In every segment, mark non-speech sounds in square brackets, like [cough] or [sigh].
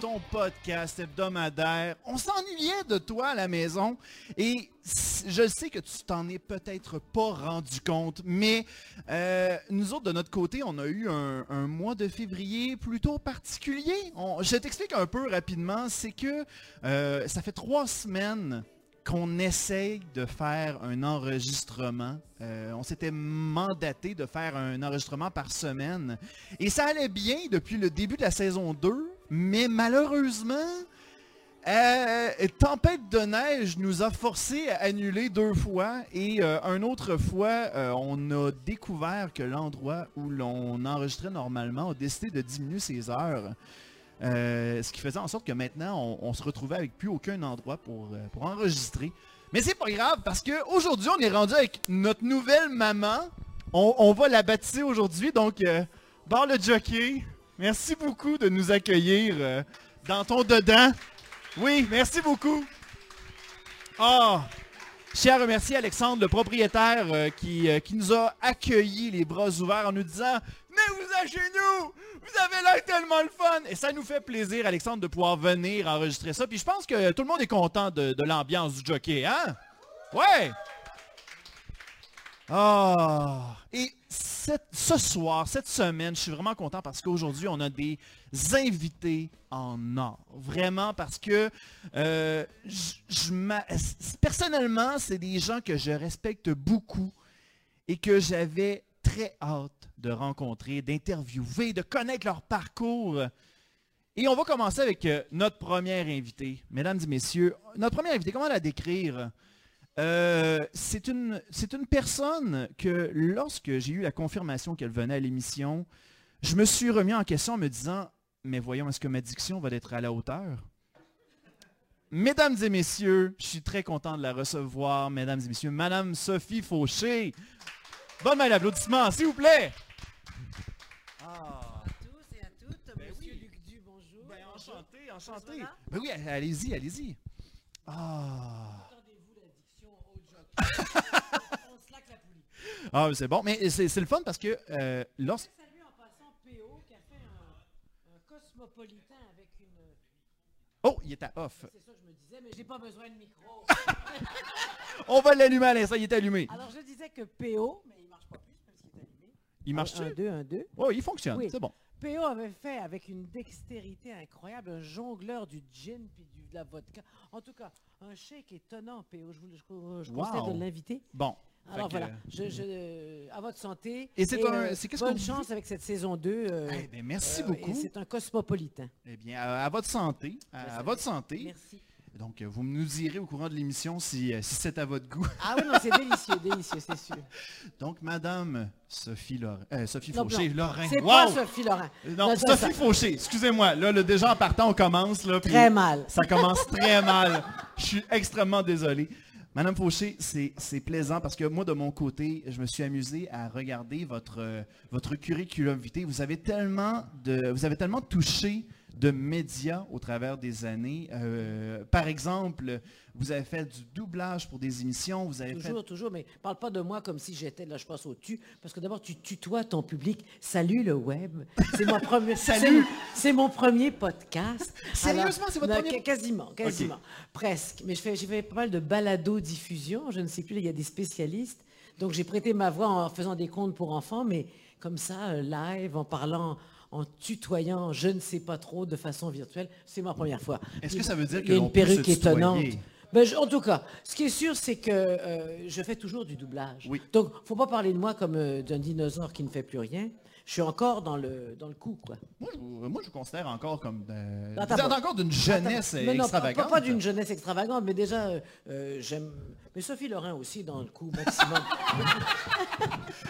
Ton podcast hebdomadaire. On s'ennuyait de toi à la maison et je sais que tu t'en es peut-être pas rendu compte, mais euh, nous autres, de notre côté, on a eu un, mois de février plutôt particulier. je t'explique un peu rapidement, c'est que euh, ça fait trois semaines qu'on essaye de faire un enregistrement. Euh, on s'était mandaté de faire un enregistrement par semaine. Et ça allait bien depuis le début de la saison 2, mais malheureusement, euh, tempête de neige nous a forcé à annuler deux fois et euh, une autre fois, on a découvert que l'endroit où l'on enregistrait normalement a décidé de diminuer ses heures. Euh, ce qui faisait en sorte que maintenant, on, se retrouvait avec plus aucun endroit pour, euh, enregistrer. Mais c'est pas grave parce qu'aujourd'hui, on est rendu avec notre nouvelle maman. On, va la baptiser aujourd'hui. Donc, euh, Bar le Jockey, merci beaucoup de nous accueillir euh, dans ton dedans. Oui, merci beaucoup. Ah, je tiens à remercier Alexandre, le propriétaire, qui, qui nous a accueillis les bras ouverts en nous disant vous chez nous vous avez l'air tellement le fun! Et ça nous fait plaisir, Alexandre, de pouvoir venir enregistrer ça. Puis je pense que tout le monde est content de, l'ambiance du jockey, hein? Ouais! Ah! Et ce soir, cette semaine, je suis vraiment content parce qu'aujourd'hui, on a des invités en or. Vraiment parce que euh, personnellement, c'est des gens que je respecte beaucoup et que j'avais très hâte de rencontrer, d'interviewer, de connaître leur parcours. Et on va commencer avec euh, notre première invitée. Mesdames et messieurs, notre première invitée, comment la décrire? Euh, C'est une, une personne que lorsque j'ai eu la confirmation qu'elle venait à l'émission, je me suis remis en question en me disant, mais voyons, est-ce que ma diction va être à la hauteur? Mesdames et messieurs, je suis très content de la recevoir, mesdames et messieurs, Madame Sophie Fauché. Bonne main d'applaudissement, s'il vous plaît. Ah. À tous et à toutes, ben Monsieur Luc Du, bonjour. Ben, enchanté, enchanté. Ben oui, allez-y, allez-y. Ah. La poulie. Ah, c'est bon, mais c'est le fun parce que euh, lorsque... Salut en passant PO qui a fait un, un cosmopolitain avec une... Oh, il est à off. C'est ça que je me disais, mais j'ai pas besoin de micro. [laughs] On va l'allumer à l'instant, il est allumé. Alors je disais que PO, mais il marche Un, deux, un, deux. Oh, il fonctionne, c'est bon. PO avait fait avec une dextérité incroyable un jongleur du gin puis de la vodka. En tout cas, un shake étonnant, PO. Je vous je, conseille de l'inviter. Bon. Alors voilà, je, à votre santé. Et c'est qu'est-ce bonne chance avec cette saison 2. Euh, eh bien, merci euh, beaucoup. C'est un cosmopolitain. Eh bien, à, votre santé. à votre santé. Merci. Donc, vous nous direz au courant de l'émission si, euh, si c'est à votre goût. Ah oui, non, c'est délicieux, délicieux, c'est sûr. [laughs] Donc, Madame Sophie, Laurent, euh, Sophie Fauché, Lorrain. C'est pas Sophie Laurent. Euh, non, Sophie Fauché, excusez-moi. Là, le, déjà en partant, on commence. Là, très mal. Ça commence très mal. Je suis extrêmement désolé. Madame Fauché, c'est plaisant parce que moi, de mon côté, je me suis amusé à regarder votre, votre curriculum vitae. Vous avez tellement, de, vous avez tellement touché de médias au travers des années. Euh, par exemple, vous avez fait du doublage pour des émissions, vous avez toujours, toujours, mais parle pas de moi comme si j'étais, là je passe au tu, parce que d'abord tu tutoies ton public. Salut le web, c'est mon premier, [laughs] Salut, c'est mon premier podcast. Sérieusement, c'est votre premier Quasiment, quasiment, presque. Mais j'ai fait pas mal de balado diffusion. Je ne sais plus, il y a des spécialistes. Donc j'ai prêté ma voix en faisant des contes pour enfants, mais comme ça, euh, live, en parlant en tutoyant je ne sais pas trop de façon virtuelle. C'est ma première fois. Est-ce que ça veut dire qu'il y a une perruque étonnante ben, en tout cas, ce qui est sûr, c'est que euh, je fais toujours du doublage. Oui. Donc, faut pas parler de moi comme euh, d'un dinosaure qui ne fait plus rien. Je suis encore dans le, dans le coup, quoi. Moi, je, moi, je vous considère encore comme... vous êtes encore d'une jeunesse [laughs] extravagante. Non, pas, d'une jeunesse extravagante, mais déjà, euh, j'aime... Mais Sophie Lorrain aussi dans le coup maximum. [laughs]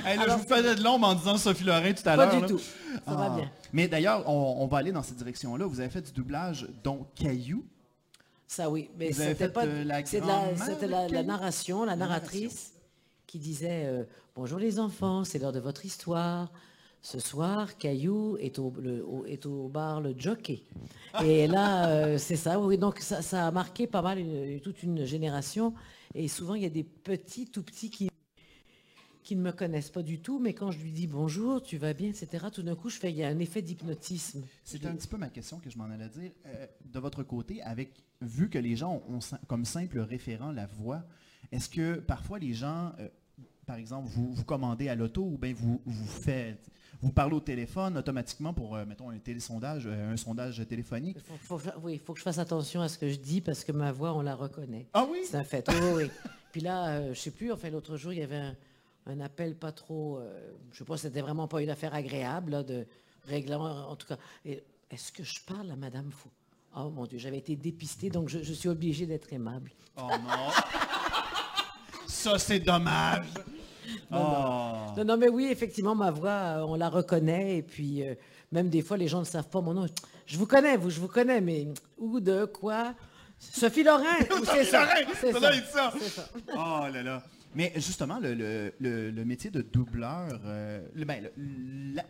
je vous faisais de l'ombre en disant Sophie Lorrain tout à l'heure. Pas du tout. Ça va ah. bien. Mais d'ailleurs, on, va aller dans cette direction-là. Vous avez fait du doublage, dont Caillou. Ça oui, mais c'était pas. C'était la, narration, la narratrice qui disait euh, Bonjour les enfants, c'est l'heure de votre histoire. Ce soir, Caillou est au, bar le jockey. Et là, euh, c'est ça. Oui, donc ça, ça, a marqué pas mal toute une génération. Et souvent, il y a des petits, tout petits qui qui ne me connaissent pas du tout, mais quand je lui dis bonjour, tu vas bien, etc., tout d'un coup, je fais, il y a un effet d'hypnotisme. C'est un petit peu ma question que je m'en allais dire. Euh, de votre côté, avec vu que les gens ont, comme simple référent la voix, est-ce que parfois les gens, euh, par exemple, vous, vous commandez à l'auto ou bien vous, vous faites, vous parlez au téléphone automatiquement pour, euh, mettons, un télésondage, un sondage téléphonique? oui, il faut que je fasse attention à ce que je dis parce que ma voix, on la reconnaît. Ah oui? C'est un fait. Oui, oui. [laughs] Puis là, je sais plus, enfin, l'autre jour, il y avait un un appel pas trop. Euh, je sais pas, c'était vraiment pas une affaire agréable de règlement. En tout cas, est-ce que je parle à Madame Fou Oh mon Dieu, j'avais été dépistée, donc je, suis obligée d'être aimable. Oh non Ça, c'est dommage [laughs] oh. non, non, mais oui, effectivement, ma voix, euh, on la reconnaît. Et puis, euh, même des fois, les gens ne savent pas mon nom. Je vous connais, vous, je vous connais, mais où, de, quoi? Sophie Lorrain [laughs] C'est ça? C'est ça. ça. [laughs] Oh là là. Mais justement, le, métier de doubleur, euh, ben,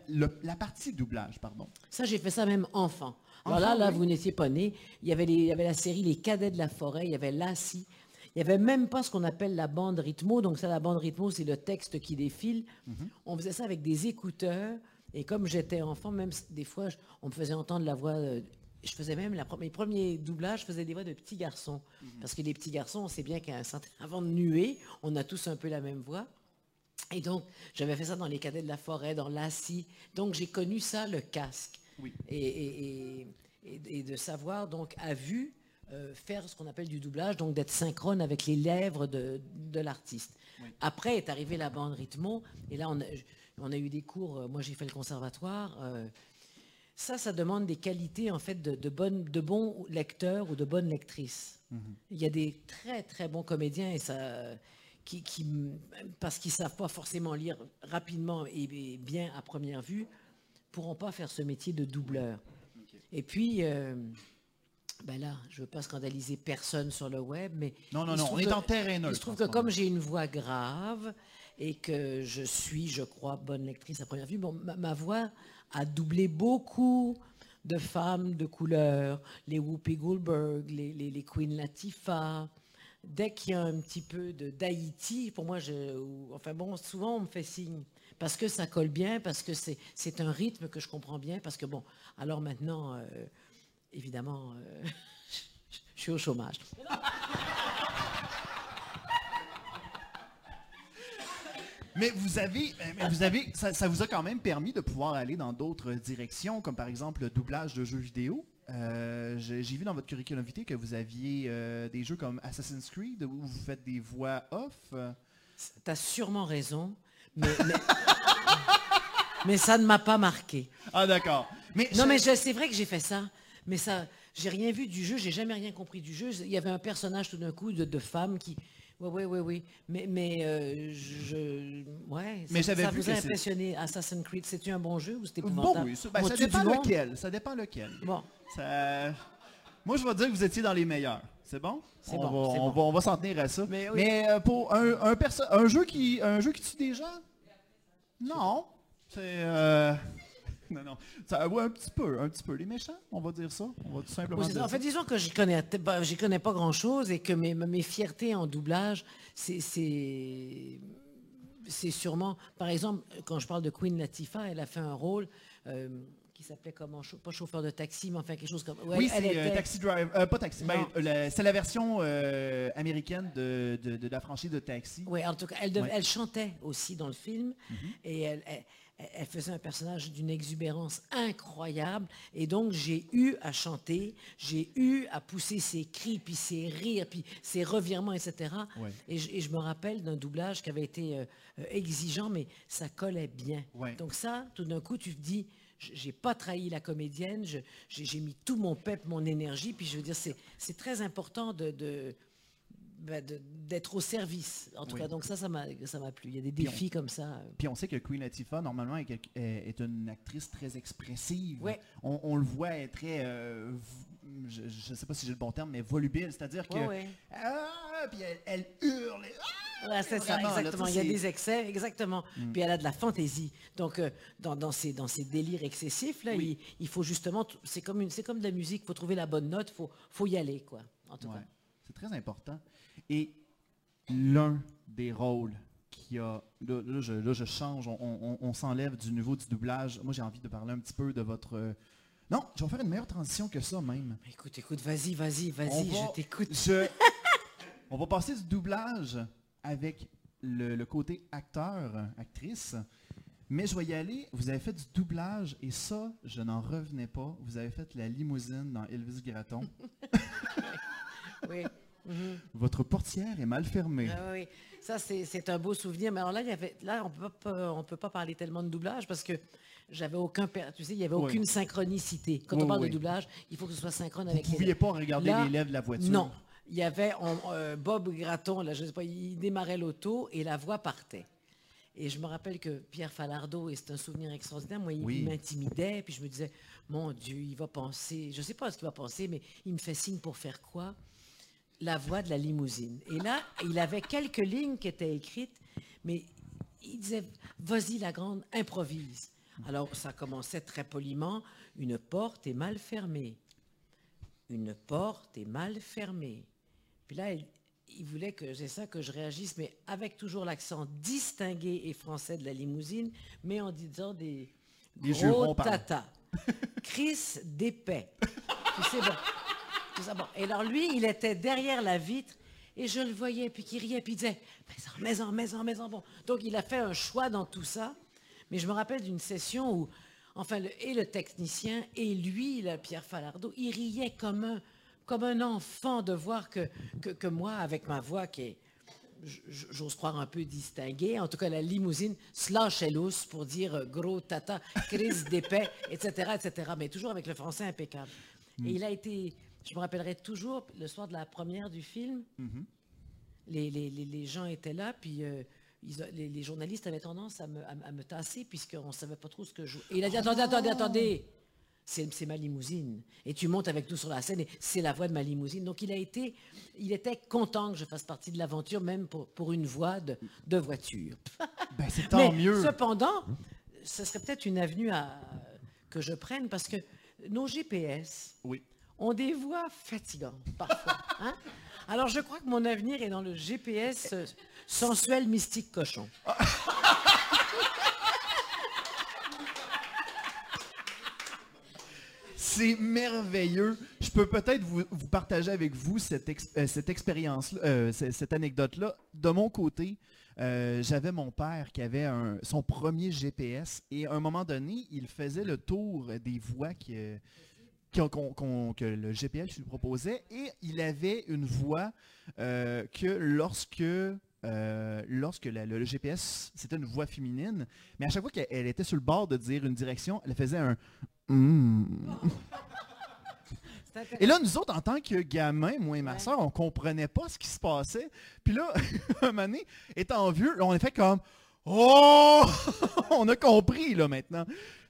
la, partie doublage, pardon. Ça, j'ai fait ça même enfant. Alors là, là, vous n'étiez pas né. Il y, avait il y avait la série Les Cadets de la Forêt, il y avait Lassie. Il n'y avait même pas ce qu'on appelle la bande rythmo. Donc ça, la bande rythmo, c'est le texte qui défile. Mhm. On faisait ça avec des écouteurs. Et comme j'étais enfant, même des fois, on me faisait entendre la voix euh, je faisais même la, mes premiers doublages, je faisais des voix de petits garçons. Mhm. Parce que les petits garçons, on sait bien qu'avant de nuer, on a tous un peu la même voix. Et donc, j'avais fait ça dans les cadets de la forêt, dans l'assis. Donc, j'ai connu ça, le casque. Et, de savoir, donc, à vue, euh, faire ce qu'on appelle du doublage, donc d'être synchrone avec les lèvres de, l'artiste. Après est arrivée la bande rythmo, et là, on a, eu des cours, euh, moi j'ai fait le conservatoire, euh, ça, ça demande des qualités en fait de, de bons lecteurs ou de bonnes lectrices. Mhm. Il y a des très très bons comédiens et ça, qui, parce qu'ils savent pas forcément lire rapidement et, bien à première vue, pourront pas faire ce métier de doubleur. Et puis, euh, ben là, je veux pas scandaliser personne sur le web, mais non, non, non, on est en terrain Il se trouve que comme j'ai une voix grave et que je suis, je crois, bonne lectrice à première vue, bon, ma voix a doublé beaucoup de femmes de couleur, les Whoopi Goldberg, les, les, Queen Latifah. Dès qu'il y a un petit peu d'Haïti, pour moi, je, enfin bon, souvent on me fait signe. Parce que ça colle bien, parce que c'est un rythme que je comprends bien, parce que bon, alors maintenant, euh, évidemment, euh, [laughs] je suis au chômage. Mais vous avez, vous avez ça, vous a quand même permis de pouvoir aller dans d'autres directions, comme par exemple le doublage de jeux vidéo. Euh, j'ai vu dans votre curriculum vitae que vous aviez euh, des jeux comme Assassin's Creed où vous faites des voix off. Tu as sûrement raison, mais, [laughs] mais, ça ne m'a pas marqué. Ah d'accord. Mais non, mais c'est vrai que j'ai fait ça, mais ça, j'ai rien vu du jeu, j'ai jamais rien compris du jeu. Il y avait un personnage tout d'un coup de, de femme qui, oui, oui, oui, oui. Mais, mais euh, je. Ouais, mais ça, ça vous a impressionné, Assassin's Creed. C'est-tu un bon jeu ou c'était Bon, oui. Ben, ça dépend lequel. Ça dépend lequel. Bon. Moi, je vais dire que vous étiez dans les meilleurs. C'est bon? C'est bon, on, Va, on va s'en tenir à ça. Mais, euh, pour un, un, un, jeu qui, un jeu qui tue des gens? Non. C'est... Euh, [laughs] non, non. Ça, ouais, un petit peu, un petit peu. Les méchants, on va dire ça. On va tout simplement dire En fait, disons que je connais, connais pas grand-chose et que mes, mes fiertés en doublage, c'est c'est sûrement, par exemple, quand je parle de Queen Latifah, elle a fait un rôle euh, qui s'appelait comment, pas chauffeur de taxi, mais enfin quelque chose comme. oui, c'est euh, Taxi Driver, euh, pas Taxi, c'est la version américaine de, de, la franchise de Taxi. Oui, en tout cas, elle, elle chantait aussi dans le film mm-hmm. et elle elle faisait un personnage d'une exubérance incroyable. Et donc, j'ai eu à chanter, j'ai eu à pousser ses cris, puis ses rires, puis ses revirements, etc. Et, je, me rappelle d'un doublage qui avait été euh, euh, exigeant, mais ça collait bien. Donc ça, tout d'un coup, tu te dis, j'ai pas trahi la comédienne, j'ai mis tout mon pep, mon énergie, puis je veux dire, c'est très important de ben, d'être au service. En tout cas, donc ça, ça m'a plu. Il y a des défis comme ça. Puis on sait que Queen Latifah, normalement, est, est une actrice très expressive. On, le voit, elle est très... Euh, je ne sais pas si j'ai le bon terme, mais volubile. C'est-à-dire que... Ah, puis elle, hurle. Ah, c'est ça, exactement. il y a des excès, exactement. Mm. Puis elle a de la fantaisie. Donc, euh, dans, dans, ces, dans ces délires excessifs, là, il, faut justement... C'est comme, une, comme de la musique, il faut trouver la bonne note, il faut, faut y aller, quoi. En tout cas. C'est très important. Et l'un des rôles qui a... Là, je, change, on, s'enlève du niveau du doublage. Moi, j'ai envie de parler un petit peu de votre... Non, je vais faire une meilleure transition que ça même. Écoute, écoute, vas-y, vas-y, vas-y, je t'écoute. [laughs] on va passer du doublage avec le, côté acteur, actrice. Mais je vais y aller. Vous avez fait du doublage et ça, je n'en revenais pas. Vous avez fait la limousine dans Elvis Graton. [laughs] oui. Mhm. Votre portière est mal fermée. Ah oui, ça c'est un beau souvenir. Mais alors là, il y avait, là on peut pas, peut pas parler tellement de doublage parce que j'avais aucun, tu sais, il y avait aucune synchronicité. Quand on parle de doublage, il faut que ce soit synchrone avec. Vous ne pouviez pas regarder les lèvres de la voiture. Non, il y avait euh, Bob Graton, là, je sais pas, il démarrait l'auto et la voix partait. Et je me rappelle que Pierre Falardeau, et c'est un souvenir extraordinaire, moi, il m'intimidait, puis je me disais, mon Dieu, il va penser, je ne sais pas ce qu'il va penser, mais il me fait signe pour faire quoi? La voix de la limousine. Et là, il avait quelques lignes qui étaient écrites, mais il disait, vas-y la grande, improvise. Alors, ça commençait très poliment, une porte est mal fermée. Une porte est mal fermée. Puis là, il voulait que j'ai ça, que je réagisse, mais avec toujours l'accent distingué et français de la limousine, mais en disant des, des gros tata. [laughs] Chris d'épais. tu sais, bon. Et alors lui, il était derrière la vitre et je le voyais, puis qui riait, puis il disait Maison, maison, maison, Bon. Donc il a fait un choix dans tout ça. Mais je me rappelle d'une session où, enfin, le, et le technicien et lui, le Pierre Falardeau, il riait comme un comme un enfant de voir que, que, moi, avec ma voix qui est, j'ose croire, un peu distinguée, en tout cas la limousine, slash lousse pour dire euh, gros tata, crise d'épais, etc., etc., mais toujours avec le français impeccable. Et il a été, je me rappellerai toujours, le soir de la première du film, mm-hmm. les, les, les, gens étaient là, puis euh, les, journalistes avaient tendance à me, à, me tasser puisqu'on ne savait pas trop ce que je... Et il a dit, attendez, attendez, attendez c'est ma limousine. Et tu montes avec nous sur la scène et c'est la voix de ma limousine. Donc il a été, il était content que je fasse partie de l'aventure, même pour, pour, une voix de, de voiture. Ben, c'est [laughs] tant mieux. Cependant, ce serait peut-être une avenue à, que je prenne parce que nos GPS oui. Ont des voix fatigantes parfois. Hein. Alors je crois que mon avenir est dans le GPS sensuel mystique cochon. C'est merveilleux. Je peux peut-être vous, partager avec vous cette, euh, cette expérience, euh, cette anecdote-là. De mon côté, euh, j'avais mon père qui avait son premier GPS et à un moment donné, il faisait le tour des voies que le GPS lui proposait et il avait une voix que lorsque lorsque le GPS, c'était une voix féminine, mais à chaque fois qu'elle était sur le bord de dire une direction, elle faisait un Hmm. Et là, nous autres, en tant que gamins, moi et ma soeur, on comprenait pas ce qui se passait. Puis là, [laughs] un moment donné, étant vieux, on a fait comme Oh! on a compris là maintenant.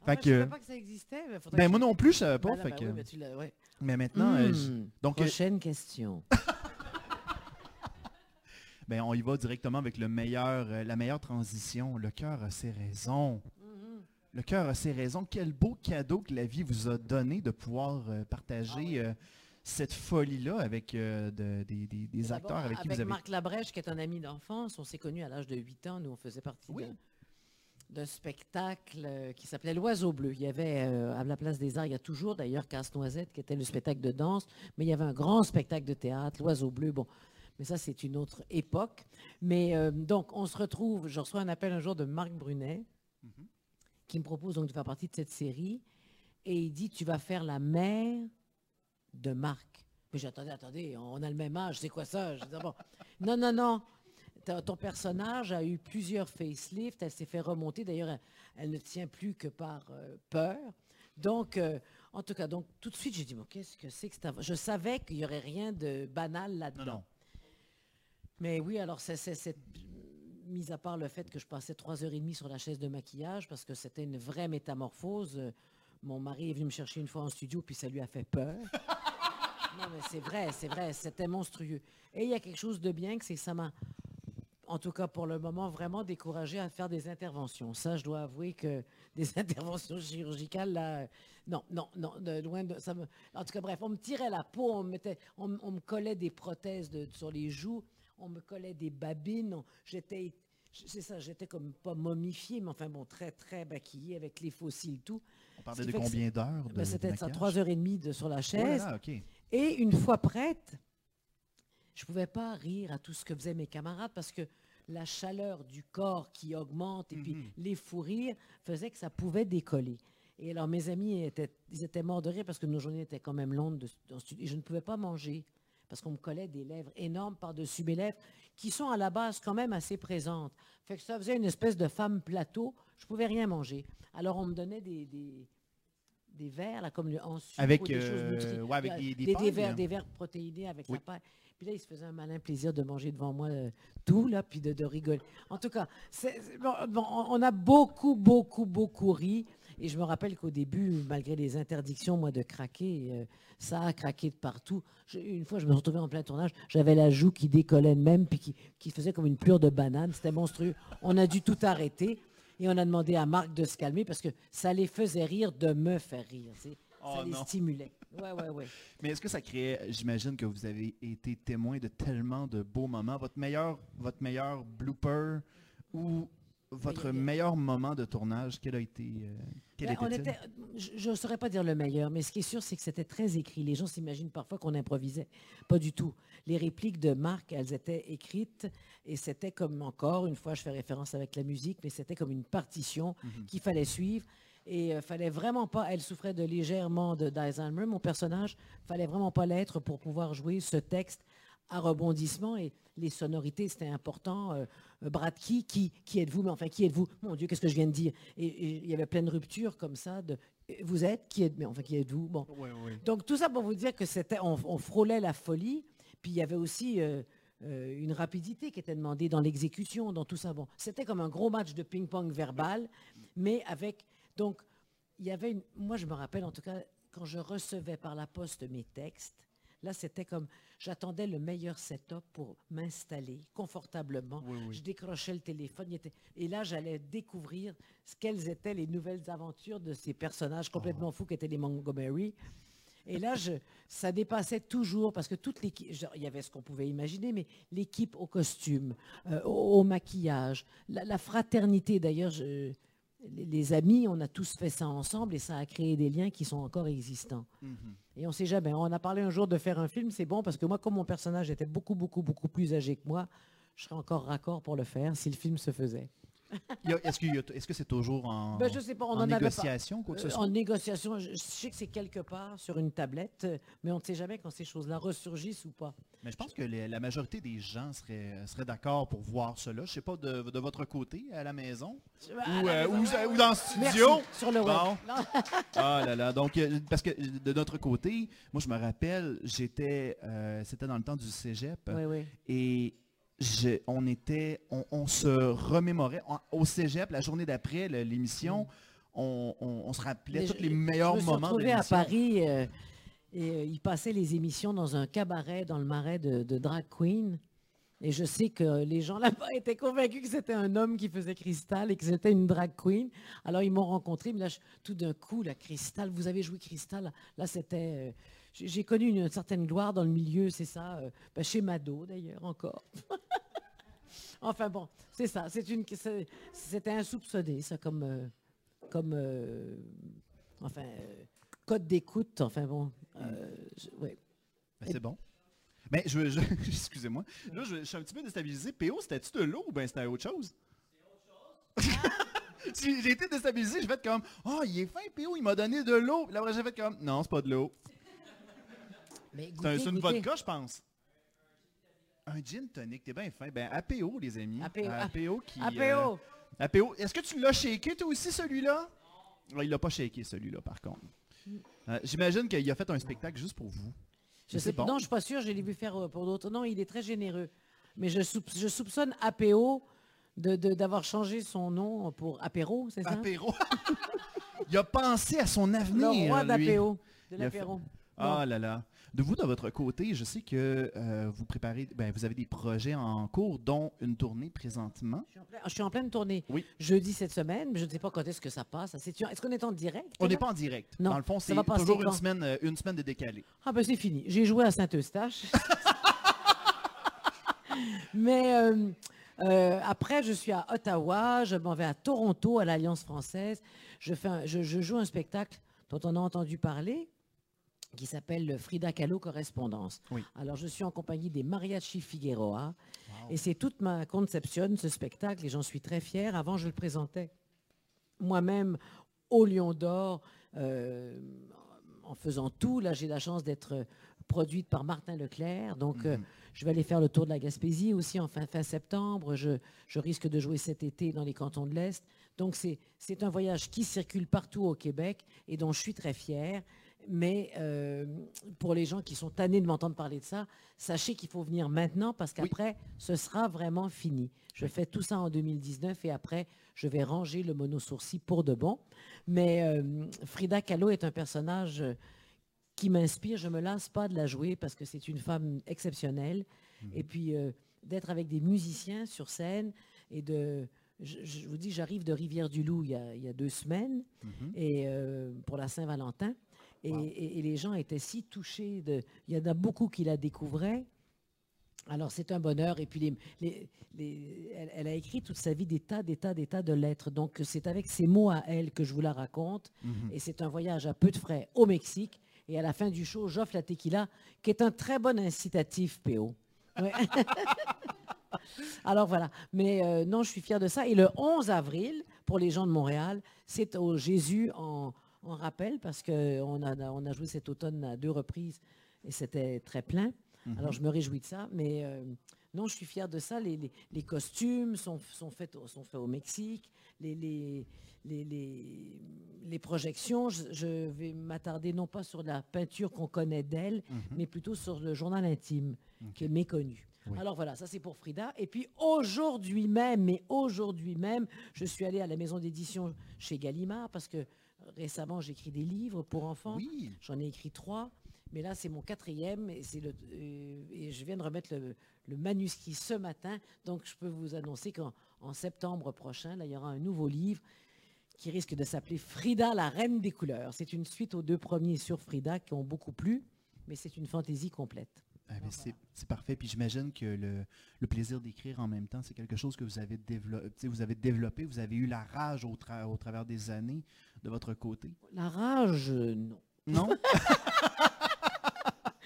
Ah, fait que, savais pas que ça existait. Mais ben, moi non plus, je savais pas. Ben fait ben que... Mais maintenant, euh, hmm. donc euh, prochaine question. [laughs] ben, on y va directement avec le meilleur, euh, la meilleure transition. Le cœur a ses raisons. Le cœur a ses raisons. Quel beau cadeau que la vie vous a donné de pouvoir euh, partager ah euh, cette folie-là avec euh, des, acteurs avec, qui vous avez... Marc Labrèche, qui est un ami d'enfance, on s'est connus à l'âge de 8 ans. Nous, on faisait partie d'un spectacle qui s'appelait L'Oiseau Bleu. Il y avait, à la Place des Arts, il y a toujours d'ailleurs Casse-Noisette, qui était le spectacle de danse, mais il y avait un grand spectacle de théâtre, L'Oiseau Bleu. Bon, mais ça, c'est une autre époque. Mais donc, on se retrouve, je reçois un appel un jour de Marc Brunet, mm-hmm qui me propose donc de faire partie de cette série. Et il dit, tu vas faire la mère de Marc. Mais j'attendais, attendez, on a le même âge, c'est quoi ça? Je bon. Non, non, non. Ton personnage a eu plusieurs facelifts, elle s'est fait remonter. D'ailleurs, elle, ne tient plus que par euh, peur. Donc, euh, en tout cas, donc tout de suite, j'ai dit, bon, qu'est-ce que c'est que ça Je savais qu'il n'y aurait rien de banal là-dedans. Mais oui, alors c'est mis à part le fait que je passais trois heures et demie sur la chaise de maquillage parce que c'était une vraie métamorphose. Euh, mon mari est venu me chercher une fois en studio, puis ça lui a fait peur. [laughs] non, mais c'est vrai, c'est vrai, c'était monstrueux. Et il y a quelque chose de bien que c'est ça m'a, en tout cas pour le moment, vraiment découragé à faire des interventions. Ça, je dois avouer que [laughs] des interventions chirurgicales, là, non, non, non, de, loin de ça. Me, en tout cas, bref, on me tirait la peau, on me, mettait, on, me collait des prothèses de, sur les joues on me collait des babines, j'étais c'est ça, j'étais comme pas momifiée, mais enfin bon, très, très maquillée avec les fossiles, tout. On parlait de combien d'heures ben, C'était ça, trois heures et demie de, sur la chaise. Oh et une fois prête, je ne pouvais pas rire à tout ce que faisaient mes camarades parce que la chaleur du corps qui augmente et puis mhm. les fous rires faisaient que ça pouvait décoller. Et alors mes amis étaient, ils étaient morts de rire parce que nos journées étaient quand même longues de, et je ne pouvais pas manger parce qu'on me collait des lèvres énormes par-dessus mes lèvres qui sont à la base quand même assez présentes. Fait que ça faisait une espèce de femme plateau. Je ne pouvais rien manger. Alors on me donnait des, des, verres, là, comme le en avec, des euh, avec des, des, verres, des verres protéinés avec la paille. Puis là, il se faisait un malin plaisir de manger devant moi euh, tout, là, puis de, rigoler. En tout cas, on a beaucoup, beaucoup, beaucoup ri. Et je me rappelle qu'au début, malgré les interdictions, moi, de craquer, euh, ça a craqué de partout. une fois, je me suis retrouvé en plein tournage, j'avais la joue qui décollait même, puis qui, faisait comme une plure de banane. C'était monstrueux. On a dû tout arrêter. Et on a demandé à Marc de se calmer parce que ça les faisait rire de me faire rire. Oh les stimulait. Ouais, ouais, ouais. [laughs] Mais est-ce que ça créait, j'imagine que vous avez été témoin de tellement de beaux moments. Votre meilleur, votre meilleur blooper ou votre meilleur moment de tournage, quel a été euh, quel ben, était Je ne saurais pas dire le meilleur, mais ce qui est sûr, c'est que c'était très écrit. Les gens s'imaginent parfois qu'on improvisait. Pas du tout. Les répliques de Marc, elles étaient écrites et c'était comme, encore une fois, je fais référence avec la musique, mais c'était comme une partition mhm. qu'il fallait suivre. Et euh, fallait vraiment pas, elle souffrait de légèrement d'Alzheimer, mon personnage, fallait vraiment pas l'être pour pouvoir jouer ce texte à rebondissement et les sonorités, c'était important. Euh, euh, Brad qui, qui, qui êtes-vous? Mais enfin, qui êtes-vous? Mon Dieu, qu'est-ce que je viens de dire? Et, il y avait plein de ruptures comme ça. De, vous êtes Qui êtes Mais enfin, qui êtes-vous? Bon. Donc tout ça pour vous dire que c'était, on, frôlait la folie. Puis il y avait aussi euh, une rapidité qui était demandée dans l'exécution, dans tout ça. Bon, c'était comme un gros match de ping-pong verbal, mais avec donc il y avait une. Moi, je me rappelle en tout cas quand je recevais par la poste mes textes Là, c'était comme, j'attendais le meilleur setup pour m'installer confortablement. Je décrochais le téléphone. et là, j'allais découvrir quelles étaient les nouvelles aventures de ces personnages complètement fous fous qu'étaient les Montgomery. Et là, je, ça dépassait toujours, parce que toute l'équipe, il y avait ce qu'on pouvait imaginer, mais l'équipe au costume, euh, au, maquillage, la, fraternité d'ailleurs, les, amis, on a tous fait ça ensemble et ça a créé des liens qui sont encore existants. Mm-hmm. Et on ne sait jamais. On a parlé un jour de faire un film, c'est bon parce que moi, comme mon personnage était beaucoup, beaucoup, beaucoup plus âgé que moi, je serais encore raccord pour le faire si le film se faisait. Est-ce que c'est toujours en, ben, je sais pas, on en, négociation, quoi que ce euh, soit? En négociation, je, sais que c'est quelque part sur une tablette, mais on ne sait jamais quand ces choses-là ressurgissent ou pas. Mais je pense que la majorité des gens seraient, seraient d'accord pour voir cela. Je ne sais pas de, de, votre côté, à la maison, ou, euh, ou, dans le studio? sur le web. [laughs] ah là là, donc, euh, parce que de notre côté, moi je me rappelle, j'étais, c'était dans le temps du cégep, oui, oui. et on était, on, se remémorait au cégep la journée d'après l'émission. Mm. On, se rappelait tous les meilleurs moments de l'émission. à Paris euh, et euh, il passait les émissions dans un cabaret dans le marais de, drag queen. Et je sais que les gens là-bas [laughs] étaient convaincus que c'était un homme qui faisait Cristal et que c'était une drag queen. Alors ils m'ont rencontré, mais là, tout d'un coup, la Cristal, vous avez joué Cristal. Là, c'était... J'ai connu une certaine gloire dans le milieu, c'est ça, euh, ben, chez Mado d'ailleurs encore. [laughs] enfin bon, c'est ça, c'est une, c'était insoupçonné ça comme, euh, comme, euh, enfin, code d'écoute, enfin bon, ouais. Ben, c'est bon. Mais je, [laughs] excusez-moi, là je, suis un petit peu déstabilisé. PO, c'était-tu de l'eau ou bien c'était autre chose? C'est autre chose. [laughs] j'ai été déstabilisé, j'ai fait comme, oh, il est fin, PO, il m'a donné de l'eau. Là, j'ai fait comme, non, c'est pas de l'eau. C'est une vodka, je pense. Un gin tonic, t'es bien fin. Ben, APO, les amis. APO, qui... APO. APO. Est-ce que tu l'as shaké, toi aussi, celui-là? Il l'a pas shaké, celui-là, par contre. Euh, j'imagine qu'il a fait un spectacle juste pour vous. Je sais, Non, je suis pas sûr, je l'ai vu faire euh, pour d'autres. Non, il est très généreux. Mais je, je soupçonne APO d'avoir de, changé son nom pour Apéro, c'est ça? Apéro. [laughs] il a pensé à son avenir. Le roi d'Apéo, de l'apéro. Ah là là. De vous, de votre côté, je sais que euh, vous préparez, ben, vous avez des projets en cours, dont une tournée présentement. Je suis en, pleine tournée. Oui. Jeudi cette semaine, mais je ne sais pas quand est-ce que ça passe. Est-ce qu'on est en direct? On n'est pas en direct. Non. Dans le fond, c'est toujours une semaine, euh, une semaine de décalé. Ah ben c'est fini. J'ai joué à Saint-Eustache. [laughs] mais Euh, après, je suis à Ottawa, je m'en vais à Toronto, à l'Alliance française. Je, fais je, joue un spectacle dont on a entendu parler, qui s'appelle Frida Kahlo Correspondance. Alors, je suis en compagnie des Mariachi Figueroa. Et c'est toute ma conception, ce spectacle, et j'en suis très fière. Avant, je le présentais moi-même au Lion d'Or, euh, en faisant tout. Là, j'ai la chance d'être produite par Martin Leclerc. Donc, euh, mhm. je vais aller faire le tour de la Gaspésie aussi en fin, fin septembre. Je, je, risque de jouer cet été dans les cantons de l'Est. Donc, c'est un voyage qui circule partout au Québec et dont je suis très fière. Mais euh, pour les gens qui sont tannés de m'entendre parler de ça, sachez qu'il faut venir maintenant parce qu'après, ce sera vraiment fini. Je fais tout ça en 2019 et après, je vais ranger le mono-sourcil pour de bon. Mais euh, Frida Kahlo est un personnage qui m'inspire. Je ne me lasse pas de la jouer parce que c'est une femme exceptionnelle. Mhm. Et puis, euh, d'être avec des musiciens sur scène et de... Je, vous dis, j'arrive de Rivière-du-Loup il, y a deux semaines mhm. et, euh, pour la Saint-Valentin. Et, les gens étaient si touchés. De, il y en a beaucoup qui la découvraient. Alors, c'est un bonheur. Et puis, les, elle, a écrit toute sa vie des tas, des tas, des tas de lettres. Donc, c'est avec ces mots à elle que je vous la raconte. Mhm. Et c'est un voyage à peu de frais au Mexique. Et à la fin du show, j'offre la tequila, qui est un très bon incitatif, PO. [laughs] Alors voilà. Mais euh, non, je suis fière de ça. Et le 11 avril, pour les gens de Montréal, c'est au Jésus en, rappel, parce qu'on a, on a joué cet automne à deux reprises et c'était très plein. Mhm. Alors je me réjouis de ça. Mais euh, non, je suis fière de ça. Les, costumes sont, sont, faits, sont faits au Mexique. les, les, projections, je, vais m'attarder non pas sur la peinture qu'on connaît d'elle, mhm. mais plutôt sur le journal intime, qui est méconnu. Alors voilà, ça c'est pour Frida. Et puis aujourd'hui même, mais aujourd'hui même, je suis allée à la maison d'édition chez Gallimard parce que récemment j'écris des livres pour enfants. J'en ai écrit trois. Mais là, c'est mon quatrième et, c'est le, euh, et je viens de remettre le, le, manuscrit ce matin. Donc, je peux vous annoncer qu'en septembre prochain, là, il y aura un nouveau livre qui risque de s'appeler Frida, la reine des couleurs. C'est une suite aux deux premiers sur Frida qui ont beaucoup plu, mais c'est une fantaisie complète. Ah, c'est parfait. Puis j'imagine que le, plaisir d'écrire en même temps, c'est quelque chose que vous avez, développé, vous avez développé. Vous avez eu la rage au, au travers des années de votre côté. La rage, non. Non? [laughs]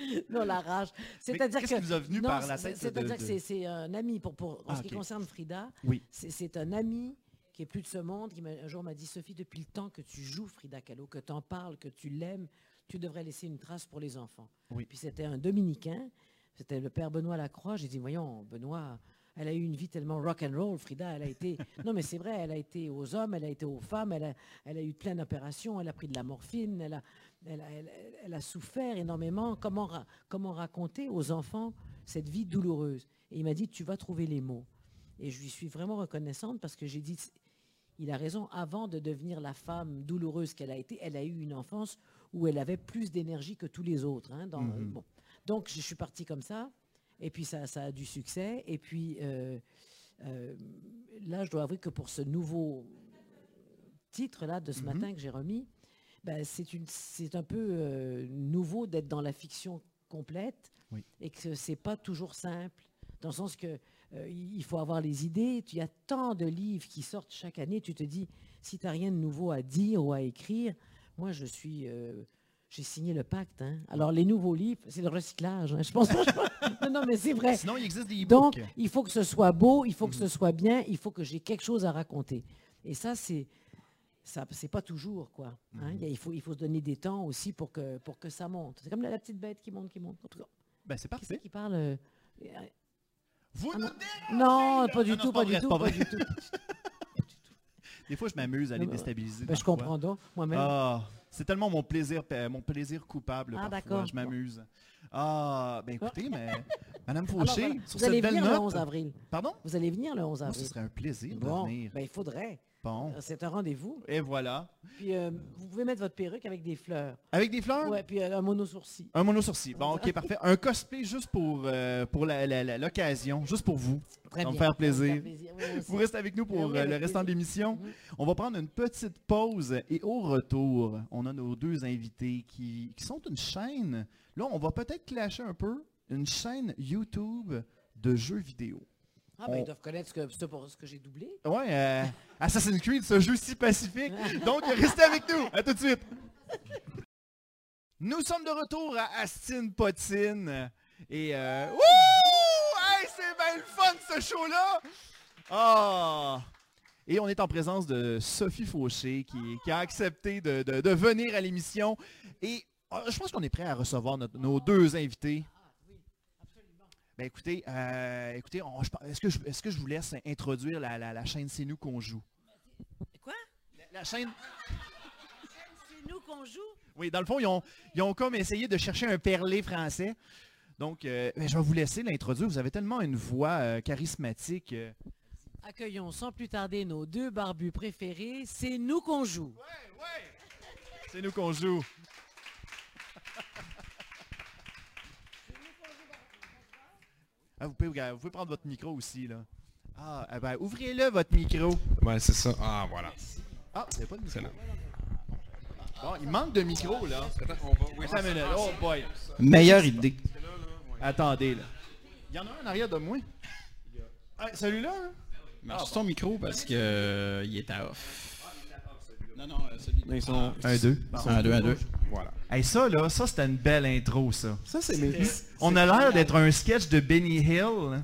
[laughs] non, la rage. C'est-à-dire que, vous a venu par la tête C'est-à-dire que c'est un ami, pour, pour en ah, ce qui concerne Frida, oui. c'est un ami qui est plus de ce monde, qui un jour m'a dit Sophie, depuis le temps que tu joues Frida Kahlo, que tu en parles, que tu l'aimes, tu devrais laisser une trace pour les enfants. Puis c'était un dominicain, c'était le père Benoît Lacroix. J'ai dit Voyons, Benoît, elle a eu une vie tellement rock and roll, Frida. Elle a été, [laughs] non mais c'est vrai, elle a été aux hommes, elle a été aux femmes, elle a, elle a eu plein d'opérations, elle a pris de la morphine, elle a, elle, a souffert énormément. Comment, comment raconter aux enfants cette vie douloureuse? Et il m'a dit Tu vas trouver les mots. Et je lui suis vraiment reconnaissante parce que j'ai dit il a raison, avant de devenir la femme douloureuse qu'elle a été, elle a eu une enfance où elle avait plus d'énergie que tous les autres. Hein, mhm. Donc, je suis partie comme ça, et puis ça, a du succès. Et puis, euh, euh, là, je dois avouer que pour ce nouveau titre-là de ce mhm. matin que j'ai remis, ben, c'est un peu euh, nouveau d'être dans la fiction complète et que c'est pas toujours simple, dans le sens que euh, il faut avoir les idées. Il y a tant de livres qui sortent chaque année. Tu te dis, si tu n'as rien de nouveau à dire ou à écrire, moi, je suis... Euh, j'ai signé le pacte. Hein. Alors, les nouveaux livres, c'est le recyclage. Hein. Je pense non, non, mais c'est vrai. Sinon, il existe des Donc, il faut que ce soit beau, il faut que ce mhm. soit bien, il faut que j'ai quelque chose à raconter. Et ça, c'est ça c'est pas toujours quoi. Hein. Mhm. il, faut, il faut se donner des temps aussi pour que, pour que ça monte. C'est comme la, petite bête qui monte, qui monte. En tout cas. Ben, c'est parfait. Qui, qui parle euh, vous ah non, pas du tout, pas, du tout, pas, du tout. Des fois, je m'amuse à les déstabiliser. Ben, je comprends donc, moi-même. Ah, c'est tellement mon plaisir, mon plaisir coupable. Ah, d'accord. Je m'amuse. Ah, ben écoutez, mais Madame Fauché, sur vous allez venir le 11 avril. Pardon? Vous allez venir le 11 avril. ce serait un plaisir de venir. Ben, il faudrait. Euh, c'est un rendez-vous. Et voilà. Puis euh, vous pouvez mettre votre perruque avec des fleurs. Avec des fleurs? Oui, puis euh, un mono-sourcil. Un mono-sourcil. Bon, ok, parfait. Un cosplay juste pour, pour l'occasion, juste pour vous. Très me faire plaisir. vous restez avec nous pour le restant de l'émission. Mhm. On va prendre une petite pause et au retour, on a nos deux invités qui, qui sont une chaîne. Là, on va peut-être clasher un peu. Une chaîne YouTube de jeux vidéo. Ah, ben, ils doivent connaître ce que, ce, que j'ai doublé. Ouais, euh, Assassin's Creed, ce jeu si pacifique. [laughs] Donc, restez avec nous. À tout de suite. Nous sommes de retour à Astin Potine. Et, euh, Hey, c'est bien le fun, ce show-là! Ah! Et on est en présence de Sophie Fauché qui, a accepté de, venir à l'émission. Et ah, je pense qu'on est prêt à recevoir nos deux invités. Ben écoutez, euh, écoutez, est-ce que, je, est que je vous laisse introduire la, chaîne C'est nous qu'on joue? Quoi? La, chaîne... C'est nous qu'on joue? Oui, dans le fond, ils ont, ils ont comme essayé de chercher un perlé français. Donc, euh, ben, je vais vous laisser l'introduire. Vous avez tellement une voix euh, charismatique. Accueillons sans plus tarder nos deux barbus préférés. C'est nous qu'on joue. Ouais, ouais. C'est nous qu'on joue. Ah, vous, pouvez, vous, pouvez, prendre votre micro aussi, là. Ah, eh ben, ouvrez-le, votre micro. Ouais, c'est ça. Ah, voilà. Ah, c'est pas de micro? Bon, il manque de micro, là. Attends, on va... Oui, ça Oh, boy. Meilleure idée. Attendez, là. Il y en a un en arrière de moi. Ah, celui-là, hein? Marche ton micro parce que euh, il est à off. Non, non, euh, celui Ils sont 1-2. 1-2, 1-2. Voilà. Hey, ça, là, ça, c'était une belle intro, ça. Ça, c'est mes... On a l'air d'être un sketch de Benny Hill,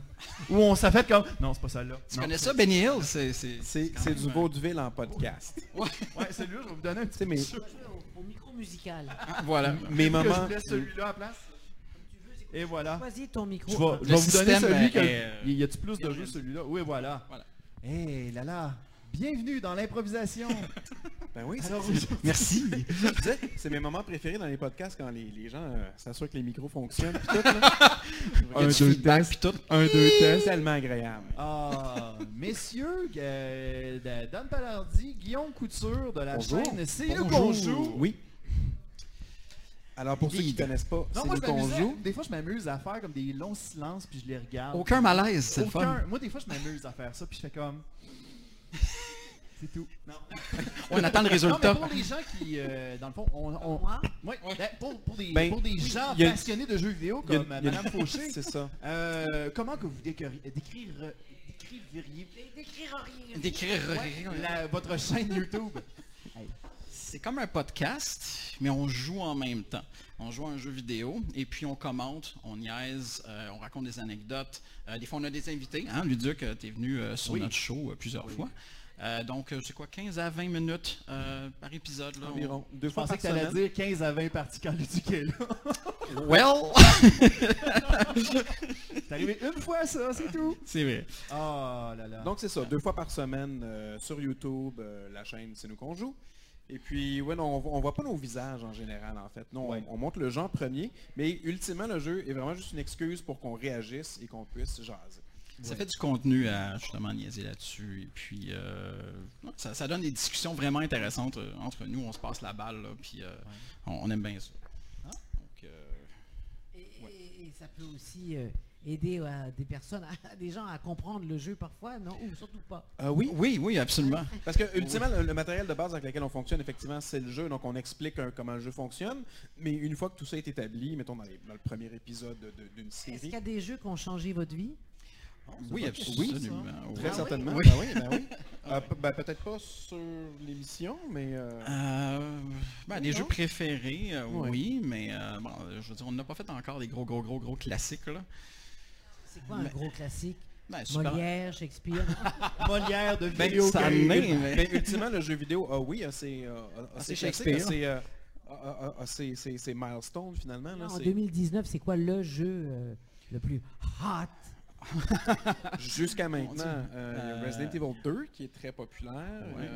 où on s'est fait comme... Non, c'est pas ça, là. Tu connais ça, Benny Hill? C'est du vaudeville en podcast. [laughs] ouais, ouais celui-là, je vais vous donner un petit mais... Au micro musical. Ah, voilà. [laughs] Mes moments... je laisse celui-là à place et voilà. Choisis ton micro. Je vais, vous donner celui qui Il y a-tu plus de jeux celui-là? Oui, voilà. voilà. Hé, là là. Bienvenue dans l'improvisation. [laughs] ben oui, merci. c'est mes moments préférés dans les podcasts quand les, gens euh, s'assurent que les micros fonctionnent. Puis tout, [laughs] un, deux tests. Puis tout. Un, deux tests. tellement agréable. Ah, messieurs, euh, Dan Palardi, Guillaume Couture de la chaîne C'est le bonjour. Oui. Alors pour ceux qui ne connaissent pas, c'est nous qu'on joue. Des fois, je m'amuse à faire comme des longs silences puis je les regarde. Aucun malaise, c'est le fun. Moi, des fois, je m'amuse à faire ça puis je fais comme. [laughs] C'est tout. Non. [laughs] on attend le résultat. Non, mais pour les gens qui, euh, dans le fond, on, on ouais, ben, pour, pour, des, ben, pour des gens passionnés de jeux vidéo comme Mme Fauché, [laughs] c'est ça. Euh, comment que vous décririez, décririez votre chaîne YouTube? C'est comme un podcast, mais on joue en même temps. On joue à un jeu vidéo et puis on commente, on niaise, euh, on raconte des anecdotes. Euh, des fois, on a des invités. Hein, Luduc, euh, tu es venu sur notre show plusieurs fois. donc, c'est quoi, 15 à 20 minutes par épisode là, Environ. Deux fois par que tu allais dire 15 à 20 parties quand Luduc est là. [laughs] well! [laughs] c'est arrivé une fois ça, c'est tout. C'est vrai. Oh là là. Donc c'est ça, deux fois par semaine sur YouTube, la chaîne C'est nous qu'on joue. Et puis, ouais, non, on, ne voit pas nos visages en général, en fait. Non, on, montre le jeu en premier, mais ultimement, le jeu est vraiment juste une excuse pour qu'on réagisse et qu'on puisse jaser. Ça fait du contenu à justement niaiser là-dessus. Et puis, euh, ça, donne des discussions vraiment intéressantes euh, entre nous. On se passe la balle, puis euh, on, aime bien ça. Ah. et, ça peut aussi aider à des personnes, à [laughs] des gens à comprendre le jeu parfois, non? Ou surtout pas? Euh, Oui, oui, oui, absolument. [laughs] Parce que ultimement, le, matériel de base avec lequel on fonctionne, effectivement, c'est le jeu. Donc on explique comment le jeu fonctionne. Mais une fois que tout ça est établi, mettons dans, le premier épisode d'une série. Est-ce qu'il y a des jeux qui ont changé votre vie? Oui, absolument. Très certainement. Oui. Ben oui, ben euh, [laughs] ben, Peut-être pas sur l'émission, mais... Euh... Euh, des jeux préférés, oui, mais bon, je veux dire, on n'a pas fait encore des gros, gros, gros, gros classiques. Là. C'est quoi un gros classique? Ben, Molière, Shakespeare. [laughs] Molière de ben, vidéo. ça mais... ben, ultimement, le jeu vidéo, ah oui, c'est c'est Shakespeare. C'est c'est milestone finalement. Là, en 2019, c'est quoi le jeu euh, le plus hot? [laughs] Jusqu'à maintenant, euh, Resident Evil 2 qui est très populaire. Ouais.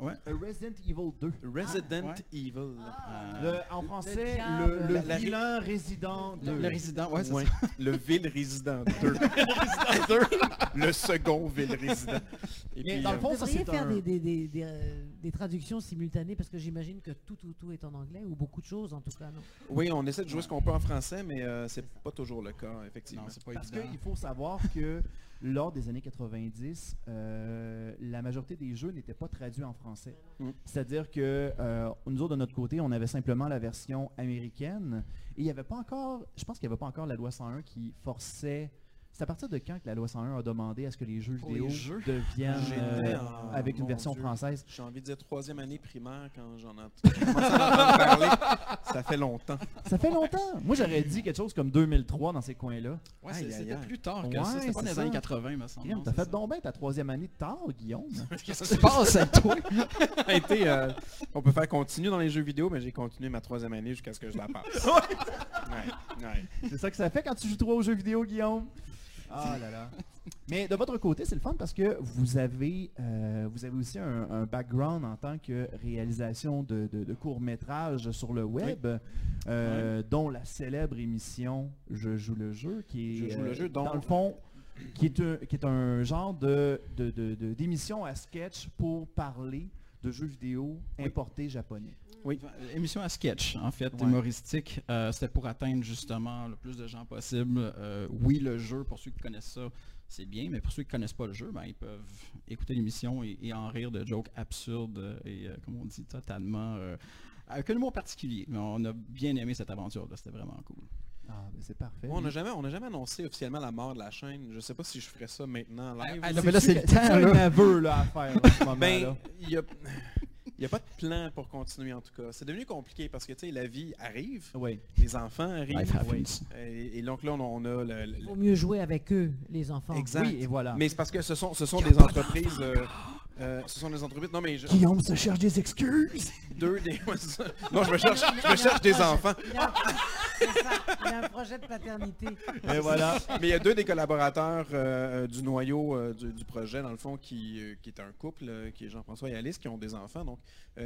Euh, Ouais. Resident Evil 2. Resident Evil. Ah. en français, le, le, vilain résident 2. Le, résident, ouais, ouais. Le ville résident 2. [laughs] [laughs] le second ville résident. Et Mais dans le fond, ça c'est faire des, des, des, euh, des, traductions simultanées parce que j'imagine que tout, tout, tout est en anglais ou beaucoup de choses en tout cas, non? Oui, on essaie de jouer ce qu'on peut en français, mais euh, c'est pas toujours le cas, effectivement. pas parce qu'il faut savoir que lors des années 90, euh, la majorité des jeux n'étaient pas traduits en français. Mm. C'est-à-dire que euh, nous autres, de notre côté, on avait simplement la version américaine. Et il n'y avait pas encore, je pense qu'il n'y avait pas encore la loi 101 qui forçait C'est à partir de quand que la loi 101 a demandé à ce que les jeux vidéo deviennent euh, avec une version française? J'ai envie de dire troisième année primaire quand j'en ai [laughs] parlé. Ça fait longtemps. Ça fait longtemps. Moi, j'aurais dit quelque chose comme 2003 dans ces coins-là. Ouais, c'était plus tard que ça. C'était pas dans les années 80, me semble. T'as fait donc bien ta troisième année de tard, Guillaume. [laughs] Qu'est-ce qui se passe avec toi? [laughs] Euh, On peut faire continuer dans les jeux vidéo, mais j'ai continué ma troisième année jusqu'à ce que je la passe. C'est ça que ça fait quand tu joues trop aux jeux vidéo, Guillaume ah là là. Mais de votre côté, c'est le fun parce que vous avez, euh, vous avez aussi un, background en tant que réalisation de, courts-métrages sur le web, euh, dont la célèbre émission Je joue le jeu, qui est, le jeu, dans le fond, qui est un, qui est un genre de, d'émission à sketch pour parler de jeux vidéo importés japonais. Oui, émission à sketch, en fait, humoristique. Euh, c'était pour atteindre justement le plus de gens possible. Euh, oui, le jeu, pour ceux qui connaissent ça, c'est bien, mais pour ceux qui ne connaissent pas le jeu, ben, ils peuvent écouter l'émission et, en rire de jokes absurdes et, euh, comme on dit, totalement... avec un mot particulier. Mais on a bien aimé cette aventure-là, c'était vraiment cool. Ah, ben, c'est parfait. on n'a jamais, jamais annoncé officiellement la mort de la chaîne. Je ne sais pas si je ferais ça maintenant live. Ah, mais là, [laughs] c'est le temps. là. là, à faire en ce moment. Ben, y a... Il n'y a pas de plan pour continuer en tout cas. C'est devenu compliqué parce que tu sais, la vie arrive, oui. les enfants arrivent. Et, donc là, on, a le, Il vaut mieux jouer avec eux, les enfants. Exact. Oui, et voilà. Mais c'est parce que ce sont, ce sont des entreprises. Euh, euh, ce sont des entreprises. Non, mais je... Guillaume se cherche des excuses. Deux des. [laughs] non, je me cherche, je me cherche des enfants. Il y a un projet de paternité. Et voilà. Mais il y a deux des collaborateurs euh, du noyau du, projet, dans le fond, qui, qui est un couple, qui est Jean-François et Alice, qui ont des enfants. Donc,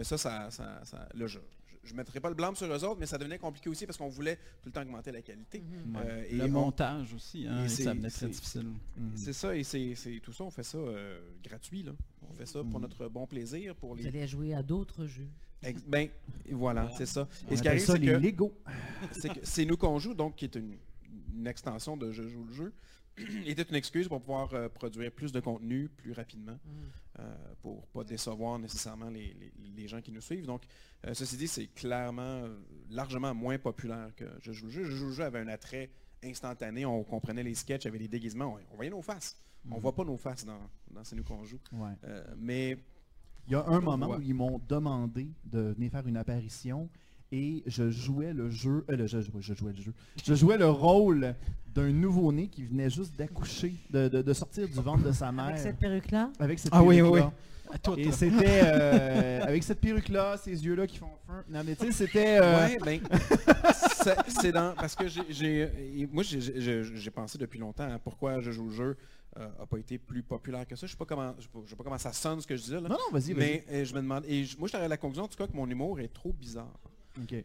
ça, ça, ça, ça, là, je, je ne mettrai pas le blâme sur eux autres, mais ça devenait compliqué aussi parce qu'on voulait tout le temps augmenter la qualité. Mhm. Euh, et le montage aussi, hein, ça devenait très difficile. C'est ça, et c'est tout ça, on fait ça euh, gratuit. Là. On fait ça pour mhm. notre bon plaisir. Pour les... Vous allez jouer à d'autres jeux. ben, voilà, c'est ça. Et ce qui arrive, c'est que c'est nous qu'on joue, donc qui est une, extension de Je joue le jeu, [clears throat] était une excuse pour pouvoir euh, produire plus de contenu plus rapidement. Euh, pour pas décevoir nécessairement les, gens qui nous suivent. Donc, euh, ceci dit, c'est clairement largement moins populaire que Je joue le jeu. Je joue le jeu avait un attrait instantané. On comprenait les sketchs, avait les déguisements. On, voyait nos faces. On ne voit pas nos faces dans, dans C'est nous qu'on joue. Euh, mais il y a un moment où ils m'ont demandé de venir faire une apparition et je jouais le jeu, je, jouais le jeu, je jouais le rôle d'un nouveau-né qui venait juste d'accoucher, de, sortir du ventre de sa mère. Avec cette perruque-là? Avec cette ah, perruque-là. Oui, oui, oui. Et c'était euh, [laughs] avec cette perruque-là, ces yeux-là qui font fin. Non, mais tu sais, c'était. Euh, ouais, ben, c'est dans. Parce que j'ai. Moi, j'ai pensé depuis longtemps à pourquoi je joue le jeu n'a euh, pas été plus populaire que ça. Je ne sais, pas comment, sais pas comment ça sonne ce que je disais. Là. Non, non, vas-y. Mais je me demande. Et moi, je suis à la conclusion, en tout cas, que mon humour est trop bizarre.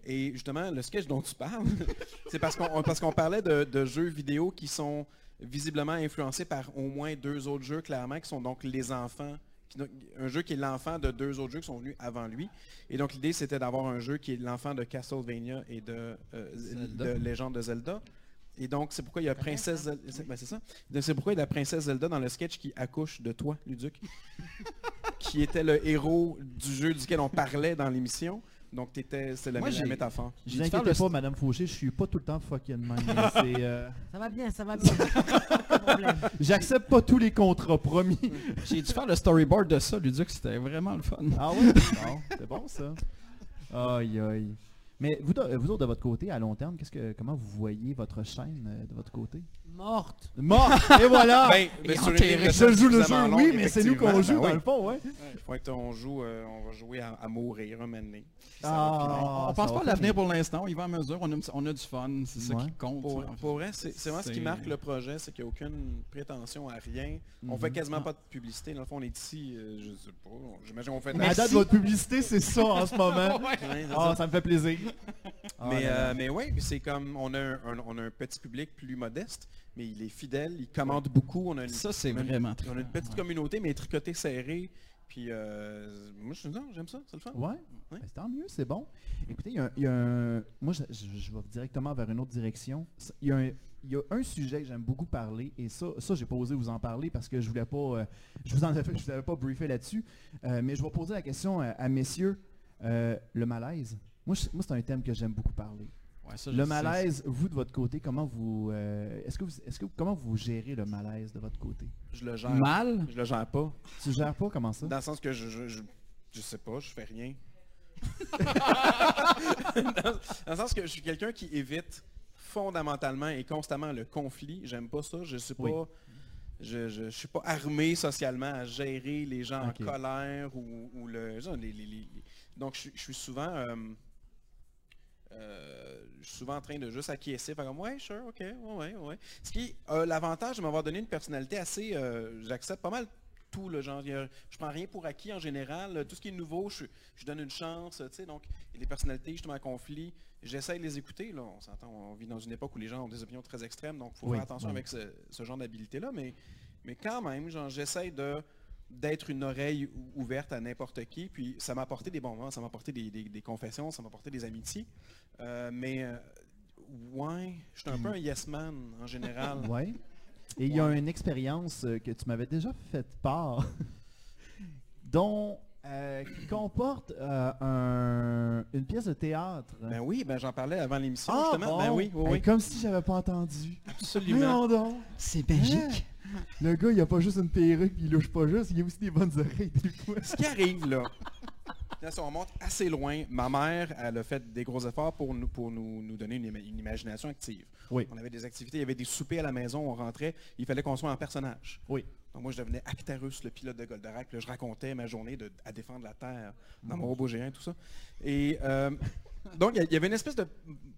Et justement, le sketch dont tu parles, [laughs] c'est parce qu'on parce qu'on parlait de, jeux vidéo qui sont visiblement influencés par au moins deux autres jeux, clairement, qui sont donc les enfants. un jeu qui est l'enfant de deux autres jeux qui sont venus avant lui. Et donc l'idée, c'était d'avoir un jeu qui est l'enfant de Castlevania et de, euh, de Légende de Zelda. Et donc, c'est pourquoi il y a Princesse Zelda. Ben, c'est ça. C'est pourquoi il y a la Princesse Zelda dans le sketch qui accouche de toi, Luduc. [laughs] qui était le héros du jeu duquel on parlait dans l'émission. Donc, c'est la, la métaphore. Je n'inquiète pas, Madame Fauché, je suis pas tout le temps fucking man. Euh, [laughs] ça va bien, ça va bien. [laughs] J'accepte pas tous les contrats promis. J'ai dû faire le storyboard de ça, Luduc, c'était vraiment le fun. Ah oui? c'est bon ça. Aïe aïe. Mais vous, vous autres, de votre côté, à long terme, comment vous voyez votre chaîne euh, de votre côté? Morte. Morte. Et voilà. [laughs] Ben, je joue le jeu, oui, mais c'est nous qu'on joue ben dans le fond, ouais. on joue, euh, on va jouer à, mourir un moment donné. Ah, on, pense pas à l'avenir pour l'instant, y va à mesure, on a, on a du fun, c'est ça qui compte. Pour, vrai, c'est vraiment ce qui marque le projet, c'est qu'il n'y a aucune prétention à rien. On fait mhm. quasiment pas de publicité. Dans le fond, on est ici, euh, je sais pas, j'imagine on fait de la... date de votre publicité, c'est ça en ce moment. [laughs] Ah, ça me fait plaisir. mais, euh, mais oui, c'est comme, on a, un, on a un petit public plus modeste, mais il est fidèle, il commande beaucoup. On a une, ça, c'est vraiment On a une petite communauté, mais tricotée serrée. Puis, euh, moi, je j'aime ça, c'est le fun. Ouais, ouais. Ben, tant mieux, c'est bon. Écoutez, il y a, un... Moi, je, vais directement vers une autre direction. Il y a un, il y a un sujet que j'aime beaucoup parler, et ça, ça j'ai pas osé vous en parler parce que je voulais pas, euh, je vous en avais, je vous avais pas briefé là-dessus, euh, mais je vais poser la question à, messieurs, le malaise. Moi, moi c'est un thème que j'aime beaucoup parler. Le malaise, vous de votre côté, comment vous, euh, est-ce que vous, est-ce que comment vous gérez le malaise de votre côté? Je le gère. Mal? Je le gère pas. Tu gères pas comment ça? Dans le sens que je, je, je, sais pas, je fais rien. [laughs] dans, le sens que je suis quelqu'un qui évite fondamentalement et constamment le conflit. J'aime pas ça. Je suis pas. Je, je, suis pas armé socialement à gérer les gens en colère ou, le. donc je, suis souvent. Euh, euh, je suis souvent en train de juste acquiescer, faire comme ouais, sure, ok, ouais, ouais. Ce qui a l'avantage de m'avoir donné une personnalité assez. Euh, j'accepte pas mal tout le genre. Je prends rien pour acquis en général. Tout ce qui est nouveau, je, donne une chance. Tu sais, donc, les personnalités justement en conflit, j'essaie de les écouter. Là. On s'entend, on vit dans une époque où les gens ont des opinions très extrêmes, donc il faut faire attention avec ce, genre d'habilité-là. Mais, mais quand même, j'essaie de d'être une oreille ouverte à n'importe qui. Puis ça m'a apporté des bons moments, ça m'a apporté des, confessions, ça m'a apporté des amitiés. Euh, mais euh, ouais, je suis un peu un yes man en général. [laughs] Ouais. Et il y a une expérience euh, que tu m'avais déjà fait part, [laughs] dont qui comporte une pièce de théâtre. Ben oui, ben j'en parlais avant l'émission ah, justement. Ben oui, oui, comme si j'avais pas entendu. Absolument. C'est magique. [laughs] Le gars, il a pas juste une perruque, puis il louche pas juste, il a aussi des bonnes oreilles des fois. Ce qui arrive là, [laughs] là on monte assez loin, ma mère, elle a fait des gros efforts pour nous, pour nous, nous donner une, imagination active. Oui. On avait des activités, il y avait des soupers à la maison, on rentrait, il fallait qu'on soit un personnage. Oui. Donc moi, je devenais Actarus, le pilote de Goldorak, puis là, je racontais ma journée de, à défendre la Terre dans mon robot géant, tout ça. Et euh, donc, il y avait une espèce de,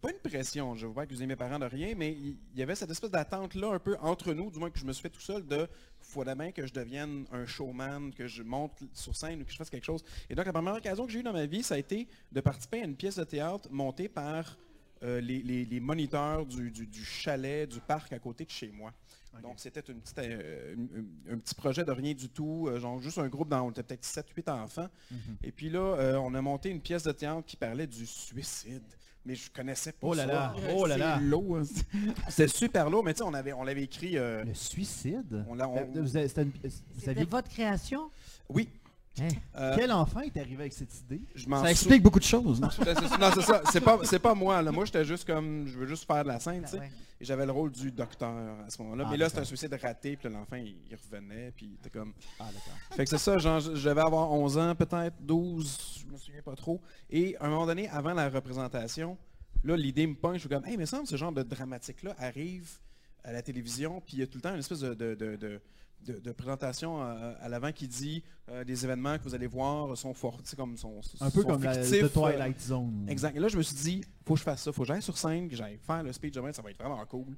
pas une pression, je vois accuser mes parents de rien, mais il y avait cette espèce d'attente-là un peu entre nous, du moins que je me suis fait tout seul, de faut demain que je devienne un showman, que je monte sur scène ou que je fasse quelque chose. Et donc, la première occasion que j'ai eue dans ma vie, ça a été de participer à une pièce de théâtre montée par euh, les, moniteurs du, chalet, du parc à côté de chez moi. Donc, c'était euh, un petit projet de rien du tout, euh, genre juste un groupe, dans, on était peut-être 7-8 enfants. Mhm. Et puis là, euh, on a monté une pièce de théâtre qui parlait du suicide. Mais je connaissais pas oh là Là. Oh là là! Hein. C'était super lourd, mais tu sais, on avait, on l'avait écrit... Le suicide? C'était votre création? Oui, Hein? Euh, Quel enfant est arrivé avec cette idée? Ça explique beaucoup de choses. Non, [laughs] c'est ça. C'est pas, pas moi. Là. Moi, j'étais juste comme, je veux juste faire de la scène. Ben Et j'avais le rôle du docteur à ce moment-là. Ah, mais là, c'était un suicide raté, puis l'enfant, il, revenait, puis était comme... Ah, d'accord. Fait que c'est ça, genre, je devais avoir 11 ans, peut-être 12, je me souviens pas trop. Et à un moment donné, avant la représentation, là, l'idée me punch, je suis comme, hey, mais ça, ce genre de dramatique-là arrive à la télévision, puis il y a tout le temps une espèce de de, présentation à, l'avant qui dit euh, des événements que vous allez voir sont forts, comme sont, Un peu comme fictifs, la, Twilight Zone. Exact. Et là, je me suis dit, faut que je fasse ça, faut que j'aille sur scène, que j'aille faire le speech demain, ça va être vraiment cool.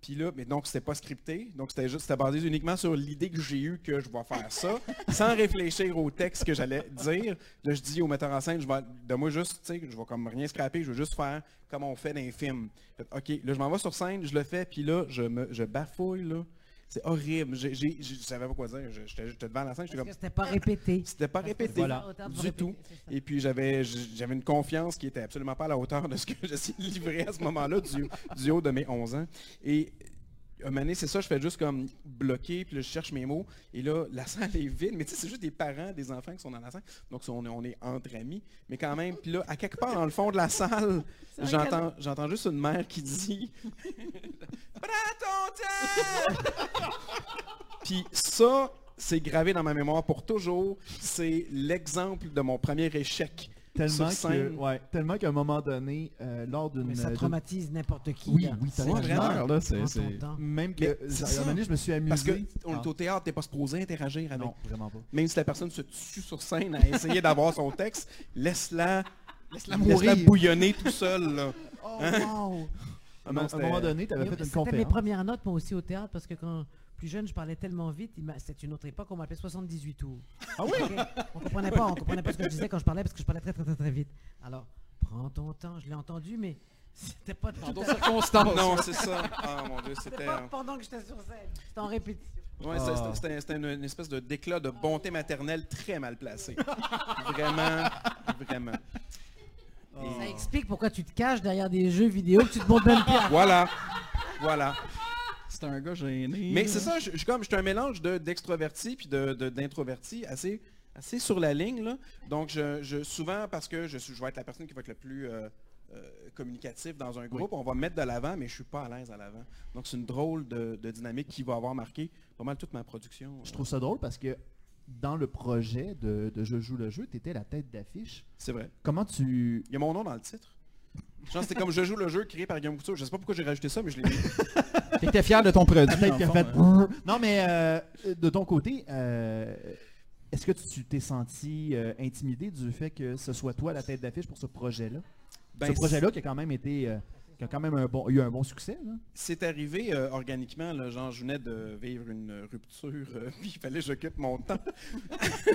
Puis là, mais donc c'était pas scripté, donc c'était juste, c'était basé uniquement sur l'idée que j'ai eue que je vais faire ça, [laughs] sans réfléchir au texte que j'allais dire. Là, je dis au metteur en scène, je vais, de moi juste, tu sais, je vais comme rien scraper, je vais juste faire comme on fait dans les films. ok, là je m'en vais sur scène, je le fais, puis là je me, je bafouille là. C'est horrible. Je ne savais pas quoi dire. J'étais devant la scène. Comme... C'était pas répété. [laughs] C'était pas répété du tout. Et puis j'avais une confiance qui était absolument pas à la hauteur de ce que [laughs] j'essayais de livrer à ce moment-là du, haut de mes 11 ans. Et un moment c'est ça, je fais juste comme bloquer, puis là, je cherche mes mots, et là, la [laughs] salle est vide, mais tu sais, c'est juste des parents, des enfants qui sont dans la salle, donc on est, on est entre amis, mais quand même, puis là, à quelque part dans le fond de la salle, j'entends, j'entends juste une mère qui dit [laughs] « Prends ton temps! » Puis ça, c'est gravé dans ma mémoire pour toujours, c'est l'exemple de mon premier échec Tellement que, ouais, tellement qu'à un moment donné, euh, lors d'une. Mais ça traumatise n'importe qui. Oui, oui, c'est vraiment. Là, c'est, Même que, à un moment donné, je me suis amusé. Parce qu'on est au théâtre, t'es pas supposé interagir avec. Non, vraiment pas. Même si la personne se tue sur scène à essayer d'avoir son texte, laisse-la, laisse-la mourir. Laisse-la bouillonner tout seul. Là. Oh, wow! à un moment donné, tu avais fait une conférence. C'était mes premières notes, moi aussi, au théâtre, parce que quand plus jeune, je parlais tellement vite. C'était une autre époque, on m'appelait 78 tours. Ah oui? On comprenait pas, on comprenait pas ce que je disais quand je parlais parce que je parlais très très très, très vite. Alors, prends ton temps, je l'ai entendu, mais c'était pas tout Dans circonstances. non, c'est ça. Ah mon dieu, c'était. pas pendant que j'étais sur scène, c'était en répétition. Ouais, ah. c'était une, espèce de déclat de bonté maternelle très mal placé. vraiment, vraiment. Ça explique pourquoi tu te caches derrière des jeux vidéo que tu te montres même pas. Voilà, voilà. C'est un gars gêné. Mais c'est ça, je, suis comme, je suis un mélange d'extroverti puis d'introverti assez, assez sur la ligne. Là. Donc, je, souvent, parce que je, je vais être la personne qui va être le plus... Euh, communicatif dans un groupe, on va me mettre de l'avant, mais je suis pas à l'aise à l'avant. Donc c'est une drôle de, dynamique qui va avoir marqué pas mal toute ma production. Je trouve ça drôle parce que dans le projet de, Je joue le jeu, tu étais la tête d'affiche. C'est vrai. Comment tu... Il y a mon nom dans le titre. Je pense que c'était comme Je joue le jeu créé par Guillaume Couture. Je sais pas pourquoi j'ai rajouté ça, mais je l'ai mis. [laughs] T'étais fier de ton produit. fait... Non, mais euh, de ton côté, euh, est-ce que tu t'es senti euh, intimidé du fait que ce soit toi la tête d'affiche pour ce projet-là? ce ben, projet-là qui a quand même été qui a quand même un bon, eu un bon succès. C'est arrivé euh, organiquement. Là, genre, je venais de vivre une rupture, euh, [laughs] puis il fallait que j'occupe mon temps.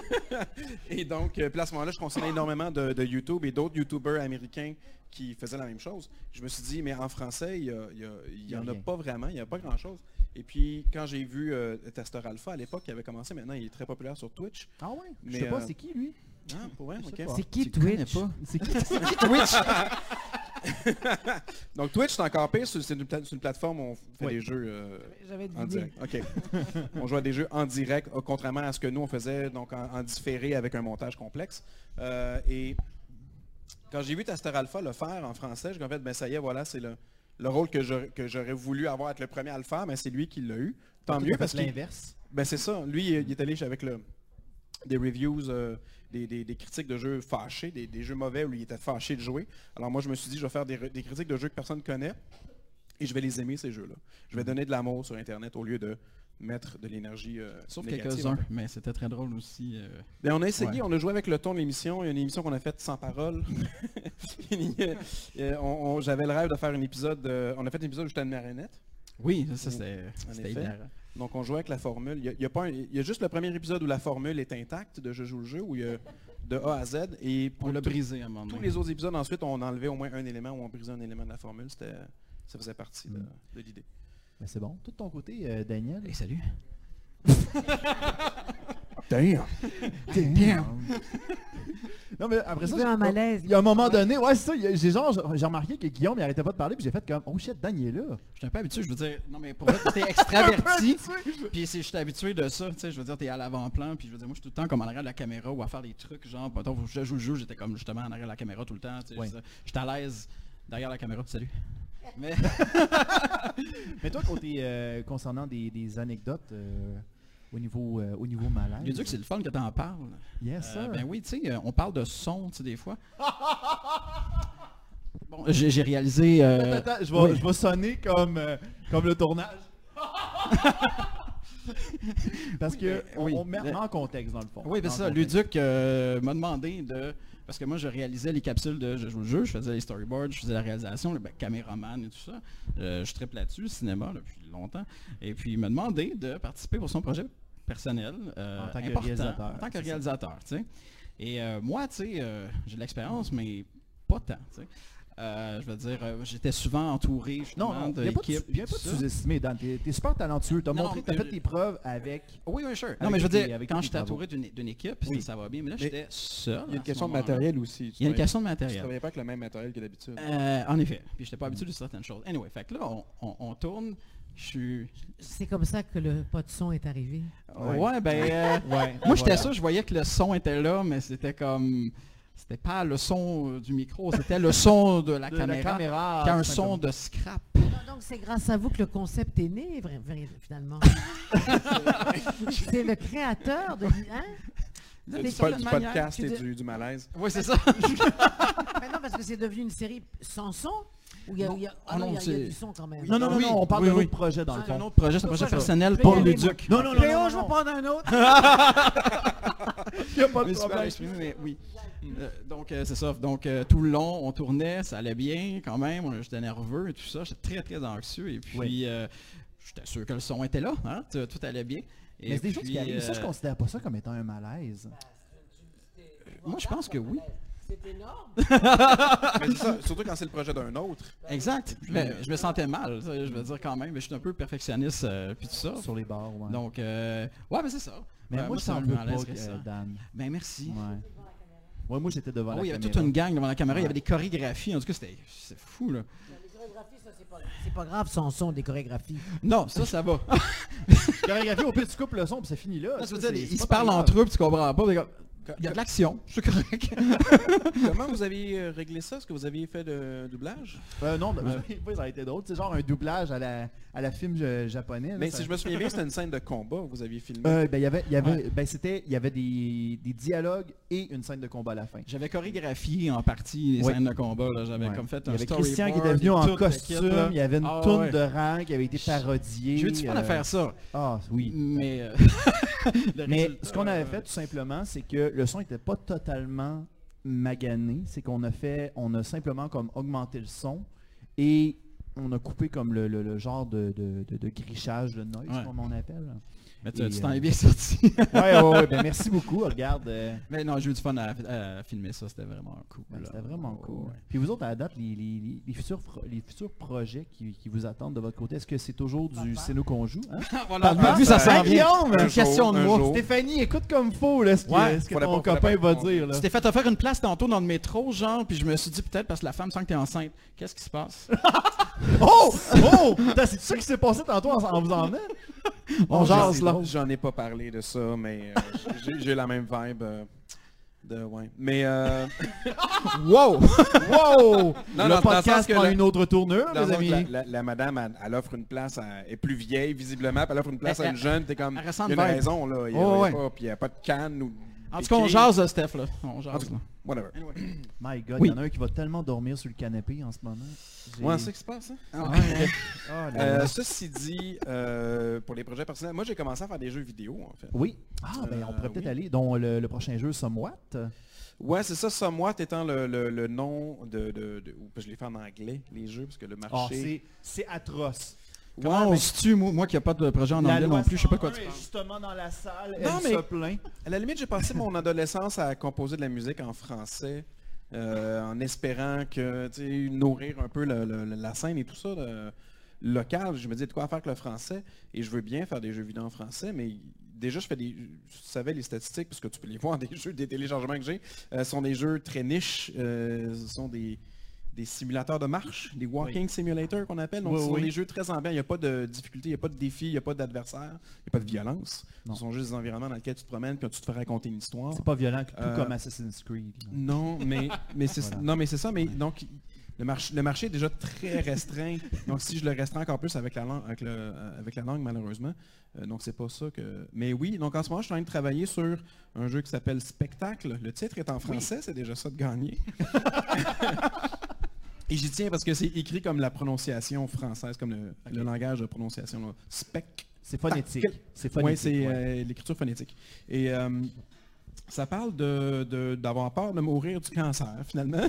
[laughs] et donc, euh, puis à ce moment-là, je consommais énormément de, YouTube et d'autres YouTubers américains qui faisaient la même chose. Je me suis dit, mais en français, il n'y en a pas vraiment, il n'y a pas grand-chose. Et puis, quand j'ai vu Tester Alpha, à l'époque, il avait commencé, maintenant, il est très populaire sur Twitch. Ah ouais? Je sais pas, c'est qui, lui? Ah, pour vrai? C'est qui Twitch? C'est qui Twitch? [laughs] Donc Twitch, c'est encore pire. C'est une, plateforme où on fait des jeux euh, en direct. [laughs] on joue à des jeux en direct, euh, contrairement à ce que nous, on faisait donc en, différé avec un montage complexe. Euh, et quand j'ai vu Taster Alpha le faire en français, j'ai en fait, ben ça y est, voilà, c'est le, rôle que j'aurais voulu avoir être le premier à le faire, mais c'est lui qui l'a eu. Tant mieux parce que l'inverse? Ben c'est ça. Lui, il est allé avec le, des reviews des, critiques de jeux fâchés, des, jeux mauvais où il était fâché de jouer. Alors moi, je me suis dit, je vais faire des, critiques de jeux que personne ne connaît et je vais les aimer, ces jeux-là. Je vais mm. donner de l'amour sur Internet au lieu de mettre de l'énergie euh, Sauf quelques-uns, mais c'était très drôle aussi. Euh. Ben, on a essayé, on a joué avec le ton de l'émission. Il y a une émission qu'on a faite sans parole. [laughs] J'avais le rêve de faire un épisode, on a fait un épisode où j'étais une marionnette. Oui, ça c'était donc on jouait avec la formule. Il y, a, pas il y, a, juste le premier épisode où la formule est intacte de Je joue le jeu, où il y a de A à Z. Et pour on l'a brisé à un moment Tous les autres épisodes, ensuite, on enlevait au moins un élément ou on brisait un élément de la formule. Ça faisait partie de, mm. l'idée. Ben, c'est bon. Tout de ton côté, euh, Daniel. Et salut. [laughs] Damn. Damn. Non, mais après ça, un malaise. Il y a un moment donné, ouais, c'est ça. J'ai genre, j'ai remarqué que Guillaume, il arrêtait pas de parler, puis j'ai fait comme, oh shit, Dan, il est là. Je suis un peu habitué, je veux dire, non, mais pour moi, t'es [laughs] extraverti. puis je suis habitué de ça, tu sais, je veux dire, t'es à l'avant-plan, puis je veux dire, moi, je suis tout le temps comme en arrière de la caméra ou à faire des trucs, genre, quand je joue le jeu, j'étais comme justement en arrière de la caméra tout le temps, tu sais, j'étais à l'aise derrière la caméra, salut. Mais, [laughs] mais toi, côté, euh, concernant des, des anecdotes, euh, au niveau, euh, au niveau malade. Il dit que c'est le fun que tu en parles. Yes, euh, ben oui, tu sais, euh, on parle de son, tu sais, des fois. [laughs] bon, j'ai réalisé... [laughs] je, vais, sonner comme, comme le tournage. [laughs] Parce que on, met en contexte dans le fond. Oui, c'est ça. Luduc m'a demandé de. Parce que moi, je réalisais les capsules de Je joue le jeu, je faisais les storyboards, je faisais la réalisation, le ben, caméraman et tout ça. je triple là-dessus, le cinéma, depuis longtemps. Et puis, il m'a demandé de participer pour son projet personnel. Euh, en tant que réalisateur. En tant que réalisateur, tu sais. Et euh, moi, tu sais, euh, j'ai de l'expérience, mais pas tant, tu sais. je veux dire, j'étais souvent entouré justement non, n'y a pas de sous-estimer, Dan. Tu es, super talentueux. Tu as montré, tu as fait tes preuves avec. Oui, oui, sure. Non, mais je veux dire, quand j'étais entouré d'une équipe, ça va bien. Mais là, j'étais seul. Il y a une question de matériel aussi. Il y a une question de matériel. Tu travaillais pas avec le même matériel que d'habitude. en effet. Puis je n'étais pas habitué de certaines choses. Anyway, fait que là, on tourne. C'est comme ça que le pas de son est arrivé. Ouais, ben. Euh, moi, j'étais sûr, je voyais que le son était là, mais c'était comme. C'était pas le son du micro, c'était le son de la caméra, qui a un son de scrap. Donc c'est grâce à vous que le concept est né, finalement. [laughs] c'est le créateur de. Hein? Du, podcast et du, du, malaise. Oui, c'est ça. [laughs] mais non, parce que c'est devenu une série sans son. Ou il y, a, y, a, ah non, y a du son quand même. Non, non, non, non on parle d'un autre projet dans le fond. Un autre projet, c'est un projet personnel pour le Duc. Non, non, non. Léo, je vais prendre un autre. [laughs] Il n'y a pas de problème. Mais oui. Euh, donc, euh, c'est ça. Donc, euh, tout le long, on tournait, ça allait bien quand même. J'étais nerveux et tout ça. J'étais très, très anxieux. Et puis, j'étais sûr que le son était là. Hein? Tout, allait bien. Mais c'est des choses qui arrivent. Ça, je ne considère pas ça comme étant un malaise. Moi, je pense que oui. C'est énorme. [laughs] mais ça, surtout quand c'est le projet d'un autre. Exact. Mais, je me sentais mal, je veux dire quand même. Mais je suis un peu perfectionniste euh, puis tout ça. Sur les bords, ouais. Donc, euh, ouais, mais c'est ça. Mais moi, je sens pas, euh, Dan. Ben merci. Ouais. moi, j'étais devant la caméra. Il y avait toute une gang devant la caméra. Il y avait des chorégraphies. En tout cas, c'était fou, là. C'est pas grave son son des chorégraphies. Non, ça, ça va. [laughs] chorégraphie, au pire, tu coupes le son, puis ça finit là. ils se parlent entre eux, puis tu comprends pas. Il y a de l'action, je suis correct. [laughs] Comment vous aviez réglé ça? Est-ce que vous aviez fait de doublage? non, ça a été d'autres. C'est genre un doublage à la, à la film japonais. Mais si je me souviens bien, c'était une scène de combat que vous aviez filmé. ben, il y avait, y avait, ben, c'était, il y avait des, des, dialogues et une scène de combat à la fin. J'avais chorégraphié en partie les scènes de combat. J'avais comme fait un Il y avait Christian qui était venu en costume. Il y avait une ah, tourne de rang qui avait été parodiée. Je veux du fun à faire ça? Ah oui. Mais, [laughs] Mais ce qu'on avait fait tout simplement, c'est que le son n'était pas totalement magané. C'est qu'on a fait, on a simplement comme augmenté le son et on a coupé comme le, genre de, de, grichage, de noise, comme on appelle. Mais tu t'en es bien sorti. [laughs] ouais, ouais, ouais ben, [laughs] merci beaucoup. Regarde. Euh, mais non, j'ai eu du fun à, filmer ça. C'était vraiment cool. Ben, c'était vraiment cool. Puis vous autres, à la date, les, les, futurs, les futurs projets qui, qui, vous attendent de votre côté, est-ce que c'est toujours du C'est nous qu'on joue hein? [laughs] voilà, vu, ça s'en Guillaume, une question de moi. Stéphanie, écoute comme faux là, ce, que ton copain va dire. Tu t'es fait offrir une place tantôt dans le métro, genre, puis je me suis dit peut-être parce que la femme sent que t'es enceinte. Qu'est-ce qui se passe? oh! Oh! C'est ça qui s'est passé tantôt en, vous emmenant? [laughs] On jase là. J'en ai pas parlé de ça, mais euh, j'ai la même vibe. Euh, de, ouais. Mais euh... [laughs] wow! wow! Non, le podcast prend une autre tournure, les amis. La, madame, elle, offre une place, à, elle est plus vieille visiblement, puis elle offre une place à une jeune. T'es comme, il y a une raison là. Il n'y a, pas, a pas de canne ou en tout cas, on jase, Steph, là. On jase, là. Whatever. [clears throat] My God, il y en a un qui va tellement dormir sur le canapé en ce moment. Ouais, c'est ce qui se passe, hein? Ah, [laughs] oh, euh, ceci dit, euh, pour les projets personnels, moi j'ai commencé à faire des jeux vidéo, en fait. Oui. Ah, ben on pourrait euh, peut-être aller, dont le, prochain jeu, Somewhat. Ouais, c'est ça, Somewhat étant le, nom de, de, Je l'ai fait en anglais, les jeux, parce que le ah, marché... c'est atroce. Comment on se tue, moi, qui n'ai pas de projet en anglais non plus, je sais pas quoi tu parles. justement dans la salle, non, elle mais, se plaint. À la limite, j'ai passé mon adolescence à composer de la musique en français, euh, en espérant que, nourrir un peu la scène et tout ça local. Je me disais de quoi faire avec le français, et je veux bien faire des jeux vidéo en français, mais déjà, je fais des. Je savais les statistiques, parce que tu peux les voir [laughs] des jeux, des téléchargements que j'ai. Euh, sont des jeux très niches. Euh, ce sont des, des simulateurs de marche, des walking simulators qu'on appelle. Donc, ce sont des jeux très ambiants. Il n'y a pas de difficulté, il n'y a pas de défi, il n'y a pas d'adversaire, il n'y a pas de violence. Ce sont juste des environnements dans lesquels tu te promènes et tu te fais raconter une histoire. C'est pas violent, tout euh, comme Assassin's Creed. Non, mais, [laughs] mais c'est non, mais c'est ça. Mais donc, le, marché, le marché est déjà très restreint. donc, si je le restreins encore plus avec la langue, avec, le, euh, avec la langue malheureusement. Euh, donc, c'est pas ça que. Mais oui, donc en ce moment, je suis en train de travailler sur un jeu qui s'appelle Spectacle. Le titre est en français, c'est déjà ça de gagner. [laughs] Et j'y tiens parce que c'est écrit comme la prononciation française, comme le, langage de prononciation. Spec. C'est phonétique. C'est phonétique. Oui, c'est euh, l'écriture phonétique. Et euh, ça parle de, d'avoir peur de mourir du cancer, finalement. [laughs]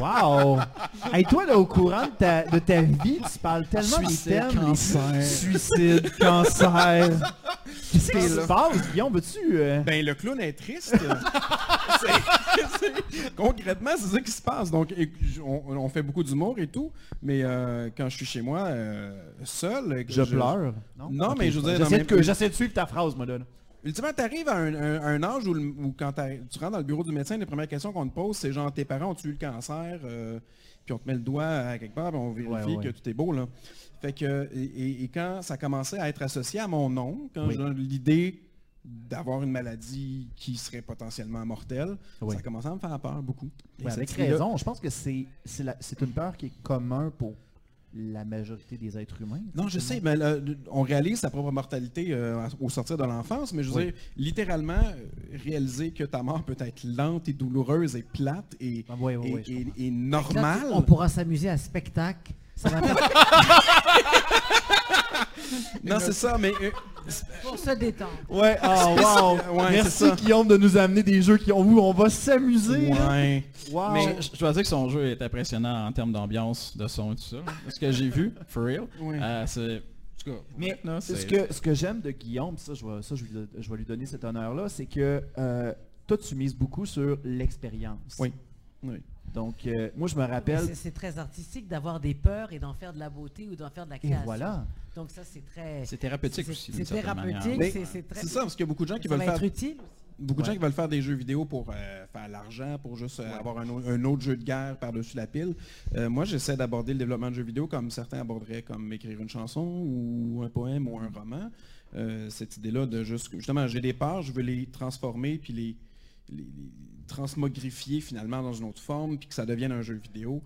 wow! Et toi, là, au courant de ta, de ta vie, tu parles tellement des thèmes. Cancer. Suicide, cancer. Qu'est-ce qui se passe, Guillaume? Veux-tu... Euh? Ben, le clown est triste. [laughs] concrètement, c'est ça qui se passe. Donc, on, fait beaucoup d'humour et tout, mais euh, quand je suis chez moi, euh, seul... Je, pleure. Non, mais je veux dire... J'essaie de, suivre ta phrase, moi, là. Ultimement, tu arrives à un, âge où, quand tu rentres dans le bureau du médecin, les premières questions qu'on te pose, c'est genre tes parents ont-tu eu le cancer euh, Puis on te met le doigt à quelque part, puis on vérifie que tout est beau. Là. Fait que, et, quand ça commençait à être associé à mon nom, quand j'ai l'idée d'avoir une maladie qui serait potentiellement mortelle, ça commençait à me faire peur beaucoup. avec raison, je pense que c'est une peur qui est commune pour la majorité des êtres humains. Non, je sais, mais on réalise sa propre mortalité euh, au sortir de l'enfance, mais je veux dire, littéralement, euh, réaliser que ta mort peut être lente et douloureuse et plate et, ah, et, normale. on pourra s'amuser à spectacle. Ça va [laughs] non, c'est ça, mais... Euh, pour se détendre. Ouais, oh, wow. Merci Guillaume de nous amener des jeux qui ont où on va s'amuser. Ouais. Wow. Mais je, dois dire que son jeu est impressionnant en termes d'ambiance, de son et tout ça. Ce que j'ai vu, for real, euh, c'est... Mais ce que, ce que j'aime de Guillaume, ça, je vais, ça, je, vais lui donner cet honneur-là, c'est que euh, toi, tu mises beaucoup sur l'expérience. Oui. oui. Donc, euh, moi, je me rappelle... C'est très artistique d'avoir des peurs et d'en faire de la beauté ou d'en faire de la création. Et voilà. Donc ça, c'est très... C'est thérapeutique aussi. C'est thérapeutique, c'est très... C'est ça, parce qu'il y a beaucoup de gens qui veulent faire... utile Beaucoup de gens qui veulent faire des jeux vidéo pour euh, faire l'argent, pour juste euh, avoir un, autre jeu de guerre par-dessus la pile. moi, j'essaie d'aborder le développement de jeux vidéo comme certains aborderaient comme écrire une chanson ou un poème ou un roman. cette idée-là de juste, justement, j'ai des parts, je veux les transformer, puis les, les, transmogrifier finalement dans une autre forme, puis que ça devienne un jeu vidéo.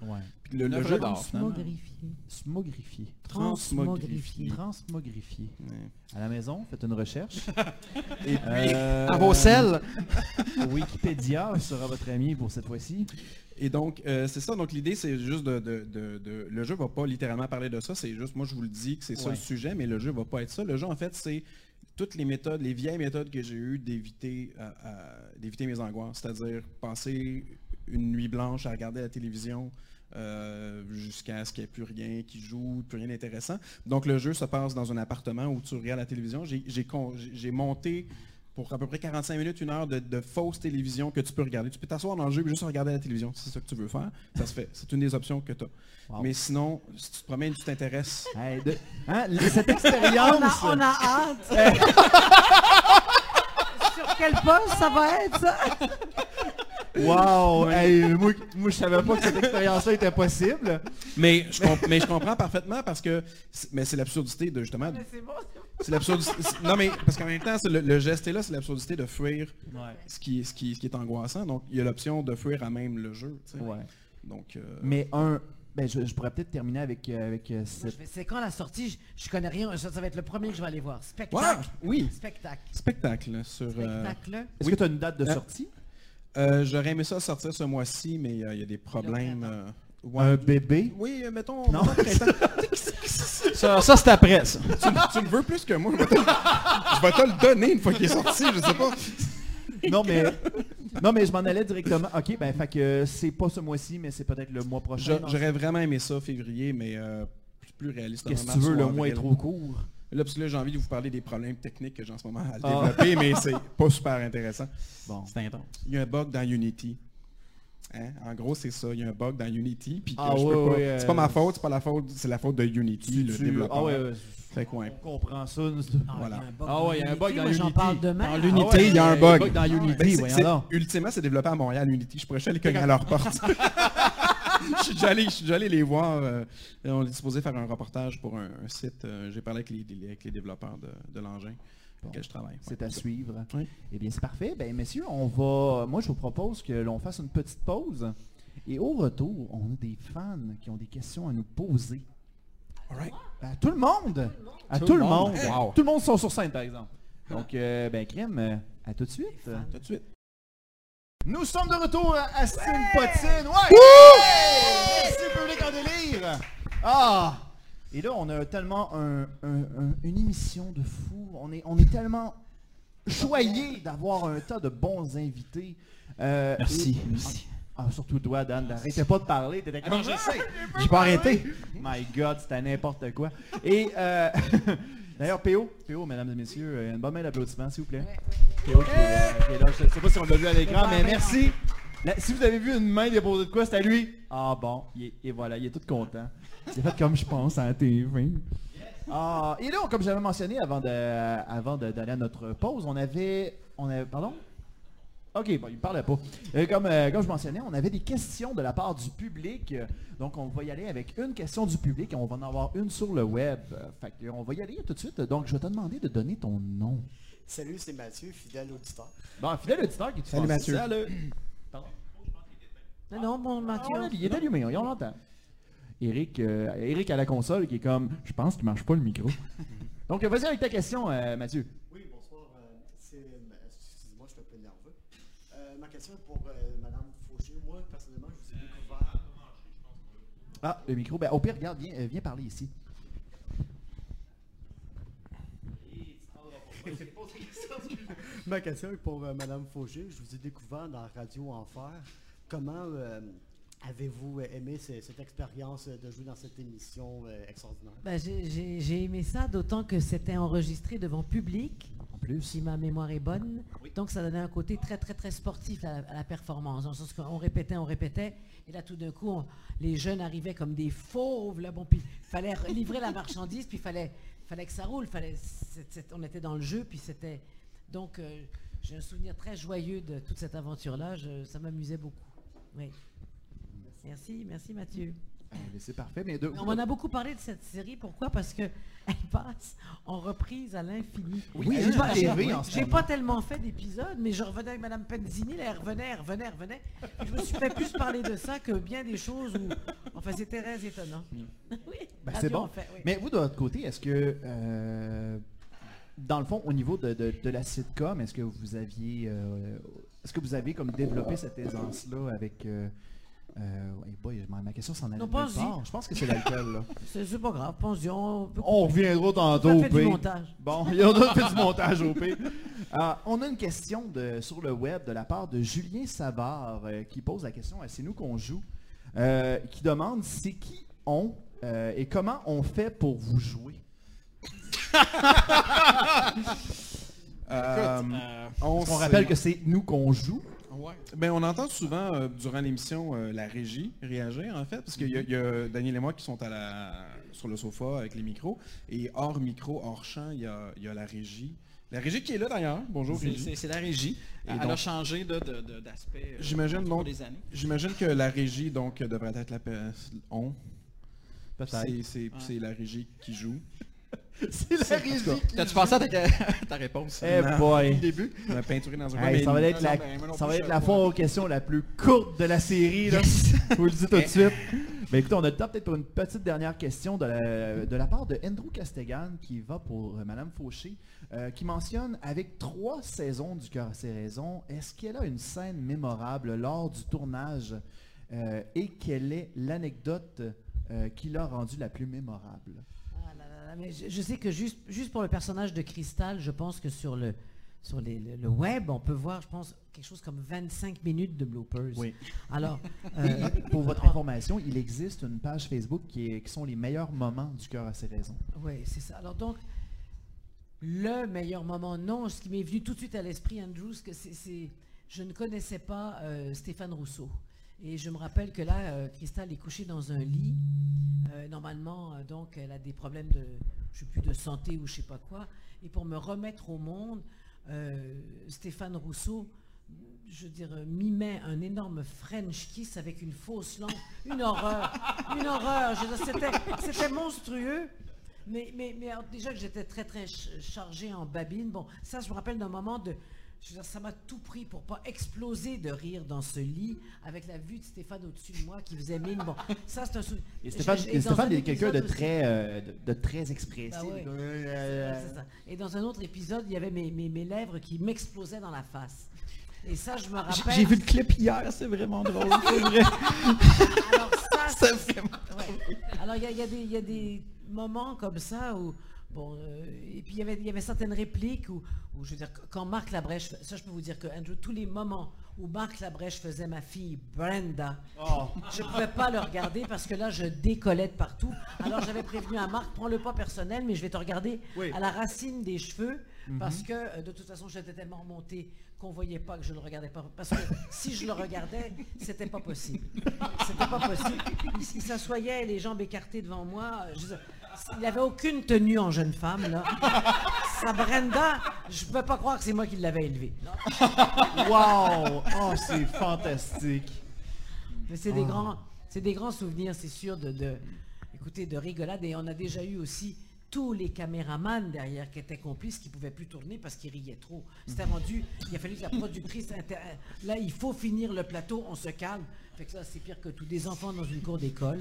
le, le jeu d'art. Transmogrifié. Transmogrifié. Transmogrifié. À la maison, faites une recherche. [laughs] Et puis, euh, à vos selles. [laughs] Wikipédia sera votre ami pour cette fois-ci. Et donc, euh, c'est ça. Donc, l'idée, c'est juste de, Le jeu va pas littéralement parler de ça. C'est juste, moi, je vous le dis que c'est ça le sujet, mais le jeu va pas être ça. Le jeu, en fait, c'est toutes les méthodes, les vieilles méthodes que j'ai eues d'éviter, euh, euh, d'éviter mes angoisses. C'est-à-dire passer une nuit blanche à regarder la télévision jusqu'à ce qu'il n'y ait plus rien qui joue, plus rien d'intéressant. Donc, le jeu se passe dans un appartement où tu regardes la télévision. J'ai monté pour à peu près 45 minutes, une heure de, de fausse télévision que tu peux regarder. Tu peux t'asseoir dans le jeu et juste regarder la télévision. Si c'est ça que tu veux faire. Ça se fait. C'est une des options que tu as. Mais sinon, si tu te promènes, tu t'intéresses. Hein, cette expérience. on, a, hâte. [laughs] Sur quel poste ça va être, ça? Wow! moi, moi, je savais pas que cette expérience-là était possible. Mais je, mais je comprends parfaitement parce que mais c'est l'absurdité de justement. C'est l'absurdité. Non, mais parce qu'en même temps, le, geste est là, c'est l'absurdité de fuir ce, qui, ce, qui, ce qui est angoissant. Donc, il y a l'option de fuir à même le jeu. Donc, euh, Mais un. Ben, je, pourrais peut-être terminer avec, euh, avec euh, C'est quand la sortie? Je, connais rien. Ça, va être le premier que je vais aller voir. Spectacle. oui. Spectacle. Spectacle. Sur, Spectacle. Est-ce que tu as une date de sortie? J'aurais aimé ça sortir ce mois-ci, mais il y a des problèmes. Un bébé? Oui, mettons. Non. [laughs] ça, ça c'est après, ça. Tu, le veux plus que moi. Je vais te le donner une fois qu'il est sorti, je sais pas. Non, mais, non, mais je m'en allais directement. OK, ben, fait que c'est pas ce mois-ci, mais c'est peut-être le mois prochain. J'aurais vraiment aimé ça, février, mais euh, plus réaliste. Qu'est-ce que tu veux, le mois est trop court? Là, parce que là, j'ai envie de vous parler des problèmes techniques que j'ai en ce moment à ah. développer, mais c'est pas super intéressant. Bon, c'est intense. Il y a un bug dans Unity. Hein? En gros, c'est ça. Il y a un bug dans Unity. Puis ah, C'est pas ma faute, c'est pas la faute, c'est la faute de Unity, le développeur. Ah ouais, fait quoi. On comprend ça. Ah, voilà. Ah ouais, il y a un bug dans Unity. J'en parle demain. Dans l'Unité, il y a un bug. dans Unity, ben, Ultimement, c'est développé à Montréal, Unity. Je pourrais aller cogner à leur porte. [laughs] je suis déjà allé, je suis allé les voir. Euh, on est supposé faire un reportage pour un, site. Euh, j'ai parlé avec les, avec les développeurs de, de l'engin je travaille. C'est à suivre. Eh bien, c'est parfait. Ben, messieurs, on va. Moi, je vous propose que l'on fasse une petite pause. Et au retour, on a des fans qui ont des questions à nous poser. À tout le monde! À tout, le monde! Tout le monde sont sur scène, par exemple. Donc, euh, ben, Crème, à tout de suite. Tout de suite. Nous sommes de retour à Style Potine. Ouais! Merci, public en délire! Ah! Et là, on a tellement une émission de fou. On est, on est tellement choyé d'avoir un tas de bons invités. Euh, merci, merci. Ah, surtout toi, Dan, n'arrêtais pas de parler. T'étais comme, je sais. J'ai pas arrêté. My God, c'était n'importe quoi. Et euh, [laughs] d'ailleurs, PO, PO, mesdames et messieurs, euh, une bonne main d'applaudissement, s'il vous plaît. PO qui est, là. Je ne sais pas si on l'a vu à l'écran, mais merci. si vous avez vu une main déposée de quoi, c'était lui. Ah bon, et voilà, il est tout content. C'est fait comme je pense à la TV. Ah, et là, comme j'avais mentionné avant d'aller avant à notre pause, on avait, on avait, pardon, Ok, bon, il ne parlait pas. Euh, comme, euh, comme je mentionnais, on avait des questions de la part du public. Donc, on va y aller avec une question du public et on va en avoir une sur le web. Fait on va y aller tout de suite. Donc, je vais te demander de donner ton nom. Salut, c'est Mathieu, fidèle auditeur. Bon, fidèle auditeur qui est Salut Mathieu. Salut. Pardon? Non, non, bon, Mathieu. Ah, il est allumé, on l'entend. Eric, euh, Eric à la console qui est comme, je pense qu'il marche pas le micro. [laughs] Donc, vas-y avec ta question, Mathieu. Ah, le micro. Ben, au pire, regarde, viens, euh, viens parler ici. [laughs] Ma question est pour euh, Madame Fauché. Je vous ai découvert dans Radio Enfer. Comment euh, avez-vous aimé cette expérience de jouer dans cette émission extraordinaire? Ben, j'ai aimé ça, d'autant que c'était enregistré devant public. En plus. Si ma mémoire est bonne. Donc, ça donnait un côté très, très, très sportif à la, performance. Dans le sens qu'on répétait, on répétait. Et là, tout d'un coup, les jeunes arrivaient comme des fauves. Là, bon, puis il fallait livrer la marchandise, puis il fallait, fallait que ça roule. Fallait, on était dans le jeu, puis c'était... Donc, euh, j'ai un souvenir très joyeux de toute cette aventure-là. Ça m'amusait beaucoup. Oui. Merci, merci Mathieu. c'est parfait. Mais On en a beaucoup parlé de cette série. Pourquoi? Parce que [laughs] elle passe en reprise à l'infini. Oui, j'ai pas, tellement fait d'épisodes, mais je revenais avec Mme Penzini, elle revenait, elle revenait, elle revenait. je me suis fait plus parler de ça que bien des choses où. Enfin, c'était très étonnant. Mm. [laughs] oui, ben, c'est bon. Mais vous, de votre côté, est-ce que. Euh, dans le fond, au niveau de, la sitcom, est-ce que vous aviez. Euh, est-ce que vous avez comme développé cette aisance-là avec. Euh, euh, boy, ma question s'en allait Je pense que c'est l'alcool. [laughs] C'est pas grave. Pense on, on reviendra tantôt au montage. Bon, il y en a [laughs] fait du montage au P. Euh, on a une question de, sur le web de la part de Julien Savard euh, qui pose la question à C'est nous qu'on joue, euh, qui demande c'est qui on et comment on fait pour vous jouer. [laughs] on, on rappelle que c'est nous qu'on joue. Ben, on entend souvent euh, durant l'émission euh, la régie réagir, en fait, parce qu'il y, a Daniel et moi qui sont à la, sur le sofa avec les micros. Et hors micro, hors champ, il y a, la régie. La régie qui est là d'ailleurs. Bonjour Régie. C'est la régie. Elle a changé d'aspect euh, j'imagine donc, les années. J'imagine que la régie donc devrait être la on. C'est la régie qui joue. [laughs] C'est la régie. T'as-tu pensé [laughs] à ta, réponse? Eh boy. Au début, on a peinturé dans un hey, Ça va être la, ça va être la fois aux questions la plus courte de la série. Là. Je [laughs] vous le dis tout de suite. Mais écoutez, on a le temps peut-être pour une petite dernière question de la, de la part de Andrew Castegan qui va pour euh, Madame Fauché, euh, qui mentionne avec trois saisons du cœur à ses raisons, est-ce qu'elle a une scène mémorable lors du tournage euh, et quelle est l'anecdote qui l'a rendue la plus mémorable? Je, sais que juste, juste pour le personnage de Cristal, je pense que sur le, sur le, web, on peut voir, je pense, quelque chose comme 25 minutes de bloopers. Oui. Alors, [laughs] euh, pour votre information, il existe une page Facebook qui, qui sont les meilleurs moments du cœur à ses raisons. Oui, c'est ça. Alors donc, le meilleur moment, non, ce qui m'est venu tout de suite à l'esprit, Andrews, que c'est, je ne connaissais pas euh, Stéphane Rousseau. Et je me rappelle que là, euh, est couchée dans un lit. Euh, normalement, euh, donc, elle a des problèmes de, je sais plus, de santé ou je sais pas quoi. Et pour me remettre au monde, Stéphane Rousseau, je veux dire, mimait un énorme French kiss avec une fausse langue. Une horreur, une horreur. C'était monstrueux. Mais, mais, mais déjà que j'étais très, très chargée en babine. Bon, ça, je me rappelle d'un moment de ça m'a tout pris pour pas exploser de rire dans ce lit avec la vue de Stéphane au-dessus de moi qui faisait mine. Bon, ça c'est un souvenir. Et Stéphane, est quelqu'un de très, euh, de, très expressif. Bah et dans un autre épisode, il y avait mes, mes, lèvres qui m'explosaient dans la face. Et ça, je me rappelle. J'ai vu le clip hier, c'est vraiment drôle. [laughs] vrai. Alors ça, [laughs] c'est vraiment. Alors il y, y, a des moments comme ça où Bon, euh, et puis il y avait, il y avait certaines répliques où, je veux dire, quand Marc Labrèche, ça je peux vous dire que Andrew, tous les moments où Marc Labrèche faisait ma fille Brenda, oh. je ne pouvais pas le regarder parce que là je décollais de partout. Alors j'avais prévenu à Marc, prends le pas personnel, mais je vais te regarder à la racine des cheveux mhm. parce que euh, de toute façon j'étais tellement remonté qu'on voyait pas que je le regardais pas. Parce que si je le regardais, c'était pas possible. C'était pas possible. Il, s'assoyait, les jambes écartées devant moi. Je, il n'avait aucune tenue en jeune femme, là. Sa Brenda, je ne peux pas croire que c'est moi qui l'avais élevée. wow! Oh, c'est fantastique. Mais c'est des, oh. grands, des grands souvenirs, c'est sûr, de, de, écoutez, de rigolade. Et on a déjà eu aussi tous les caméramans derrière qui étaient complices, qui ne pouvaient plus tourner parce qu'ils riaient trop. C'était rendu, il a fallu que la productrice, là, il faut finir le plateau, on se calme. Fait que ça, c'est pire que tous des enfants dans une cour d'école.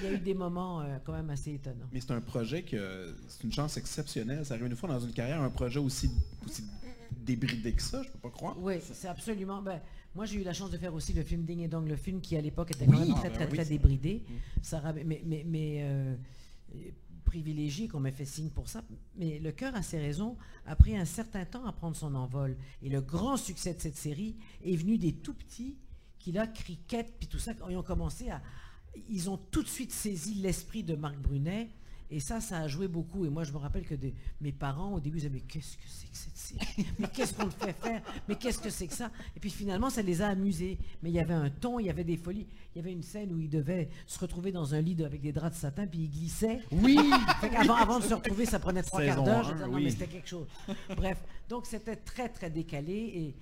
Il y a eu des moments euh, quand même assez étonnants. Mais c'est un projet que c'est une chance exceptionnelle. Ça arrive une fois dans une carrière, un projet aussi, aussi débridé que ça, je peux pas croire. Oui, c'est absolument. Ben, moi, j'ai eu la chance de faire aussi le film Ding et Dong, le film qui à l'époque était quand même très, très, très, débridé. Ça, mais, mais, mais euh, privilégié qu'on m'ait fait signe pour ça. Mais Le cœur a ses raisons a pris un certain temps à prendre son envol. Et le grand succès de cette série est venu des tout petits qui, là, cricket, puis tout ça, ils ont commencé à, ils ont tout de suite saisi l'esprit de Marc Brunet. Et ça, ça a joué beaucoup. Et moi, je me rappelle que mes parents, au début, ils disaient, mais qu'est-ce que c'est que cette série? Mais qu'est-ce qu'on le fait faire? Mais qu'est-ce que c'est que ça? Et puis finalement, ça les a amusés. Mais il y avait un ton, il y avait des folies. Il y avait une scène où ils devaient se retrouver dans un lit avec des draps de satin, puis ils glissaient. Oui [laughs] avant, avant, de se retrouver, ça prenait trois quarts d'heure. Je non, mais c'était quelque chose. Bref, donc c'était très, très décalé. Et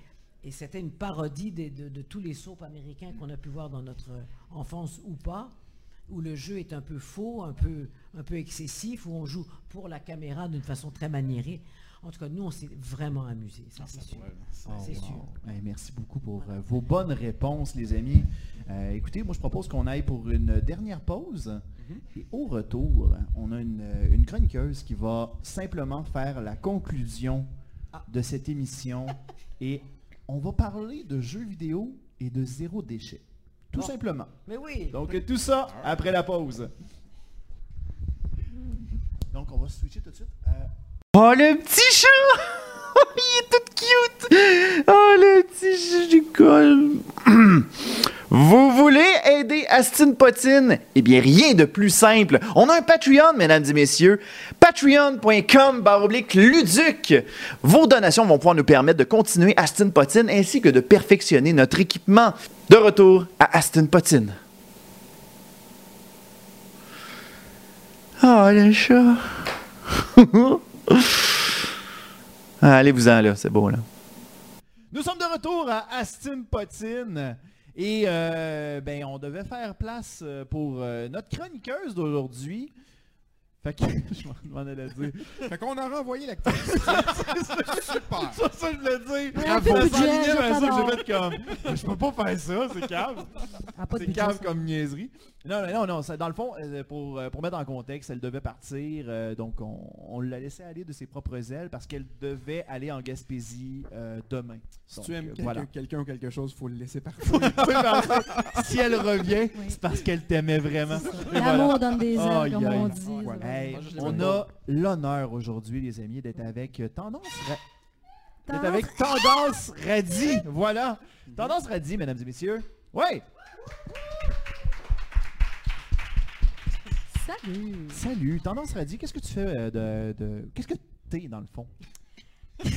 et c'était une parodie de, tous les soaps américains qu'on a pu voir dans notre enfance ou pas, où le jeu est un peu faux, un peu, un peu excessif, où on joue pour la caméra d'une façon très maniérée. En tout cas, nous, on s'est vraiment amusés, ça, c'est sûr. merci beaucoup pour euh, vos bonnes réponses, les amis. Euh, écoutez, moi, je propose qu'on aille pour une dernière pause. Mhm. Et au retour, on a une, une, chroniqueuse qui va simplement faire la conclusion ah. de cette émission. [laughs] et on va parler de jeux vidéo et de zéro déchet. Tout simplement. Mais oui. Donc, tout ça après la pause. Donc, on va switcher tout de suite. Oh, le petit chat! [laughs] Il est tout cute! Oh, le petit chat du col! [clears throat] Vous voulez aider Astin Potine? Eh bien, rien de plus simple. On a un Patreon, mesdames et messieurs. Patreon.com baroblique Luduc. Vos donations vont pouvoir nous permettre de continuer Astin Potine ainsi que de perfectionner notre équipement. De retour à Astin Potine. Oh, le chat. [laughs] Ah, allez-vous-en, là, c'est beau, là. Nous sommes de retour à Astin Potine. Et euh, ben, on devait faire place euh, pour euh, notre chroniqueuse d'aujourd'hui. Fait que, [laughs] je m'en allais dire. Fait qu'on a renvoyé l'actrice. [laughs] Super. C'est ça que je voulais dire. Bravo. Ça ça, j'ai fait comme, je peux pas faire ça, c'est cave. C'est cave comme niaiserie. Non, non, non, dans le fond, euh, pour, euh, pour mettre en contexte, elle devait partir, euh, donc on, l'a laissé aller de ses propres ailes parce qu'elle devait aller en Gaspésie demain. Si tu aimes quelqu'un ou quelque chose, il faut le laisser partir. [laughs] si elle revient, c'est parce qu'elle t'aimait vraiment. L'amour donne des ailes, comme on dit. on a l'honneur aujourd'hui, les amis, d'être avec Tendance D'être avec Tendance Radis. Voilà. Tendance Radis, mesdames et messieurs. Ouais. Salut. Salut. Tendance Radis, qu'est-ce que tu fais euh, de... Qu'est-ce que t'es dans le fond? Tu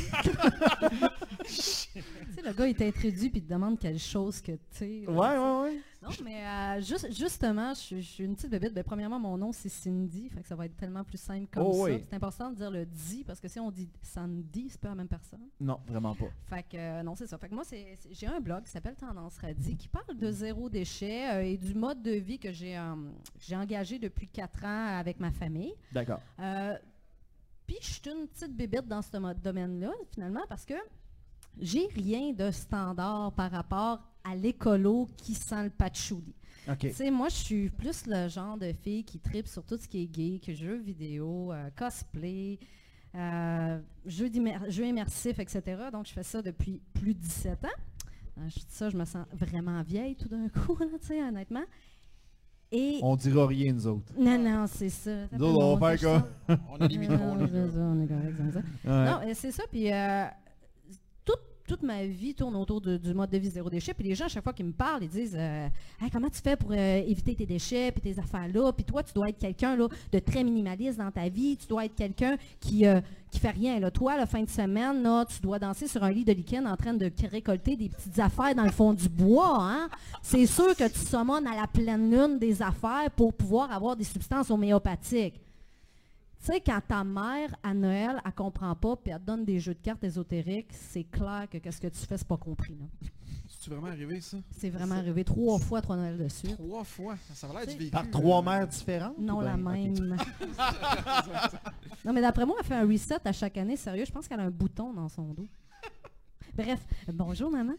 sais, le gars, il t'introduit puis il te demande quelque chose que tu sais. Ouais, ouais, ouais. Non, mais euh, juste, justement, je, suis une petite bébête. Ben, premièrement, mon nom, c'est Cindy, fait que ça va être tellement plus simple comme oh, ça. C'est important de dire le dit, parce que si on dit Sandy, c'est pas la même personne. Non, vraiment pas. Fait que, euh, non, c'est ça. Fait que moi, j'ai un blog qui s'appelle Tendance Radie, qui parle de zéro déchet euh, et du mode de vie que j'ai engagé depuis quatre ans avec ma famille. D'accord. Puis je suis une petite bébête dans ce domaine-là, finalement, parce que j'ai rien de standard par rapport à l'écolo qui sent le patchouli. Moi, je suis plus le genre de fille qui tripe sur tout ce qui est gay, que jeux vidéo, euh, cosplay, euh, jeux, immersifs, etc. Donc, je fais ça depuis plus de 17 ans. Euh, je dis ça, je me sens vraiment vieille tout d'un [laughs] coup, honnêtement. Et... On dira rien, nous autres. Non, non, c'est ça. Nous autres, on va faire quoi? on a micros. ça. Non, c'est ça. Puis euh, toute ma vie tourne autour du mode de vie zéro déchet. Puis les gens, à chaque fois qu'ils me parlent, ils disent euh, Comment tu fais pour euh, éviter tes déchets puis tes affaires-là? Puis toi, tu dois être quelqu'un de très minimaliste dans ta vie. Tu dois être quelqu'un qui ne qui fait rien. Là. Toi, la fin de semaine, là, tu dois danser sur un lit de lichen en train de récolter des petites affaires dans le fond du bois. Hein? C'est sûr que tu sommones à la pleine lune des affaires pour pouvoir avoir des substances homéopathiques. Tu sais, quand ta mère, à Noël, elle comprend pas, puis elle te donne des jeux de cartes ésotériques, c'est clair que qu'est-ce que tu fais, c'est pas compris. C'est vraiment arrivé, ça? C'est vraiment arrivé trois fois, trois Noëls dessus. Trois fois? Ça va l'air du véhicule. Par trois mères différentes? Non, la même. [laughs] non, mais d'après moi, elle fait un reset à chaque année. Sérieux, je pense qu'elle a un bouton dans son dos. Bref, bonjour, maman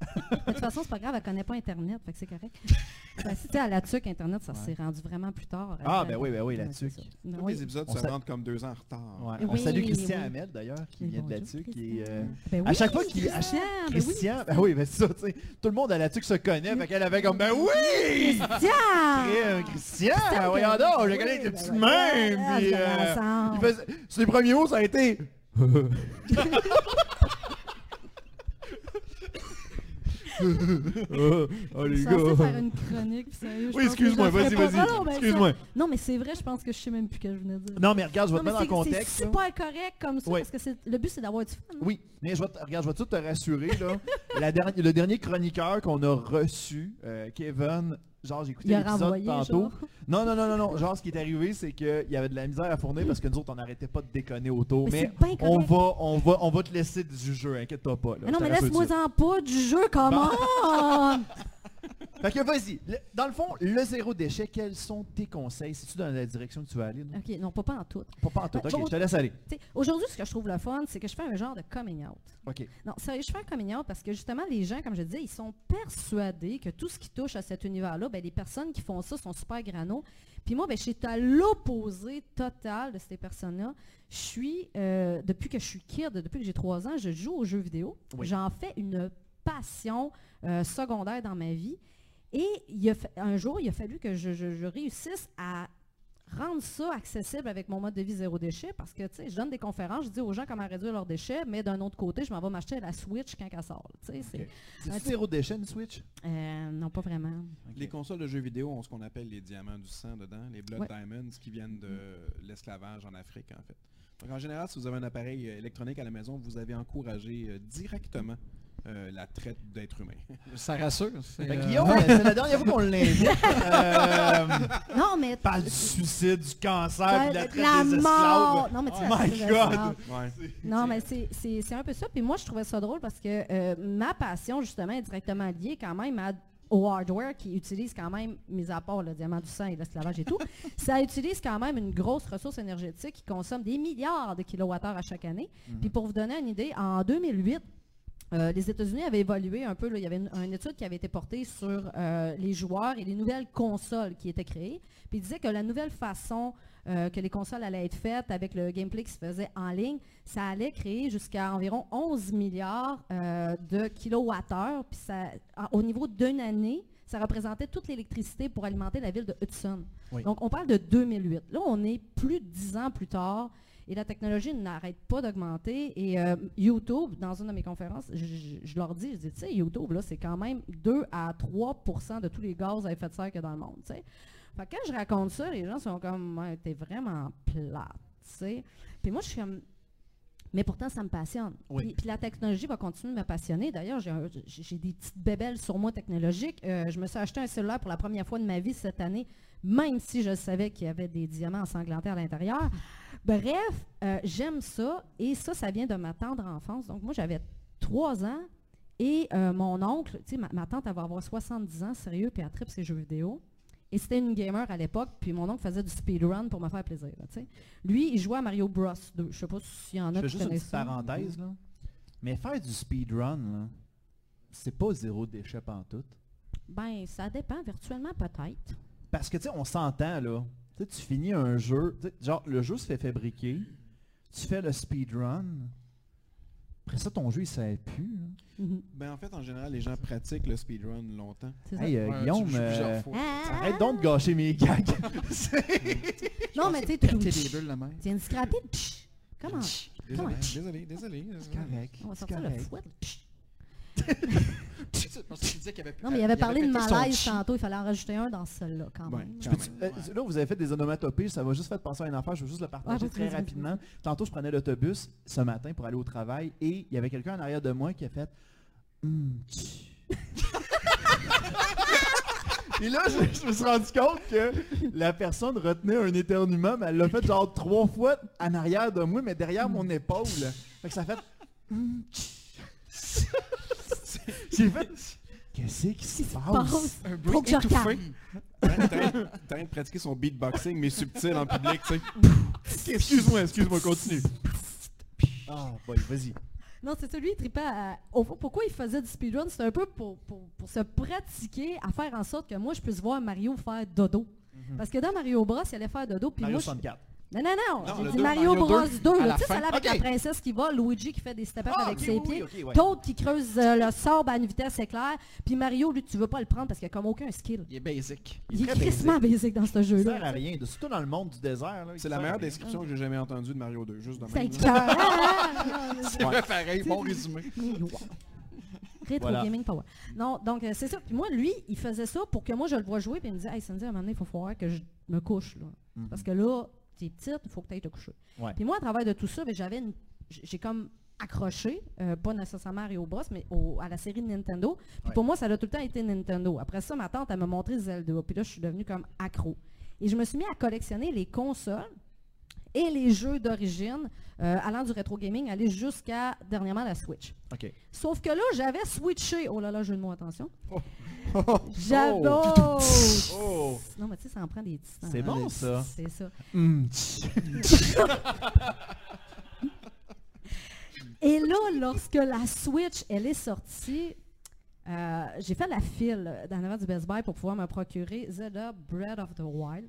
de toute façon, c'est pas grave, elle connaît pas Internet, fait que c'est correct. [laughs] ben, si tu à la TUC, Internet, ça s'est rendu vraiment plus tard. Ah, ben oui, ben oui, la TUC. Tous les épisodes se rendent comme deux ans en retard. On salue Christian Ahmed, d'ailleurs, qui vient de la TUC. Euh, ben à chaque fois qu'il... Christian, Christian, ben oui, ben ça, tu sais, tout le monde à la TUC se connaît, fait qu'elle avait comme, ben oui! Christian! Christian, voyons donc, je connais les petites mains, puis... Euh, sur les premiers mots, ça a été... [laughs] [laughs] oh, les gars. faire une chronique, sérieux. Oui, excuse-moi, vas-y, vas-y. Ben, excuse-moi. Non, mais c'est vrai, je pense que je sais même plus ce que je venais de dire. Non, mais regarde, je vais te mettre en contexte. C'est super correct comme ça, parce que le but, c'est d'avoir du fun. Oui, mais je vais te, regarde, je vais tout te rassurer, là. [laughs] le dernier chroniqueur qu'on a reçu, euh, Kevin, genre j'ai écouté l'épisode tantôt. Non, non, non, non, non. Genre ce qui est arrivé, c'est qu'il y avait de la misère à fournir parce que nous autres, on n'arrêtait pas de déconner autour. Mais, on va, on va, on va te laisser du jeu, inquiète-toi pas. non, mais laisse-moi en pas du jeu, comment? [laughs] Fait que vas-y. Dans le fond, le zéro déchet, quels sont tes conseils? Si tu dans la direction que tu veux aller? OK, non, pas, pas en tout. Pas, en tout. OK, je te laisse aller. Aujourd'hui, ce que je trouve le fun, c'est que je fais un genre de coming out. OK. Non, ça, je fais un coming out parce que justement, les gens, comme je disais, ils sont persuadés que tout ce qui touche à cet univers-là, ben, les personnes qui font ça sont super granos. Puis moi, ben, je suis à l'opposé total de ces personnes-là. Je suis, euh, depuis que je suis kid, depuis que j'ai trois ans, je joue aux jeux vidéo. J'en fais une passion euh, secondaire dans ma vie. Et il a un jour, il a fallu que je, réussisse à rendre ça accessible avec mon mode de vie zéro déchet parce que tu sais, je donne des conférences, je dis aux gens comment réduire leurs déchets, mais d'un autre côté, je m'en vais m'acheter la Switch quand elle sort. C'est zéro déchet une Switch? Euh, Non, pas vraiment. Les consoles de jeux vidéo ont ce qu'on appelle les diamants du sang dedans, les Blood Diamonds qui viennent de l'esclavage en Afrique en fait. Donc en général, si vous avez un appareil euh, électronique à la maison, vous avez encouragé euh, directement euh, la traite d'êtres humains. [laughs] Ça rassure. C'est euh, la dernière fois qu'on l'invite. [laughs] euh, non, mais... Parle du suicide, du cancer, de la traite la des mort. Non, mais tu oh my God! Non, mais c'est un peu ça. Puis moi, je trouvais ça drôle parce que euh, ma passion, justement, est directement liée quand même au hardware qui utilise quand même, mis à part le diamant du sang et l'esclavage et tout, [laughs] ça utilise quand même une grosse ressource énergétique qui consomme des milliards de kilowattheures à chaque année. Mhm. Puis pour vous donner une idée, en 2008, euh, les États-Unis avaient évolué un peu. il y avait une, étude qui avait été portée sur euh, les joueurs et les nouvelles consoles qui étaient créées. Puis il disait que la nouvelle façon euh, que les consoles allaient être faites avec le gameplay qui se faisait en ligne, ça allait créer jusqu'à environ 11 milliards de kilowattheures. Puis au niveau d'une année, ça représentait toute l'électricité pour alimenter la ville de Hudson. Donc on parle de 2008. Là, on est plus de 10 ans plus tard. Et la technologie n'arrête pas d'augmenter. Et euh, YouTube, dans une de mes conférences, je, leur dis, je dis, tu sais, YouTube, là, c'est quand même 2 à 3% de tous les gaz à effet de serre qu'il y a dans le monde, tu sais. Fait quand je raconte ça, les gens sont comme, t'es vraiment plate, tu sais. Puis moi, je suis comme, mais pourtant, ça me passionne. Puis, la technologie va continuer de me passionner. D'ailleurs, j'ai des petites bébelles sur moi technologiques. Euh, je me suis acheté un cellulaire pour la première fois de ma vie cette année, même si je savais qu'il y avait des diamants ensanglantés à l'intérieur. Bref, euh, j'aime ça. Et ça, ça vient de ma tendre enfance. Donc, moi, j'avais trois ans. Et euh, mon oncle, tu sais, ma, tante, elle va avoir 70 ans, sérieux, puis elle tripe ses jeux vidéo. Et c'était une gamer à l'époque, puis mon oncle faisait du speedrun pour me faire plaisir. Lui, il jouait à Mario Bros 2. Je sais pas s'il y en a qui juste une petite parenthèse, là. Mais faire du speedrun, c'est pas zéro déchet en tout. Ben, ça dépend, virtuellement peut-être. Parce que, tu sais, on s'entend, là. Tu tu finis un jeu, genre, le jeu se fait fabriquer, tu fais le speedrun, après ça, ton jeu, il ne plus. Mhm. Ben, en fait, en général, les gens pratiquent le speedrun longtemps. Hey, euh, Guillaume, euh, arrête donc de gâcher mes gags. [laughs] [laughs] non, mais tu sais, tu viens de scraper. Comment? Désolé, désolé, désolé. C'est correct. On va sortir le fouet. [laughs] non, mais il avait parlé de malaise tantôt, il fallait en rajouter un dans celle-là quand même. Euh, là, vous avez fait des onomatopées, ça m'a juste fait penser à une affaire, je veux juste le partager très rapidement. Tantôt, je prenais l'autobus ce matin pour aller au travail et il y avait quelqu'un en arrière de moi qui a fait hum, Et là, je, me suis rendu compte que la personne retenait un éternuement, mais elle l'a fait genre trois fois en arrière de moi, mais derrière mon épaule. Fait que ça fait... J'ai fait. Qu'est-ce qui se passe? Un bruit étouffé. T'as rien de pratiquer son beatboxing, mais subtil en public, tu sais. [laughs] Excuse-moi, excuse-moi, continue. Ah, boy, vas-y. Non, c'est celui qui tripait à... Pourquoi il faisait du speedrun? C'est un peu pour, pour, pour, se pratiquer à faire en sorte que moi, je puisse voir Mario faire dodo. Mhm. Parce que dans Mario Bros, il allait faire dodo. Puis Mario moi, 64. Non, non, non. J'ai dit Mario, Bros 2. Tu sais, ça là avec la princesse qui va, Luigi qui fait des step ah, avec ses pieds, Toad qui creuse euh, le sable à une vitesse éclair, puis Mario, lui, tu veux pas le prendre parce qu'il a comme aucun skill. Il est basic. Il, est crissement basic. dans ce jeu-là. Ça sert à rien. Surtout dans le monde du désert. C'est la meilleure description que j'ai jamais entendue de Mario 2. Juste de C'est [laughs] C'est [laughs] pareil. Bon résumé. Rétro Gaming Power. Non, donc euh, c'est ça. Puis moi, lui, il faisait ça pour que moi je le vois jouer, puis il me disait, hey Sandy, à un moment donné, il faut voir que je me couche. Là. Mhm. Parce que là, tu es petite, il faut que tu ailles te coucher. Puis moi, à travers de tout ça, ben, j'avais j'ai comme accroché, euh, pas nécessairement à Rio Bros, mais à la série de Nintendo. Puis pour moi, ça a tout le temps été Nintendo. Après ça, ma tante, elle m'a montré Zelda. Puis là, je suis devenue comme accro. Et je me suis mis à collectionner les consoles et les jeux d'origine, euh, allant du rétro gaming, aller jusqu'à dernièrement la Switch. Sauf que là, j'avais switché. Oh là là, jeu de mots, attention. [laughs] Oh. J'avais. Oh. Oh. Non, mais tu sais, ça en prend des petits C'est bon, ça. C'est ça. Hmm. [laughs] Et là, lorsque la Switch, elle est sortie, euh, j'ai fait la file dans l'avant du Best Buy pour pouvoir me procurer Zelda Breath of the Wild.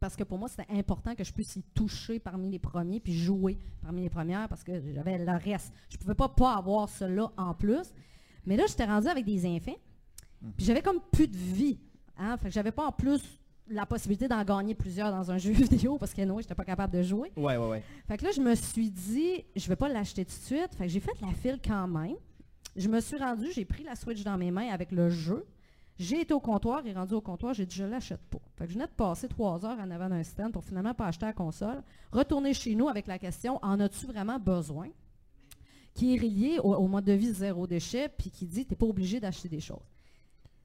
Parce que pour moi, c'était important que je puisse y toucher parmi les premiers, puis jouer parmi les premières, parce que j'avais le reste. Je ne pouvais pas pas avoir cela en plus. Mais là, j'étais rendue avec des enfants, puis j'avais comme plus de vie. Hein? Fait que j'avais pas en plus la possibilité d'en gagner plusieurs dans un [laughs] jeu vidéo parce que non, j'étais pas capable de jouer. Ouais, ouais, ouais. Fait que là, je me suis dit, je vais pas l'acheter tout de suite. Fait que j'ai fait la file quand même. Je me suis rendu, j'ai pris la Switch dans mes mains avec le jeu. J'ai été au comptoir et rendu au comptoir, j'ai dit je l'achète pas. Je venais de passer trois heures en avant d'un stand pour finalement pas acheter la console. Retourner chez nous avec la question en as-tu vraiment besoin qui est relié au, mode de vie zéro déchet, puis qui dit tu n'es pas obligé d'acheter des choses.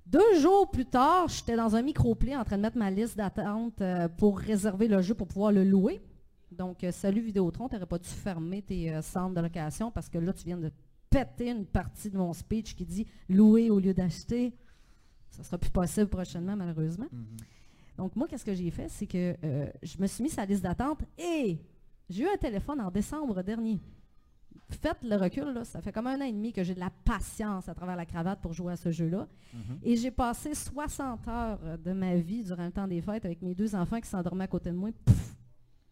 Deux jours plus tard, j'étais dans un micro-play en train de mettre ma liste d'attente euh, pour réserver le jeu pour pouvoir le louer. Donc, euh, salut Vidéotron, tu n'aurais pas dû fermer tes euh, centres de location parce que là, tu viens de péter une partie de mon speech qui dit louer au lieu d'acheter. Ça ne sera plus possible prochainement, malheureusement. Mm-hmm. Donc, moi, qu'est-ce que j'ai fait? C'est que je me suis mis sur la liste d'attente et j'ai eu un téléphone en décembre dernier faites le recul, là, ça fait comme un an et demi que j'ai de la patience à travers la cravate pour jouer à ce jeu-là. Mhm. Et j'ai passé 60 heures de ma vie durant le temps des fêtes avec mes deux enfants qui s'endormaient à côté de moi,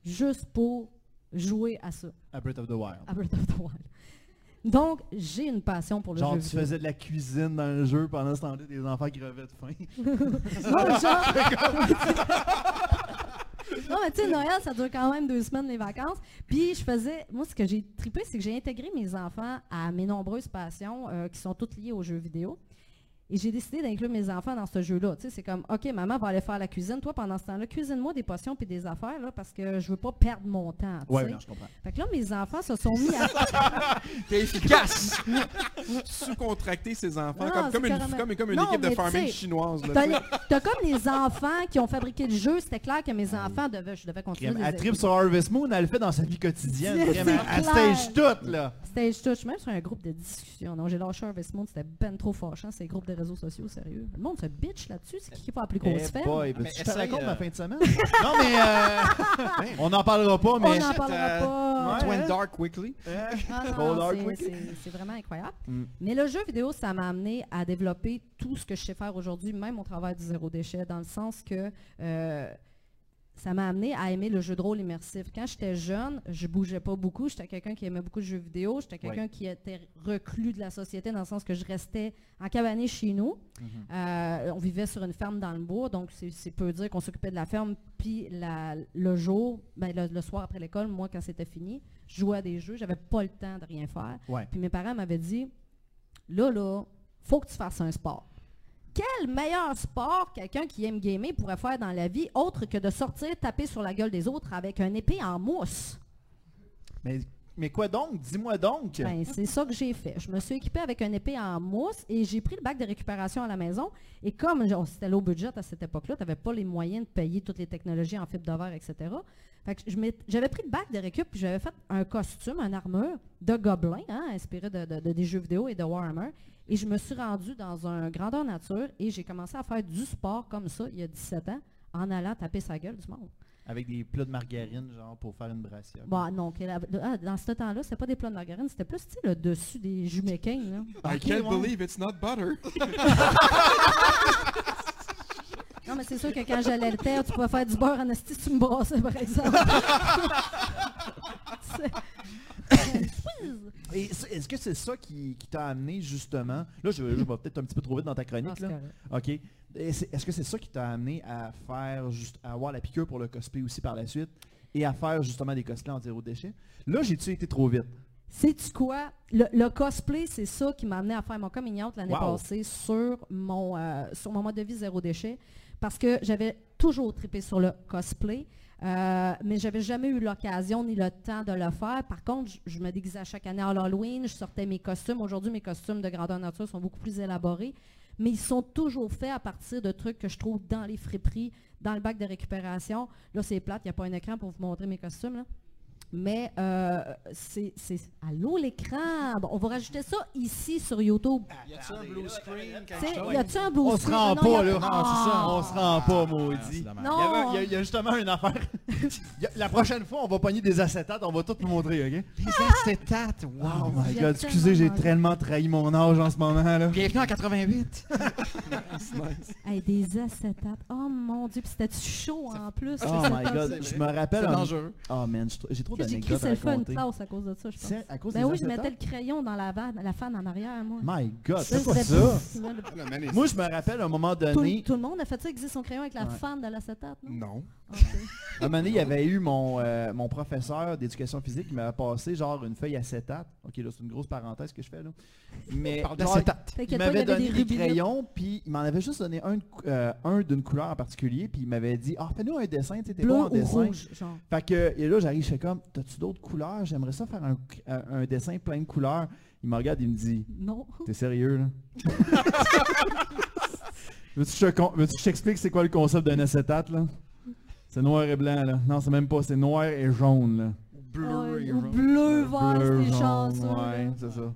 juste pour jouer à ça. À Breath of the Wild. À Breath of the Wild. Donc, j'ai une passion pour le jeu. Genre, tu faisais de la cuisine dans le jeu pendant ce temps-là, des enfants qui crevaient de faim. [laughs] non, genre... [laughs] non, mais tu sais, Noël, ça dure quand même deux semaines, les vacances. Puis je faisais, moi, ce que j'ai trippé, c'est que j'ai intégré mes enfants à mes nombreuses passions euh, qui sont toutes liées aux jeux vidéo. Et j'ai décidé d'inclure mes enfants dans ce jeu-là. Tu sais, c'est comme, OK, maman va aller faire la cuisine. Toi, pendant ce temps-là, cuisine-moi des potions et des affaires, là, parce que je veux pas perdre mon temps. Oui, je comprends. Fait que là, mes enfants se sont mis à... [laughs] T'es efficace! [laughs] Sous-contracter ses enfants, comme, une, comme, une équipe de farming chinoise. T'as comme les enfants qui ont fabriqué le jeu. C'était clair que mes enfants devaient... Je devais continuer. Elle trip sur Harvest Moon, elle le fait dans sa vie quotidienne. Elle stage tout, là. Stage tout. Je suis même sur un groupe de discussion. Non, j'ai lâché Harvest Moon. C'était ben trop fâchant, ces groupes de réseaux sociaux, sérieux. Le monde se bitch là-dessus. C'est qui qui va la plus grosse eh boy, Je te raconte ma fin de semaine? [laughs] non, mais euh, on n'en parlera pas, mais... On n'en parlera pas. Twin Dark Weekly. C'est vraiment incroyable. Mm. Mais le jeu vidéo, ça m'a amené à développer tout ce que je sais faire aujourd'hui, même au travail du zéro déchet, dans le sens que... Euh, ça m'a amené à aimer le jeu de rôle immersif. Quand j'étais jeune, je bougeais pas beaucoup. J'étais quelqu'un qui aimait beaucoup de jeux vidéo. J'étais quelqu'un qui était reclus de la société dans le sens que je restais en cabané chez nous. Mhm. Euh, on vivait sur une ferme dans le bois, donc c'est peu dire qu'on s'occupait de la ferme. Puis le jour, ben, le, soir après l'école, moi, quand c'était fini, je jouais à des jeux. J'avais pas le temps de rien faire. Puis mes parents m'avaient dit, là, là, faut que tu fasses un sport quel meilleur sport quelqu'un qui aime gamer pourrait faire dans la vie autre que de sortir taper sur la gueule des autres avec un épée en mousse? Mais, mais quoi donc? Dis-moi donc. Ben, c'est ça que j'ai fait. Je me suis équipé avec un épée en mousse et j'ai pris le bac de récupération à la maison. Et comme c'était low budget à cette époque-là, tu n'avais pas les moyens de payer toutes les technologies en fibre de verre, etc. j'avais pris le bac de récup et j'avais fait un costume, une armure de gobelin, hein, inspiré de, des jeux vidéo et de Warhammer. Et je me suis rendue dans un grandeur nature et j'ai commencé à faire du sport comme ça il y a 17 ans en allant taper sa gueule du monde. Avec des plats de margarine, genre, pour faire une brassière. Bon, non, ah, dans ce temps-là, c'était pas des plats de margarine, c'était plus, tu le dessus des jumequins, I can't believe it's not butter. [laughs] non, mais c'est sûr que quand j'allais le terre, tu pouvais faire du beurre en esti, tu me brassais, par exemple. [laughs] Est-ce que c'est ça qui, t'a amené justement? Là, je, vais peut-être un petit peu trop vite dans ta chronique. là. OK. Est-ce que c'est ça qui t'a amené à faire juste à avoir la piqûre pour le cosplay aussi par la suite et à faire justement des cosplays en zéro déchet? Là, j'ai-tu été trop vite? Sais-tu quoi? Le, cosplay, c'est ça qui m'a amené à faire mon coming out l'année passée sur mon, euh, sur mon mode de vie zéro déchet parce que j'avais toujours trippé sur le cosplay. Euh, mais j'avais jamais eu l'occasion ni le temps de le faire. Par contre, je, me déguisais chaque année à Halloween, je sortais mes costumes. Aujourd'hui, mes costumes de grandeur nature sont beaucoup plus élaborés, mais ils sont toujours faits à partir de trucs que je trouve dans les friperies, dans le bac de récupération. Là, c'est plate, il n'y a pas un écran pour vous montrer mes costumes. Mais euh, c'est. Allô l'écran? Bon, on va rajouter ça ici sur YouTube. Y a-tu un blue screen? Y a-tu un blue screen? On se rend pas, là. Ça. On se rend pas, maudit. Non. Il y, a justement une affaire. [laughs] La prochaine fois, on va pogner des acétates. On va tout vous montrer, OK? Des acétates? Wow. Oh my God. Excusez, j'ai tellement trahi mon âge en ce moment, là. Bienvenue en 88. [laughs] Hey, des acétates. Oh mon Dieu. Puis c'était chaud en plus? Oh my God. Je me rappelle. C'est dangereux. Oh man, j'ai trop j'ai écrit selfie une classe à cause de ça, je pense. À cause ben oui, je mettais le crayon dans la, la fan en arrière, moi. My God, c'est quoi ça? moi, je me rappelle à un moment donné... Tout, le monde a fait ça, exister son crayon avec la fan de l'acétate, non? Non. [laughs] À un moment donné, il y avait eu mon, euh, mon professeur d'éducation physique qui m'avait passé genre une feuille acétate. Ok, là, c'est une grosse parenthèse que je fais, là. Mais [laughs] il m'avait donné des crayons, puis il m'en avait juste donné un, euh, un d'une couleur en particulier, puis il m'avait dit « Ah, fais-nous un dessin, tu sais, t'es bon en dessin. Rouge, genre. Fait que, et là, j'arrive, je fais comme « T'as-tu d'autres couleurs? J'aimerais ça faire un, un, dessin plein de couleurs. » Il me regarde, il me dit « Non. T'es sérieux, là? [laughs] Veux-tu que je t'explique c'est quoi le concept d'un acétate, là? C'est noir et blanc, là. Non, c'est même pas, c'est noir et jaune, là. Bleu et jaune. Bleu, vert, c'est chanceux. Ouais, c'est ça.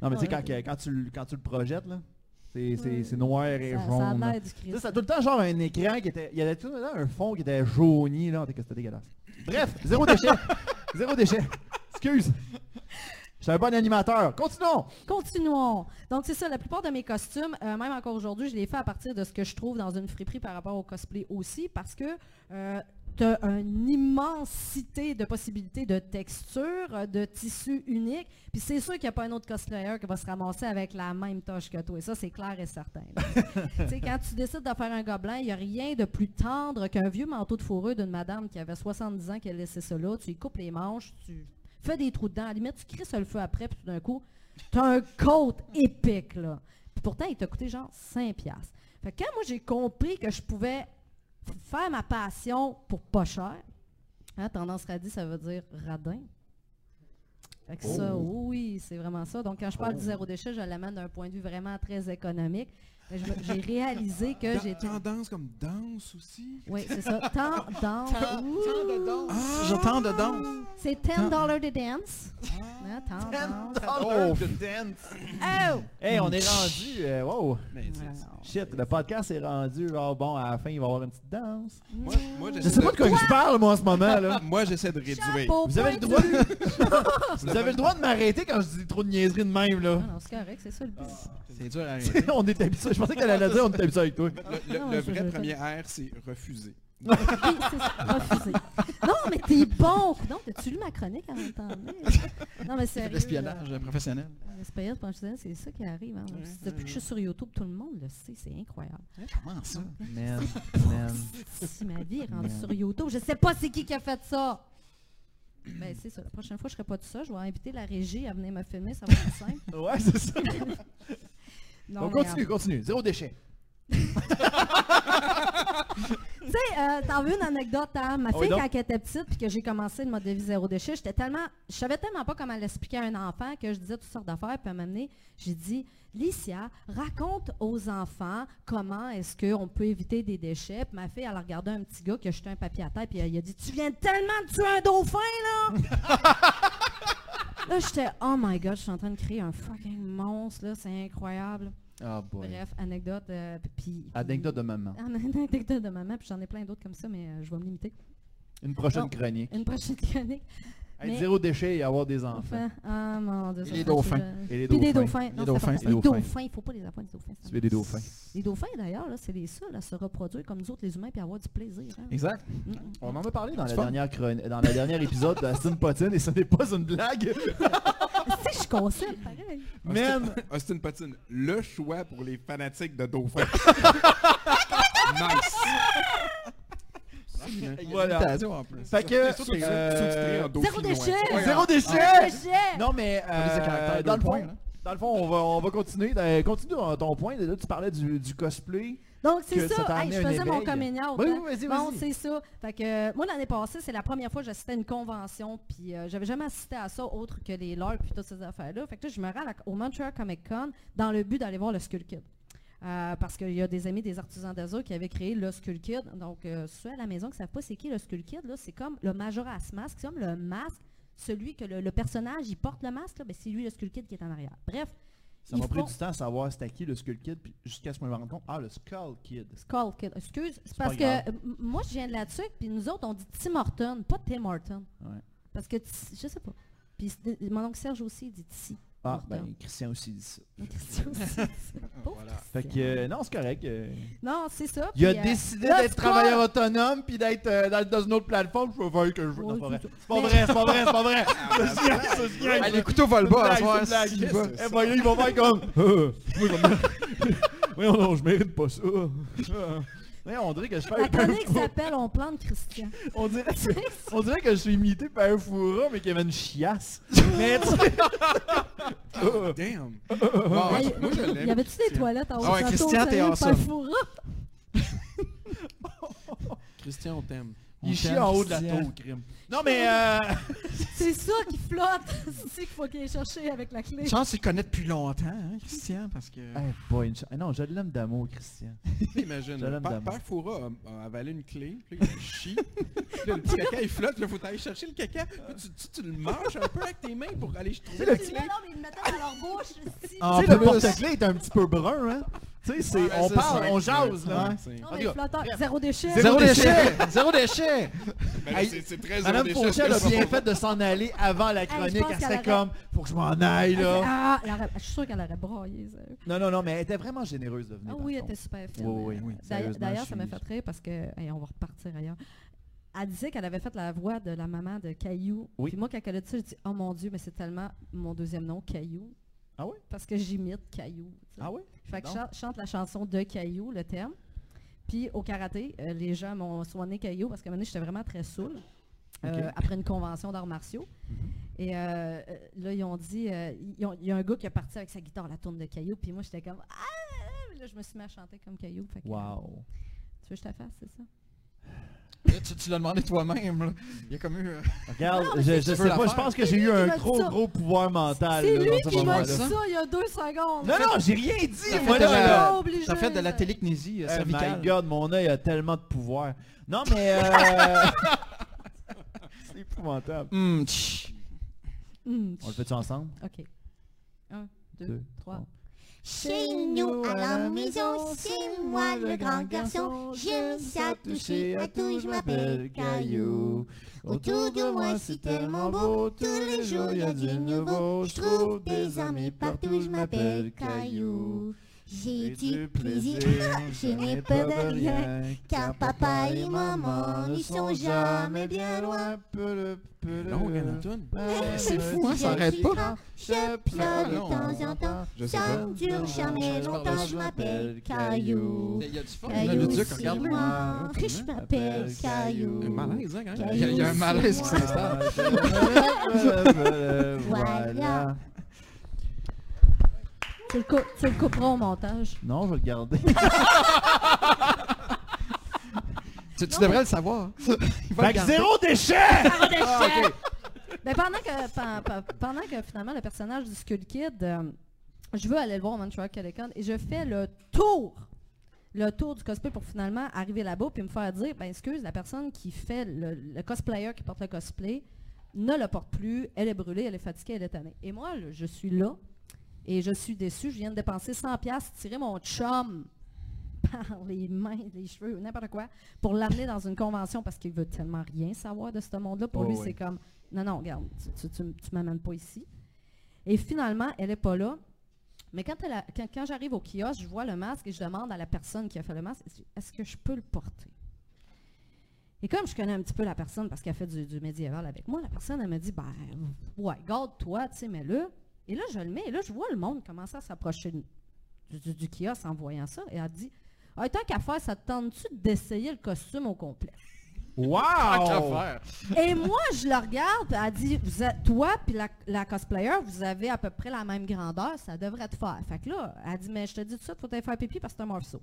Non, mais tu sais, quand, quand, tu, quand tu le projettes, là, c'est noir et jaune. Ça a du Christ. Ça, tout le temps genre un écran qui était... Il y avait tout le temps un fond qui était jauni, là. C'était dégueulasse. Bref, zéro déchet. [laughs] zéro déchet. Excuse. Je suis un bon animateur. Continuons. Continuons. Donc, c'est ça. La plupart de mes costumes, euh, même encore aujourd'hui, je les fais à partir de ce que je trouve dans une friperie par rapport au cosplay aussi, parce que euh, tu as une immensité de possibilités de textures, de tissus uniques. Puis c'est sûr qu'il n'y a pas un autre cosplayer qui va se ramasser avec la même tâche que toi. Et ça, c'est clair et certain. [laughs] quand tu décides de faire un gobelin, il n'y a rien de plus tendre qu'un vieux manteau de fourrure d'une madame qui avait 70 ans qui a laissé là. Tu lui coupes les manches, tu fais des trous dedans. À la limite, tu crisses le feu après, puis tout d'un coup, tu as un coat épique, là. Puis pourtant, il t'a coûté genre 5$. Fait que quand moi, j'ai compris que je pouvais faire ma passion pour pas cher, hein, tendance radie, ça veut dire radin. Fait que ça, oh. oui, c'est vraiment ça. Donc, quand je parle du zéro déchet, je l'amène d'un point de vue vraiment très économique. J'ai réalisé que j'étais. Tendance comme danse aussi? Oui, c'est ça. Tendance. Tant de danse. Ah, J'entends de danse. C'est 10 dollars de dance. Ah. Hein, 10 dollars de dance. Oh! Hey, on est rendu. Euh, wow. Shit, le podcast est rendu. Oh, bon, à la fin, il va y avoir une petite danse. Moi, moi je sais pas de quoi je parle, moi, en ce moment. là. [laughs] moi, j'essaie de réduire. Vous avez le droit de, [laughs] [laughs] Vous avez le droit de m'arrêter quand je dis trop de niaiseries de même. là. Non, non c'est correct, c'est ça le but. C'est dur à arrêter. on est habitué. Je pensais qu'elle allait dire on est habitué avec toi. Le, vrai premier R, c'est refuser. Oui, c'est. Non, mais t'es bon. Non, t'as-tu lu ma chronique en même temps? Non, mais c'est L'espionnage professionnel. L'espionnage professionnel, c'est ça qui arrive. Hein. Depuis que je suis sur YouTube, tout le monde le sait. C'est incroyable. Comment ça? Man, man. Si ma vie est rendue sur YouTube, je sais pas c'est qui qui a fait ça. Ben, c'est ça. La prochaine fois, je ne serai pas tout ça. Je vais inviter la régie à venir me filmer. Ça va être simple. ouais, c'est ça. [laughs] on continue, continue. Zéro déchet. [laughs] tu sais, euh, t'as vu une anecdote, hein? ma fille, quand elle était petite, puis que j'ai commencé le mode de vie zéro déchet, j'étais tellement, je savais tellement pas comment l'expliquer à un enfant que je disais toutes sortes d'affaires, puis à un moment donné, j'ai dit, Licia, raconte aux enfants comment est-ce qu'on peut éviter des déchets. Puis ma fille, elle a regardé un petit gars qui a jeté un papier à terre, puis elle, a dit, tu viens tellement de tuer un dauphin, là! Là, j'étais, oh my god, je suis en train de créer un fucking monstre, là, c'est incroyable. Oh Bref, anecdote. Euh, puis, anecdote de maman. [laughs] anecdote de maman, puis j'en ai plein d'autres comme ça, mais euh, je vais me limiter. Une prochaine chronique. Une prochaine [laughs] chronique. Zéro déchet et avoir des enfants. Ah mon dieu. Et les dauphins. Et les dauphins. des dauphins. les dauphins. Les dauphins. Il ne faut pas les avoir, les dauphins. Tu veux des dauphins. Les dauphins, d'ailleurs, c'est les seuls à se reproduire comme nous autres, les humains, puis avoir du plaisir. Hein. Exact. Mm. On en a parlé dans, la dernière dans le dernier épisode d'Aston Potine et ce n'est pas une blague. [laughs] si je suis pareil. Man. Austin Patine, le choix pour les fanatiques de dauphins. [laughs] nice. Voilà. En plus. Fait que euh, zéro déchet. Zéro déchet. Non mais euh, dans le point, dans le fond, on va, on va continuer. Ben, continue dans ton point. Là, tu parlais du, du cosplay. Donc, c'est ça. je faisais mon coming out. Oui, hein. vas-y, bon, c'est ça. Fait que, euh, moi, l'année passée, c'est la première fois que j'assistais à une convention. Puis, euh, j'avais jamais assisté à ça autre que les LARP puis toutes ces affaires-là. Fait que je me rends au Montreal Comic Con dans le but d'aller voir le Skull Kid. Euh, parce qu'il y a des amis des artisans d'Azur qui avaient créé le Skull Kid. Donc, ceux à la maison qui ne savent pas c'est qui le Skull Kid, c'est comme le Majora's Mask. C'est comme le masque, celui que le, personnage, il porte le masque, ben, c'est lui le Skull Kid qui est en arrière. Bref, ça m'a pris du temps à savoir c'était qui le Skull Kid, jusqu'à ce que je me rende compte, ah, le Skull Kid. Skull Kid, excuse, c'est parce que euh, moi je viens de là-dessus, puis nous autres on dit Tim Horton, pas Tim Horton. Ouais. Parce que, je sais pas. Puis mon oncle Serge aussi il dit Tim. Ah, ben, Christian aussi dit ça. Christian aussi dit ça. [laughs] voilà. Fait que, euh, non, c'est correct. Euh. Non, c'est ça. Il a euh, décidé d'être travailleur autonome puis d'être dans, une autre plateforme. Je veux voir que je veux. c'est pas vrai, c'est pas vrai, c'est pas vrai. [laughs] Ah, les couteaux volent bas à soir. Eh ben, ils vont faire comme. [laughs] Oui, non, je mérite pas ça on dirait que je fais La chronique s'appelle On plante Christian. on, dirait, [laughs] on dirait que je suis imité par un fourra, mais qu'il y avait une chiasse. [laughs] mais tu oh, [laughs] damn. moi, je l'aime. Y avait-tu des toilettes en haut Ah ouais, Christian, t'es awesome. Christian, on t'aime. Il chie en haut de la tour, crime. Non, mais. Euh... [laughs] c'est ça qui flotte. [laughs] c'est qu'il faut qu'il aille chercher avec la clé. Chance qu'il connaît depuis longtemps, hein, Christian, parce que. Hey boy, non, je l'aime d'amour, Christian. [laughs] Imagine, Père, Père Foura a, avalé une clé, puis il chie. le petit caca, il flotte, il faut aller chercher le caca. tu, tu, tu, le manges un peu avec tes mains pour aller trouver le clé. Non, mais ils le mettaient dans leur bouche. Tu sais, le porte-clés est un petit peu brun, hein. Tu sais, on parle, on jase, là. zéro déchet. Zéro déchet! Zéro déchet! C'est très Madame Fauché, a bien fait de s'en aller avant la chronique. Elle serait comme, faut que je m'en aille, là. Ah, je suis sûre qu'elle aurait braillé, Non, non, non, mais elle était vraiment généreuse de venir. Ah oui, elle était super fine. Oui, oui, D'ailleurs, ça m'a fait rire parce que, on va repartir ailleurs elle disait qu'elle avait fait la voix de la maman de Caillou. Oui. Puis moi, quand elle a dit ça, je dit Oh mon Dieu, mais c'est tellement mon deuxième nom, Caillou. Ah oui? Parce que j'imite Caillou. Ah oui? Fait que je chante la chanson de Caillou, le thème. Puis au karaté, euh, les gens m'ont soigné Caillou parce que maintenant j'étais vraiment très saoul. Euh, après une convention d'arts martiaux. Mm-hmm. Et euh, là, ils ont dit, il y a un gars qui est parti avec sa guitare à la tourne de Caillou, puis moi, j'étais comme, ah! Là, je me suis mis à chanter comme Caillou. wow! tu veux que je te fasse, c'est ça? tu, l'as demandé toi-même. Il y a comme eu. Euh, Regarde, je, je sais pas, je pense que j'ai eu un gros, gros pouvoir mental. C'est lui qui m'a dit ça il y a deux secondes. Non, non, j'ai rien dit. T'as fait, de la télékinésie oh my god, mon œil a tellement de pouvoir. Non, mais. [laughs] Euh... c'est épouvantable. Mm, mm, On le fait-tu ensemble? Ok. Un, deux, trois. Chez nous à la maison, c'est moi le grand garçon. Je sais à toucher à tout, je m'appelle Caillou. Autour de moi c'est tellement beau, tous les jours il y a du nouveau. Je trouve des amis partout, je m'appelle Caillou. J'ai du plaisir, [laughs] je n'ai peur de rien, car papa et maman ne sont jamais bien loin. Non, C'est fou, hein, ça n'arrête pas. Je pleure de temps en temps, ça ne dure jamais longtemps, je m'appelle Caillou. Il y a du fun, le Duc, regarde. moi, je m'appelle Caillou. Un malaise, hein, il y a un malaise qui s'installe. [laughs] Voilà. Tu le, couperas au montage. Non, je vais le garder. [laughs] tu, devrais le savoir. [laughs] zéro déchet! [laughs] Zéro déchet! Ah, ben, pendant, que, pendant que finalement le personnage du Skull Kid, euh, je veux aller le voir au Montreal Comic et je fais le tour le tour du cosplay pour finalement arriver là-bas puis me faire dire ben excuse la personne qui fait le, cosplayer qui porte le cosplay ne le porte plus elle est brûlée elle est fatiguée elle est tannée et moi je suis là et je suis déçue, je viens de dépenser 100 pièces tirer mon chum [laughs] par les mains, les cheveux, n'importe quoi, pour l'amener dans une convention parce qu'il veut tellement rien savoir de ce monde-là. Pour oh lui, c'est comme, non, non, regarde, tu ne m'amènes pas ici. Et finalement, elle n'est pas là. Mais quand, quand, j'arrive au kiosque, je vois le masque et je demande à la personne qui a fait le masque, est-ce que je peux le porter? Et comme je connais un petit peu la personne parce qu'elle fait du, du, médiéval avec moi, la personne, elle me dit, ben, ouais, garde-toi, tu sais, mais là, et là, je le mets, et là, je vois le monde commencer à s'approcher du, du, kiosque en voyant ça. Et elle dit Ah, tant qu'à faire, ça te tente-tu d'essayer le costume au complet Wow! Et moi, je le regarde, elle dit, vous toi puis la, cosplayer, vous avez à peu près la même grandeur, ça devrait te faire. Fait que là, elle dit, mais je te dis tout ça, il faut aller faire pipi parce que c'est un morph suit.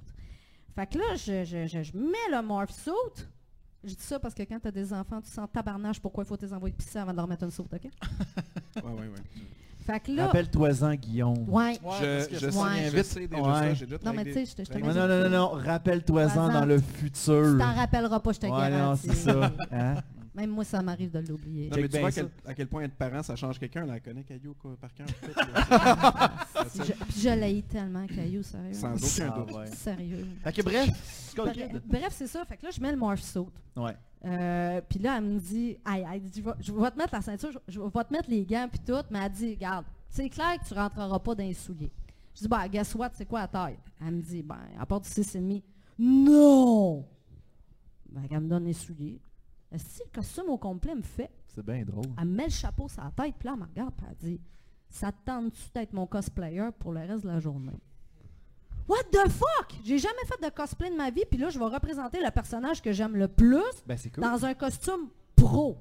Fait que là, je, je, mets le morph suit. Je dis ça parce que quand tu as des enfants, tu sens tabarnage pourquoi il faut te les envoyer pisser avant de leur mettre une saute, OK? [laughs] ouais, ouais, ouais. Rappelle-toi-en, Guillaume. Ouais. je, je, sais ouais. vite. déjà ça. J'ai déjà non, mais tu sais, je te Non, non, non, non, Rappelle-toi-en dans le futur. Tu t'en rappelleras pas, je te ouais, non, c'est ça. [laughs] Même moi, ça m'arrive de l'oublier. Non, mais tu vois à quel point être parent, ça change quelqu'un. Elle connaît Caillou par cœur. Puis [laughs] je l'ai tellement, Caillou, sérieux. Sans aucun doute. Ah, sérieux. Fait que bref, bref, c'est ça. Fait que là, je mets le morph suit. Ouais. Euh, puis là, elle me dit, aïe, aïe, je vais, je vais te mettre la ceinture, je, vais te mettre les gants, puis tout. Mais elle dit, regarde, c'est clair que tu rentreras pas dans les souliers. Je dis, bah, guess what, c'est quoi la taille? Elle me dit, ben, à part du 6,5. Non! Ben, elle me donne les souliers. Si le costume au complet me fait. C'est bien drôle. Elle me met le chapeau sur la tête, puis là, elle me regarde, puis elle dit, ça tente-tu d'être mon cosplayer pour le reste de la journée? What the fuck? J'ai jamais fait de cosplay de ma vie, puis là, je vais représenter le personnage que j'aime le plus ben, dans un costume pro.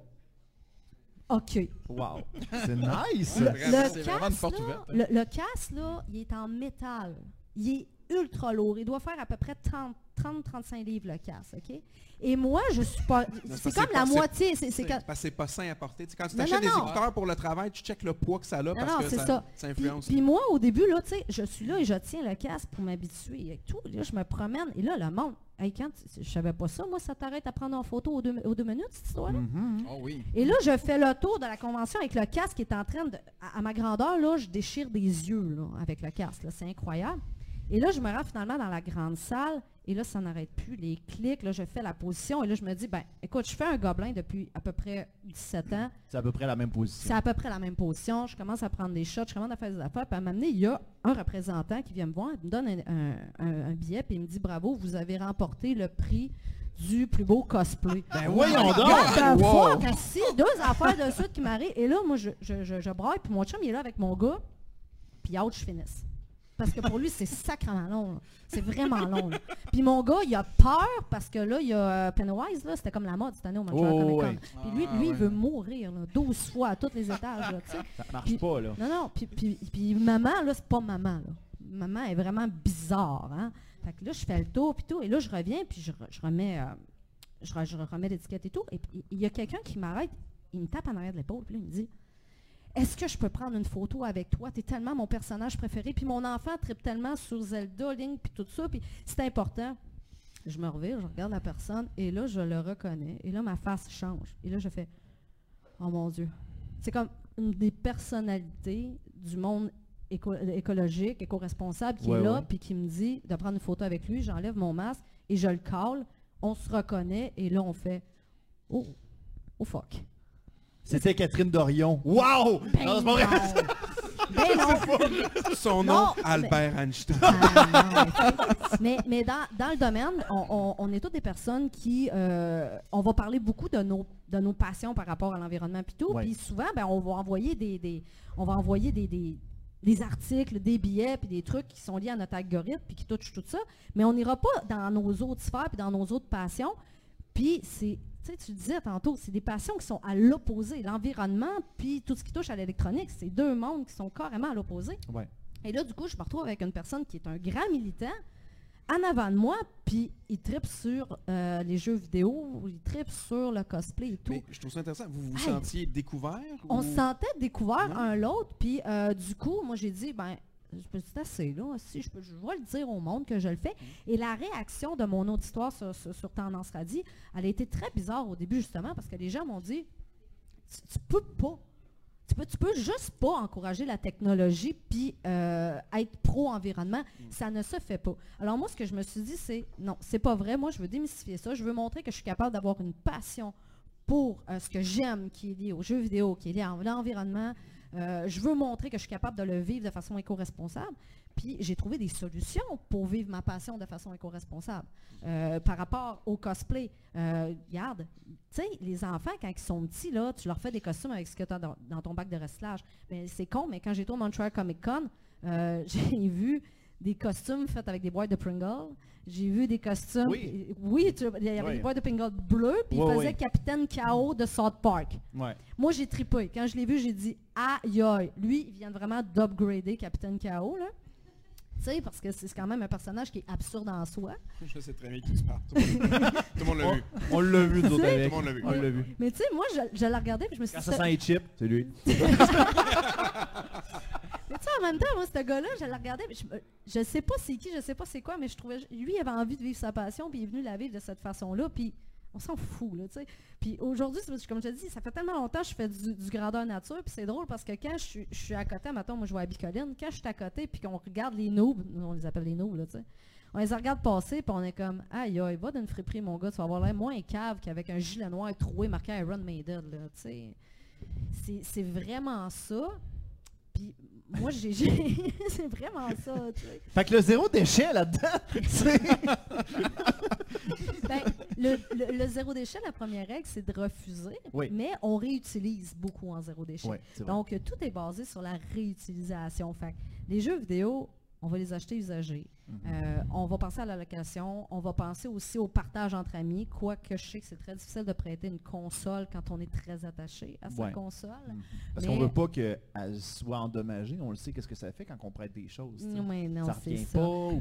OK. Wow. [laughs] C'est nice. Le, le, casse, là, hein. le, le casse, là, il est en métal. Il est ultra lourd. Il doit faire à peu près 30-35 livres le casse, OK? Et moi, je suis pas... C'est comme la moitié. C'est pas sain à porter. quand tu achètes des écouteurs pour le travail, tu checkes le poids que ça a parce que ça, influence. Puis, moi, au début, là, tu sais, je suis là et je tiens le casque pour m'habituer et tout. Là, je me promène et là, le monde... Hey, quand je savais pas ça, moi, ça t'arrête à prendre en photo aux deux, minutes, cette histoire-là? Mm-hmm. Oh oui. Et là, je fais le tour de la convention avec le casque qui est en train de... À, ma grandeur, là, je déchire des yeux là, avec le casque. C'est incroyable. Et là, je me rends finalement dans la grande salle. Et là, ça n'arrête plus. Les clics, là, je fais la position. Et là, je me dis, ben, écoute, je fais un gobelin depuis à peu près 17 ans. C'est à peu près la même position. C'est à peu près la même position. Je commence à prendre des shots, je commence à faire des affaires. Puis à m'amener, il y a un représentant qui vient me voir, il me donne un, billet, puis il me dit, bravo, vous avez remporté le prix du plus beau cosplay. Ben voyons donc! Wow. deux affaires de suite qui m'arrivent. Et là, moi, je, je, je, braille, puis mon chum, il est là avec mon gars, puis out, je finisse. Parce que pour lui, c'est sacrément long. C'est vraiment long. Puis mon gars, il a peur parce que là, il y a euh, Pennywise, là, c'était comme la mode cette année au Montreal oh, Comic Con. Puis lui, ah, lui il veut mourir là, 12 fois à tous les étages. Là, ça marche pas, là. Non, non. Puis, puis, puis maman, là, c'est pas maman. Là. Maman est vraiment bizarre. Hein? Fait que là, je fais le tour, puis tout. Et là, je reviens, puis je, je remets, euh, je, je remets l'étiquette et tout. Et il y a quelqu'un qui m'arrête. Il me tape en arrière de l'épaule, puis là, il me dit est-ce que je peux prendre une photo avec toi? Tu es tellement mon personnage préféré. Puis mon enfant tripe tellement sur Zelda, Link, puis tout ça. Puis c'est important. Je me revire, je regarde la personne, et là, je le reconnais. Et là, ma face change. Et là, je fais Oh mon Dieu. C'est comme une des personnalités du monde écologique, éco-responsable qui est là, puis qui me dit de prendre une photo avec lui. J'enlève mon masque et je le call. On se reconnaît, et là, on fait Oh, oh fuck. C'était Catherine Dorion. Wow! Ben non, non. Ben [laughs] non. Son nom, Albert Einstein. Ah, [laughs] mais, mais dans, dans, le domaine, on, on, est toutes des personnes qui... Euh, on va parler beaucoup de nos, de nos passions par rapport à l'environnement et tout. Puis souvent, ben, on va envoyer des, des on va envoyer des, des des articles, des billets, puis des trucs qui sont liés à notre algorithme, puis qui touchent tout ça. Mais on n'ira pas dans nos autres sphères, puis dans nos autres passions. Puis c'est sais, tu disais tantôt, c'est des passions qui sont à l'opposé. L'environnement, puis tout ce qui touche à l'électronique, c'est deux mondes qui sont carrément à l'opposé. Et là, du coup, je me retrouve avec une personne qui est un grand militant en avant de moi, puis il tripe sur euh, les jeux vidéo, il tripe sur le cosplay et tout. Mais je trouve ça intéressant. Vous vous sentiez découvert? On se sentait découvert un l'autre, puis euh, du coup, moi j'ai dit, ben je peux c'est assez là, si je, peux, je vais le dire au monde que je le fais. Et la réaction de mon auditoire sur, sur, Tendance Radie, elle a été très bizarre au début justement parce que les gens m'ont dit, tu, peux pas. Tu peux, tu peux juste pas encourager la technologie puis euh, être pro-environnement. Ça ne se fait pas. Alors moi, ce que je me suis dit, c'est non, c'est pas vrai. Moi, je veux démystifier ça. Je veux montrer que je suis capable d'avoir une passion pour euh, ce que j'aime, qui est lié aux jeux vidéo, qui est lié à l'environnement, euh, je veux montrer que je suis capable de le vivre de façon éco-responsable. Puis j'ai trouvé des solutions pour vivre ma passion de façon éco-responsable. Euh, par rapport au cosplay, euh, regarde, tu sais, les enfants, quand ils sont petits, tu leur fais des costumes avec ce que tu as dans, ton bac de recyclage. Ben, c'est con, mais quand j'étais au Montreal Comic Con, [laughs] j'ai vu des costumes faits avec des boîtes de Pringle. J'ai vu des costumes. Oui, oui il y avait des boîtes de Pringle bleues, puis il faisait Capitaine K.O. de South Park. Moi, j'ai tripé. Quand je l'ai vu, j'ai dit aïe aïe. Lui, il vient vraiment d'upgrader Capitaine K.O. Là. Tu sais, parce que c'est quand même un personnage qui est absurde en soi. [laughs] Je sais très bien qui tu parles. [laughs] Tout le monde l'a vu. On l'a vu, nous avec. Tout le monde l'a vu. On l'a vu. Mais tu sais, moi, je, je l'ai regardé puis je me suis dit... Sent les chips, c'est lui. [laughs] Mais en même temps, moi, ce gars-là, je l'ai regardé, je, je sais pas c'est qui, je sais pas c'est quoi, mais je trouvais, lui, il avait envie de vivre sa passion, puis il est venu la vivre de cette façon-là, puis on s'en fout, là, tu sais. Puis aujourd'hui, comme je te dis, ça fait tellement longtemps que je fais du, grandeur nature, puis c'est drôle parce que quand je suis, à côté, maintenant, moi, je vois à Bicoline, quand je suis à côté, puis qu'on regarde les noobs, on les appelle les noobs, là, tu sais, on les regarde passer, puis on est comme, aïe, aïe, va d'une friperie, mon gars, tu vas avoir l'air moins cave qu'avec un gilet noir troué marqué Iron Maiden, là, tu sais. C'est vraiment ça. Puis moi, j'ai, [laughs] c'est vraiment ça. Fait que le zéro déchet là-dedans, ben, le, zéro déchet, la première règle, c'est de refuser, mais on réutilise beaucoup en zéro déchet. Donc, tout est basé sur la réutilisation. Fait les jeux vidéo, on va les acheter usagés. Mhm. Euh, on va penser à la location, on va penser aussi au partage entre amis, quoique je sais que c'est très difficile de prêter une console quand on est très attaché à sa console. Mhm. Parce qu'on ne veut pas qu'elle soit endommagée, on le sait qu'est-ce que ça fait quand on prête des choses. Oui, non, c'est ça. Pas, ou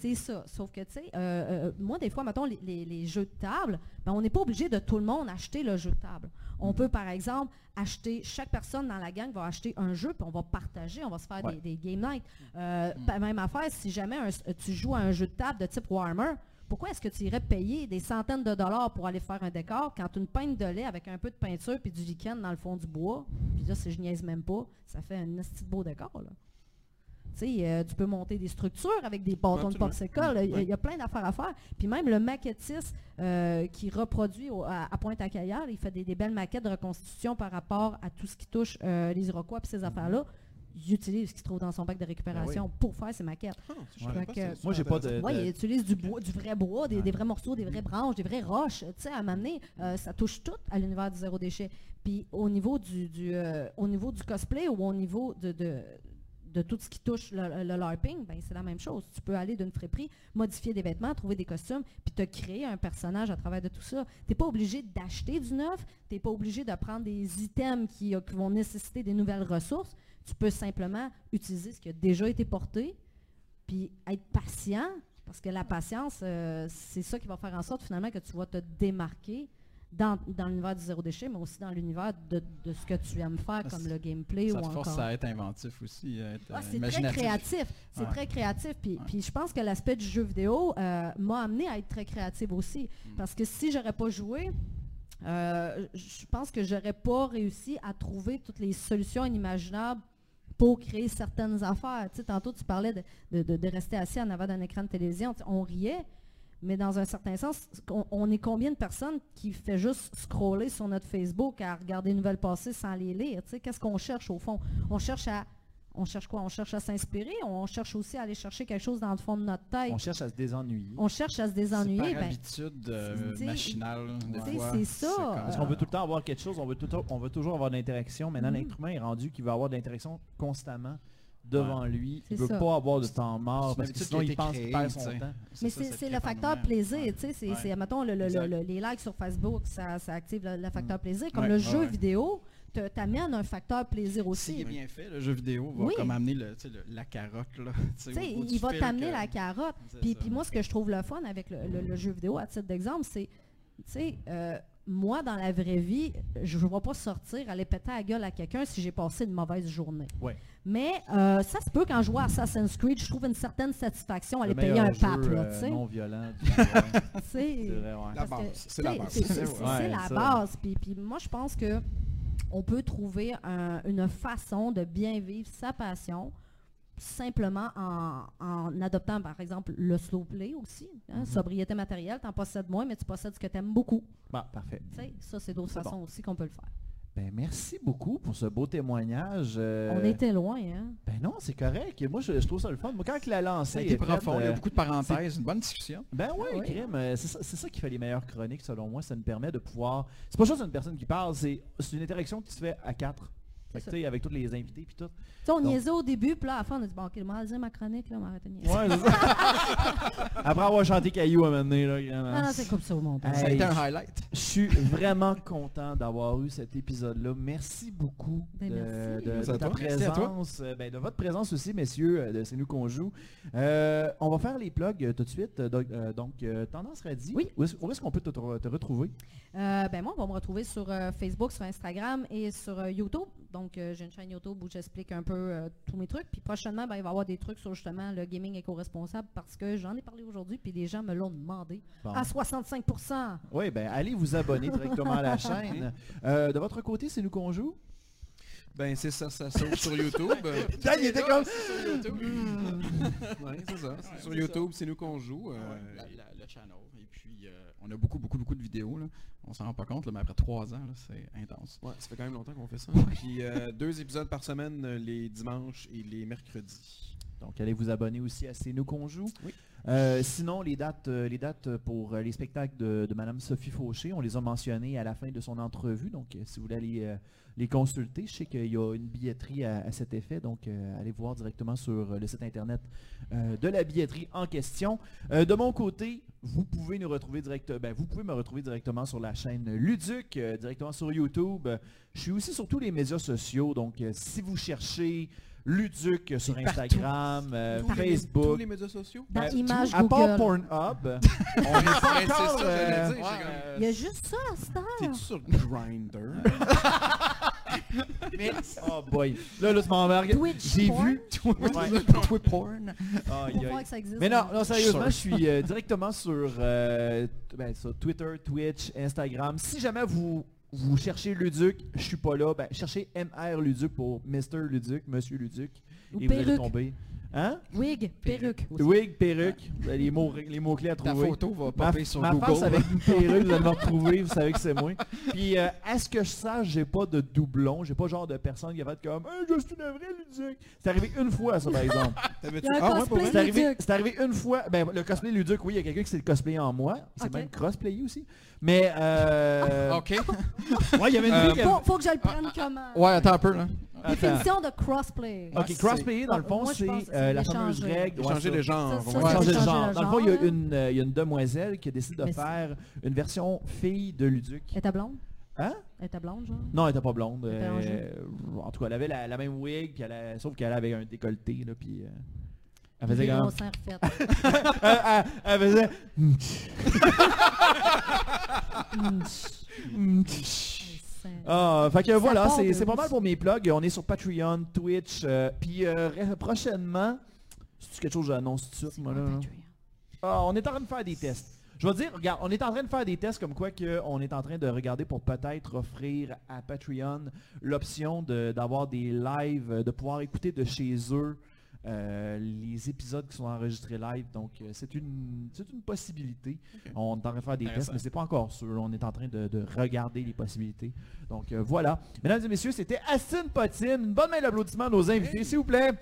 c'est ça. Sauf que, tu sais, euh, euh, moi, des fois, mettons, les, jeux de table, ben, on n'est pas obligé de tout le monde acheter le jeu de table. On peut, par exemple, acheter, chaque personne dans la gang va acheter un jeu, puis on va partager, on va se faire des, game nights. Même affaire, si jamais tu joues à un jeu de table de type Warmer, pourquoi est-ce que tu irais payer des centaines de dollars pour aller faire un décor quand une pinte de lait avec un peu de peinture puis du lichen dans le fond du bois, puis là, si je niaise même pas, ça fait un petit beau décor, là. Euh, tu peux monter des structures avec des bâtons de popsicle. Il y, a plein d'affaires à faire. Puis même le maquettiste euh, qui reproduit à, Pointe-à-Caillard, il fait des, belles maquettes de reconstitution par rapport à tout ce qui touche euh, les Iroquois et ces mm-hmm. affaires-là il utilise ce qu'il trouve dans son bac de récupération ben pour faire ses maquettes. Ah, moi, j'ai pas de, il utilise du bois, du vrai bois, des, vrais morceaux, des vraies branches, des vraies roches. Tu sais, à un moment donné, euh, ça touche tout à l'univers du zéro déchet. Puis au niveau du, euh, au niveau du cosplay ou au niveau de, de, tout ce qui touche le, LARPing, ben, c'est la même chose. Tu peux aller d'une friperie, modifier des vêtements, trouver des costumes, puis te créer un personnage à travers de tout ça. Tu n'es pas obligé d'acheter du neuf, tu n'es pas obligé de prendre des items qui, qui vont nécessiter des nouvelles ressources tu peux simplement utiliser ce qui a déjà été porté, puis être patient, parce que la patience, euh, c'est ça qui va faire en sorte finalement que tu vas te démarquer dans, l'univers du zéro déchet, mais aussi dans l'univers de, ce que tu aimes faire, comme le gameplay ça ou force encore. à être inventif aussi, ah, c'est très créatif. C'est très créatif. Puis, puis je pense que l'aspect du jeu vidéo euh, m'a amené à être très créatif aussi. Mm. Parce que si j'aurais pas joué, euh, je pense que j'aurais pas réussi à trouver toutes les solutions inimaginables pour créer certaines affaires. Tu sais, tantôt, tu parlais de, rester assis en avant d'un écran de télévision. on riait, mais dans un certain sens, on, est combien de personnes qui fait juste scroller sur notre Facebook à regarder une nouvelle passée sans les lire? Tu sais, Qu'est-ce qu'on cherche au fond? On cherche à on cherche quoi? On cherche à s'inspirer, on cherche aussi à aller chercher quelque chose dans le fond de notre tête? On cherche à se désennuyer. On cherche à se désennuyer. Par ben, habitude euh, machinale, C'est ça. Parce qu'on veut tout le temps avoir quelque chose, on veut, tout, on veut toujours avoir de l'interaction. Maintenant, mm-hmm. l'être humain est rendu qu'il veut avoir de l'interaction constamment devant lui. Il ne veut pas avoir de temps mort parce que sinon il pense qu'il perd son temps. Mais c'est le facteur plaisir. C'est, mettons, les likes sur Facebook, ça, active le, facteur mm. plaisir. Comme le jeu vidéo, t'amène un facteur plaisir aussi. C'est bien fait, le jeu vidéo va comme amener le, la carotte. Là, [laughs] il va t'amener la carotte. Puis, puis moi, ce que je trouve le fun avec le, jeu vidéo, à titre d'exemple, c'est, euh, moi, dans la vraie vie, je ne vais pas sortir, aller péter la gueule à quelqu'un si j'ai passé une mauvaise journée. Mais euh, ça se peut quand je joue à Assassin's Creed, je trouve une certaine satisfaction à aller payer un pape. Euh, non violent. [laughs] c'est la base. C'est la base. C'est la base. Puis, puis moi, je pense que on peut trouver une façon de bien vivre sa passion simplement en, adoptant, par exemple, le slow play aussi. Hein, mhm. Sobriété matérielle, tu en possèdes moins, mais tu possèdes ce que tu aimes beaucoup. Bah, parfait. ça, c'est d'autres façons aussi qu'on peut le faire. Ben, merci beaucoup pour ce beau témoignage. Euh, On était loin, hein? Ben non, c'est correct. Moi, je, trouve ça le fun. Moi, quand il a lancé... Ça profond, il y a euh, beaucoup de parenthèses, une bonne discussion. Ben oui, ah euh, c'est ça, qui fait les meilleures chroniques, selon moi. Ça nous permet de pouvoir... C'est pas juste une personne qui parle, c'est une interaction qui se fait à quatre. Avec tous les invités puis tout. sais, on niaisait au début, puis là, à la fin, on a dit, bon, ok, va dire ma chronique, là, on va arrêter de niaiser. Ouais, c'est ça. [laughs] Après avoir chanté Caillou à un moment donné, là. Ah non, c'est comme ça au montage. Ça a été un highlight. Je suis vraiment content d'avoir eu cet épisode-là. Merci beaucoup Ben, de, merci. de- Merci de à ta toi. Merci à toi. présence, euh, ben, de votre présence aussi, messieurs, euh, de C'est nous qu'on joue. Euh, on va faire les plugs euh, tout de suite. Donc, euh, donc, Tendance Radie, Oui. où est-ce où est-ce qu'on peut te, te retrouver? Euh, ben moi, on va me retrouver sur euh, Facebook, sur Instagram et sur euh, YouTube. Donc, euh, j'ai une chaîne YouTube où j'explique un peu euh, tous mes trucs. Puis prochainement, ben, il va y avoir des trucs sur justement le gaming éco-responsable parce que j'en ai parlé aujourd'hui, puis des gens me l'ont demandé Bon. à 65 Oui, ben allez vous abonner directement à la [laughs] chaîne. Euh, de votre côté, c'est nous qu'on joue? Ben c'est ça, ça sauve sur YouTube. [laughs] Dan, il était comme... ouais, c'est ça. Sur YouTube, c'est nous qu'on joue. euh, Ouais, la- la- le channel. Et puis, euh, on a beaucoup, beaucoup, beaucoup de vidéos. Là. On s'en rend pas compte, là, mais après trois ans, là, c'est intense. Ouais, ça fait quand même longtemps qu'on fait ça. Puis euh, [laughs] deux épisodes par semaine, euh, les dimanches et les mercredis. Donc, allez vous abonner aussi à C'est nous qu'on joue. Oui. Euh, sinon, les dates, euh, les dates pour euh, les spectacles de, de Madame Sophie Fauché, on les a mentionnés à la fin de son entrevue. Donc, si vous voulez aller les consulter, je sais qu'il y a une billetterie à, cet effet. Donc, allez voir directement sur le site internet de la billetterie en question. De mon côté, vous pouvez nous retrouver ben, vous pouvez me retrouver directement sur la chaîne Luduc, directement sur YouTube. Je suis aussi sur tous les médias sociaux. Donc, si vous cherchez Luduc sur partout. Instagram, euh, Tous les- Facebook. Tous les médias sociaux. Dans Euh, Image à part. Pornhub, [laughs] on n'est pas Ben, encore... ça, euh, dire, j'ai comme- Il y a juste ça à cette heure. T'es-tu sur Grindr? [laughs] mais- oh boy. Là, là, tu m'embarques. Twitch J'ai porn. vu... Ouais. Twit porn. Voir que ça existe. Mais non, mais- non, sérieusement, je suis euh, directement sur, euh, ben, sur Twitter, Twitch, Instagram. Si jamais vous, vous cherchez Luduc, je suis pas là, ben, cherchez MR Luduc pour Mr. Luduc, Monsieur Luduc. Ou et vous allez perruque. tomber. Hein? Wig, perruque. aussi. Wig, perruque, les mots, les mots clés à Ta trouver. photo va Ma, popper sur ma Google. face avec une perruque, vous allez me [laughs] retrouver, vous savez que c'est moi. Puis, euh, à ce que je sache, j'ai pas de doublon, j'ai pas genre de personne qui a fait comme hey, « je suis une vraie Luduc ». C'est arrivé une fois, ça, par exemple. [laughs] T'avais-tu- Il y a un Ah, ouais? C'est arrivé, une fois. Ben, le cosplay Luduc, oui, il y a quelqu'un qui s'est cosplay en moi. C'est même crossplayé aussi. Mais, euh... OK. [laughs] ouais, il y avait une Euh, fille qui Faut, faut que je le prenne comme euh, Ouais, attends un peu, là. Définition de crossplay. Ok, c'est- crossplayer, dans le Ah, fond, c'est euh, c'est la fameuse règle. Changer c'est le changer genre. le Dans le fond, il y a genre, une, euh, une demoiselle qui a décidé de faire une version fille de Luduc. Elle était blonde? Hein? Elle était blonde, genre? Non, elle était pas blonde. Elle était euh, en tout cas, elle avait la, la même wig, puis elle a- sauf qu'elle avait un décolleté, là, puis... euh, elle faisait comme... [laughs] elle, elle- elle faisait... [laughs] [laughs] Ah, fait que Ça voilà, c'est pas mal pour mes plugs. On est sur Patreon, Twitch, euh, puis euh, ré- prochainement, c'est quelque chose que j'annonce tout de suite, moi là? là? Ah, on est en train de faire des tests. Je vais dire, regarde, on est en train de faire des tests comme quoi que on est en train de regarder pour peut-être offrir à Patreon l'option de- d'avoir des lives, euh, de pouvoir écouter de chez eux euh, les épisodes qui sont enregistrés live. Donc euh, c'est une c'est une possibilité. On est en train de faire des tests, mais c'est pas encore sûr. On est en train de, de regarder les possibilités. Donc euh, voilà. Mesdames et messieurs, c'était Astine Potine. Une bonne main d'applaudissement à nos invités, s'il vous plaît.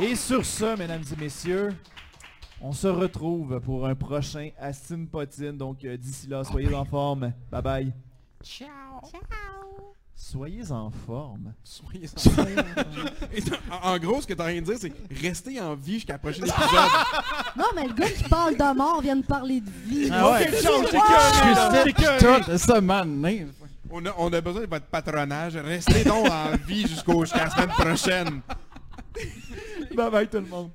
Et sur ce, mesdames et messieurs, on se retrouve pour un prochain Astine Potine. Donc d'ici là, soyez en forme. Bye bye. Ciao. Soyez en forme. Soyez en- [laughs] Et en, en gros, ce que t'as rien de dire, c'est rester en vie jusqu'à la prochaine [laughs] épisode. Non, mais le gars qui parle de mort vient de parler de vie. Ah ouais. Tout ça, man. On a, on a besoin de votre patronage. Restez donc en vie jusqu'au- jusqu'à la semaine prochaine. Bye bye tout le monde.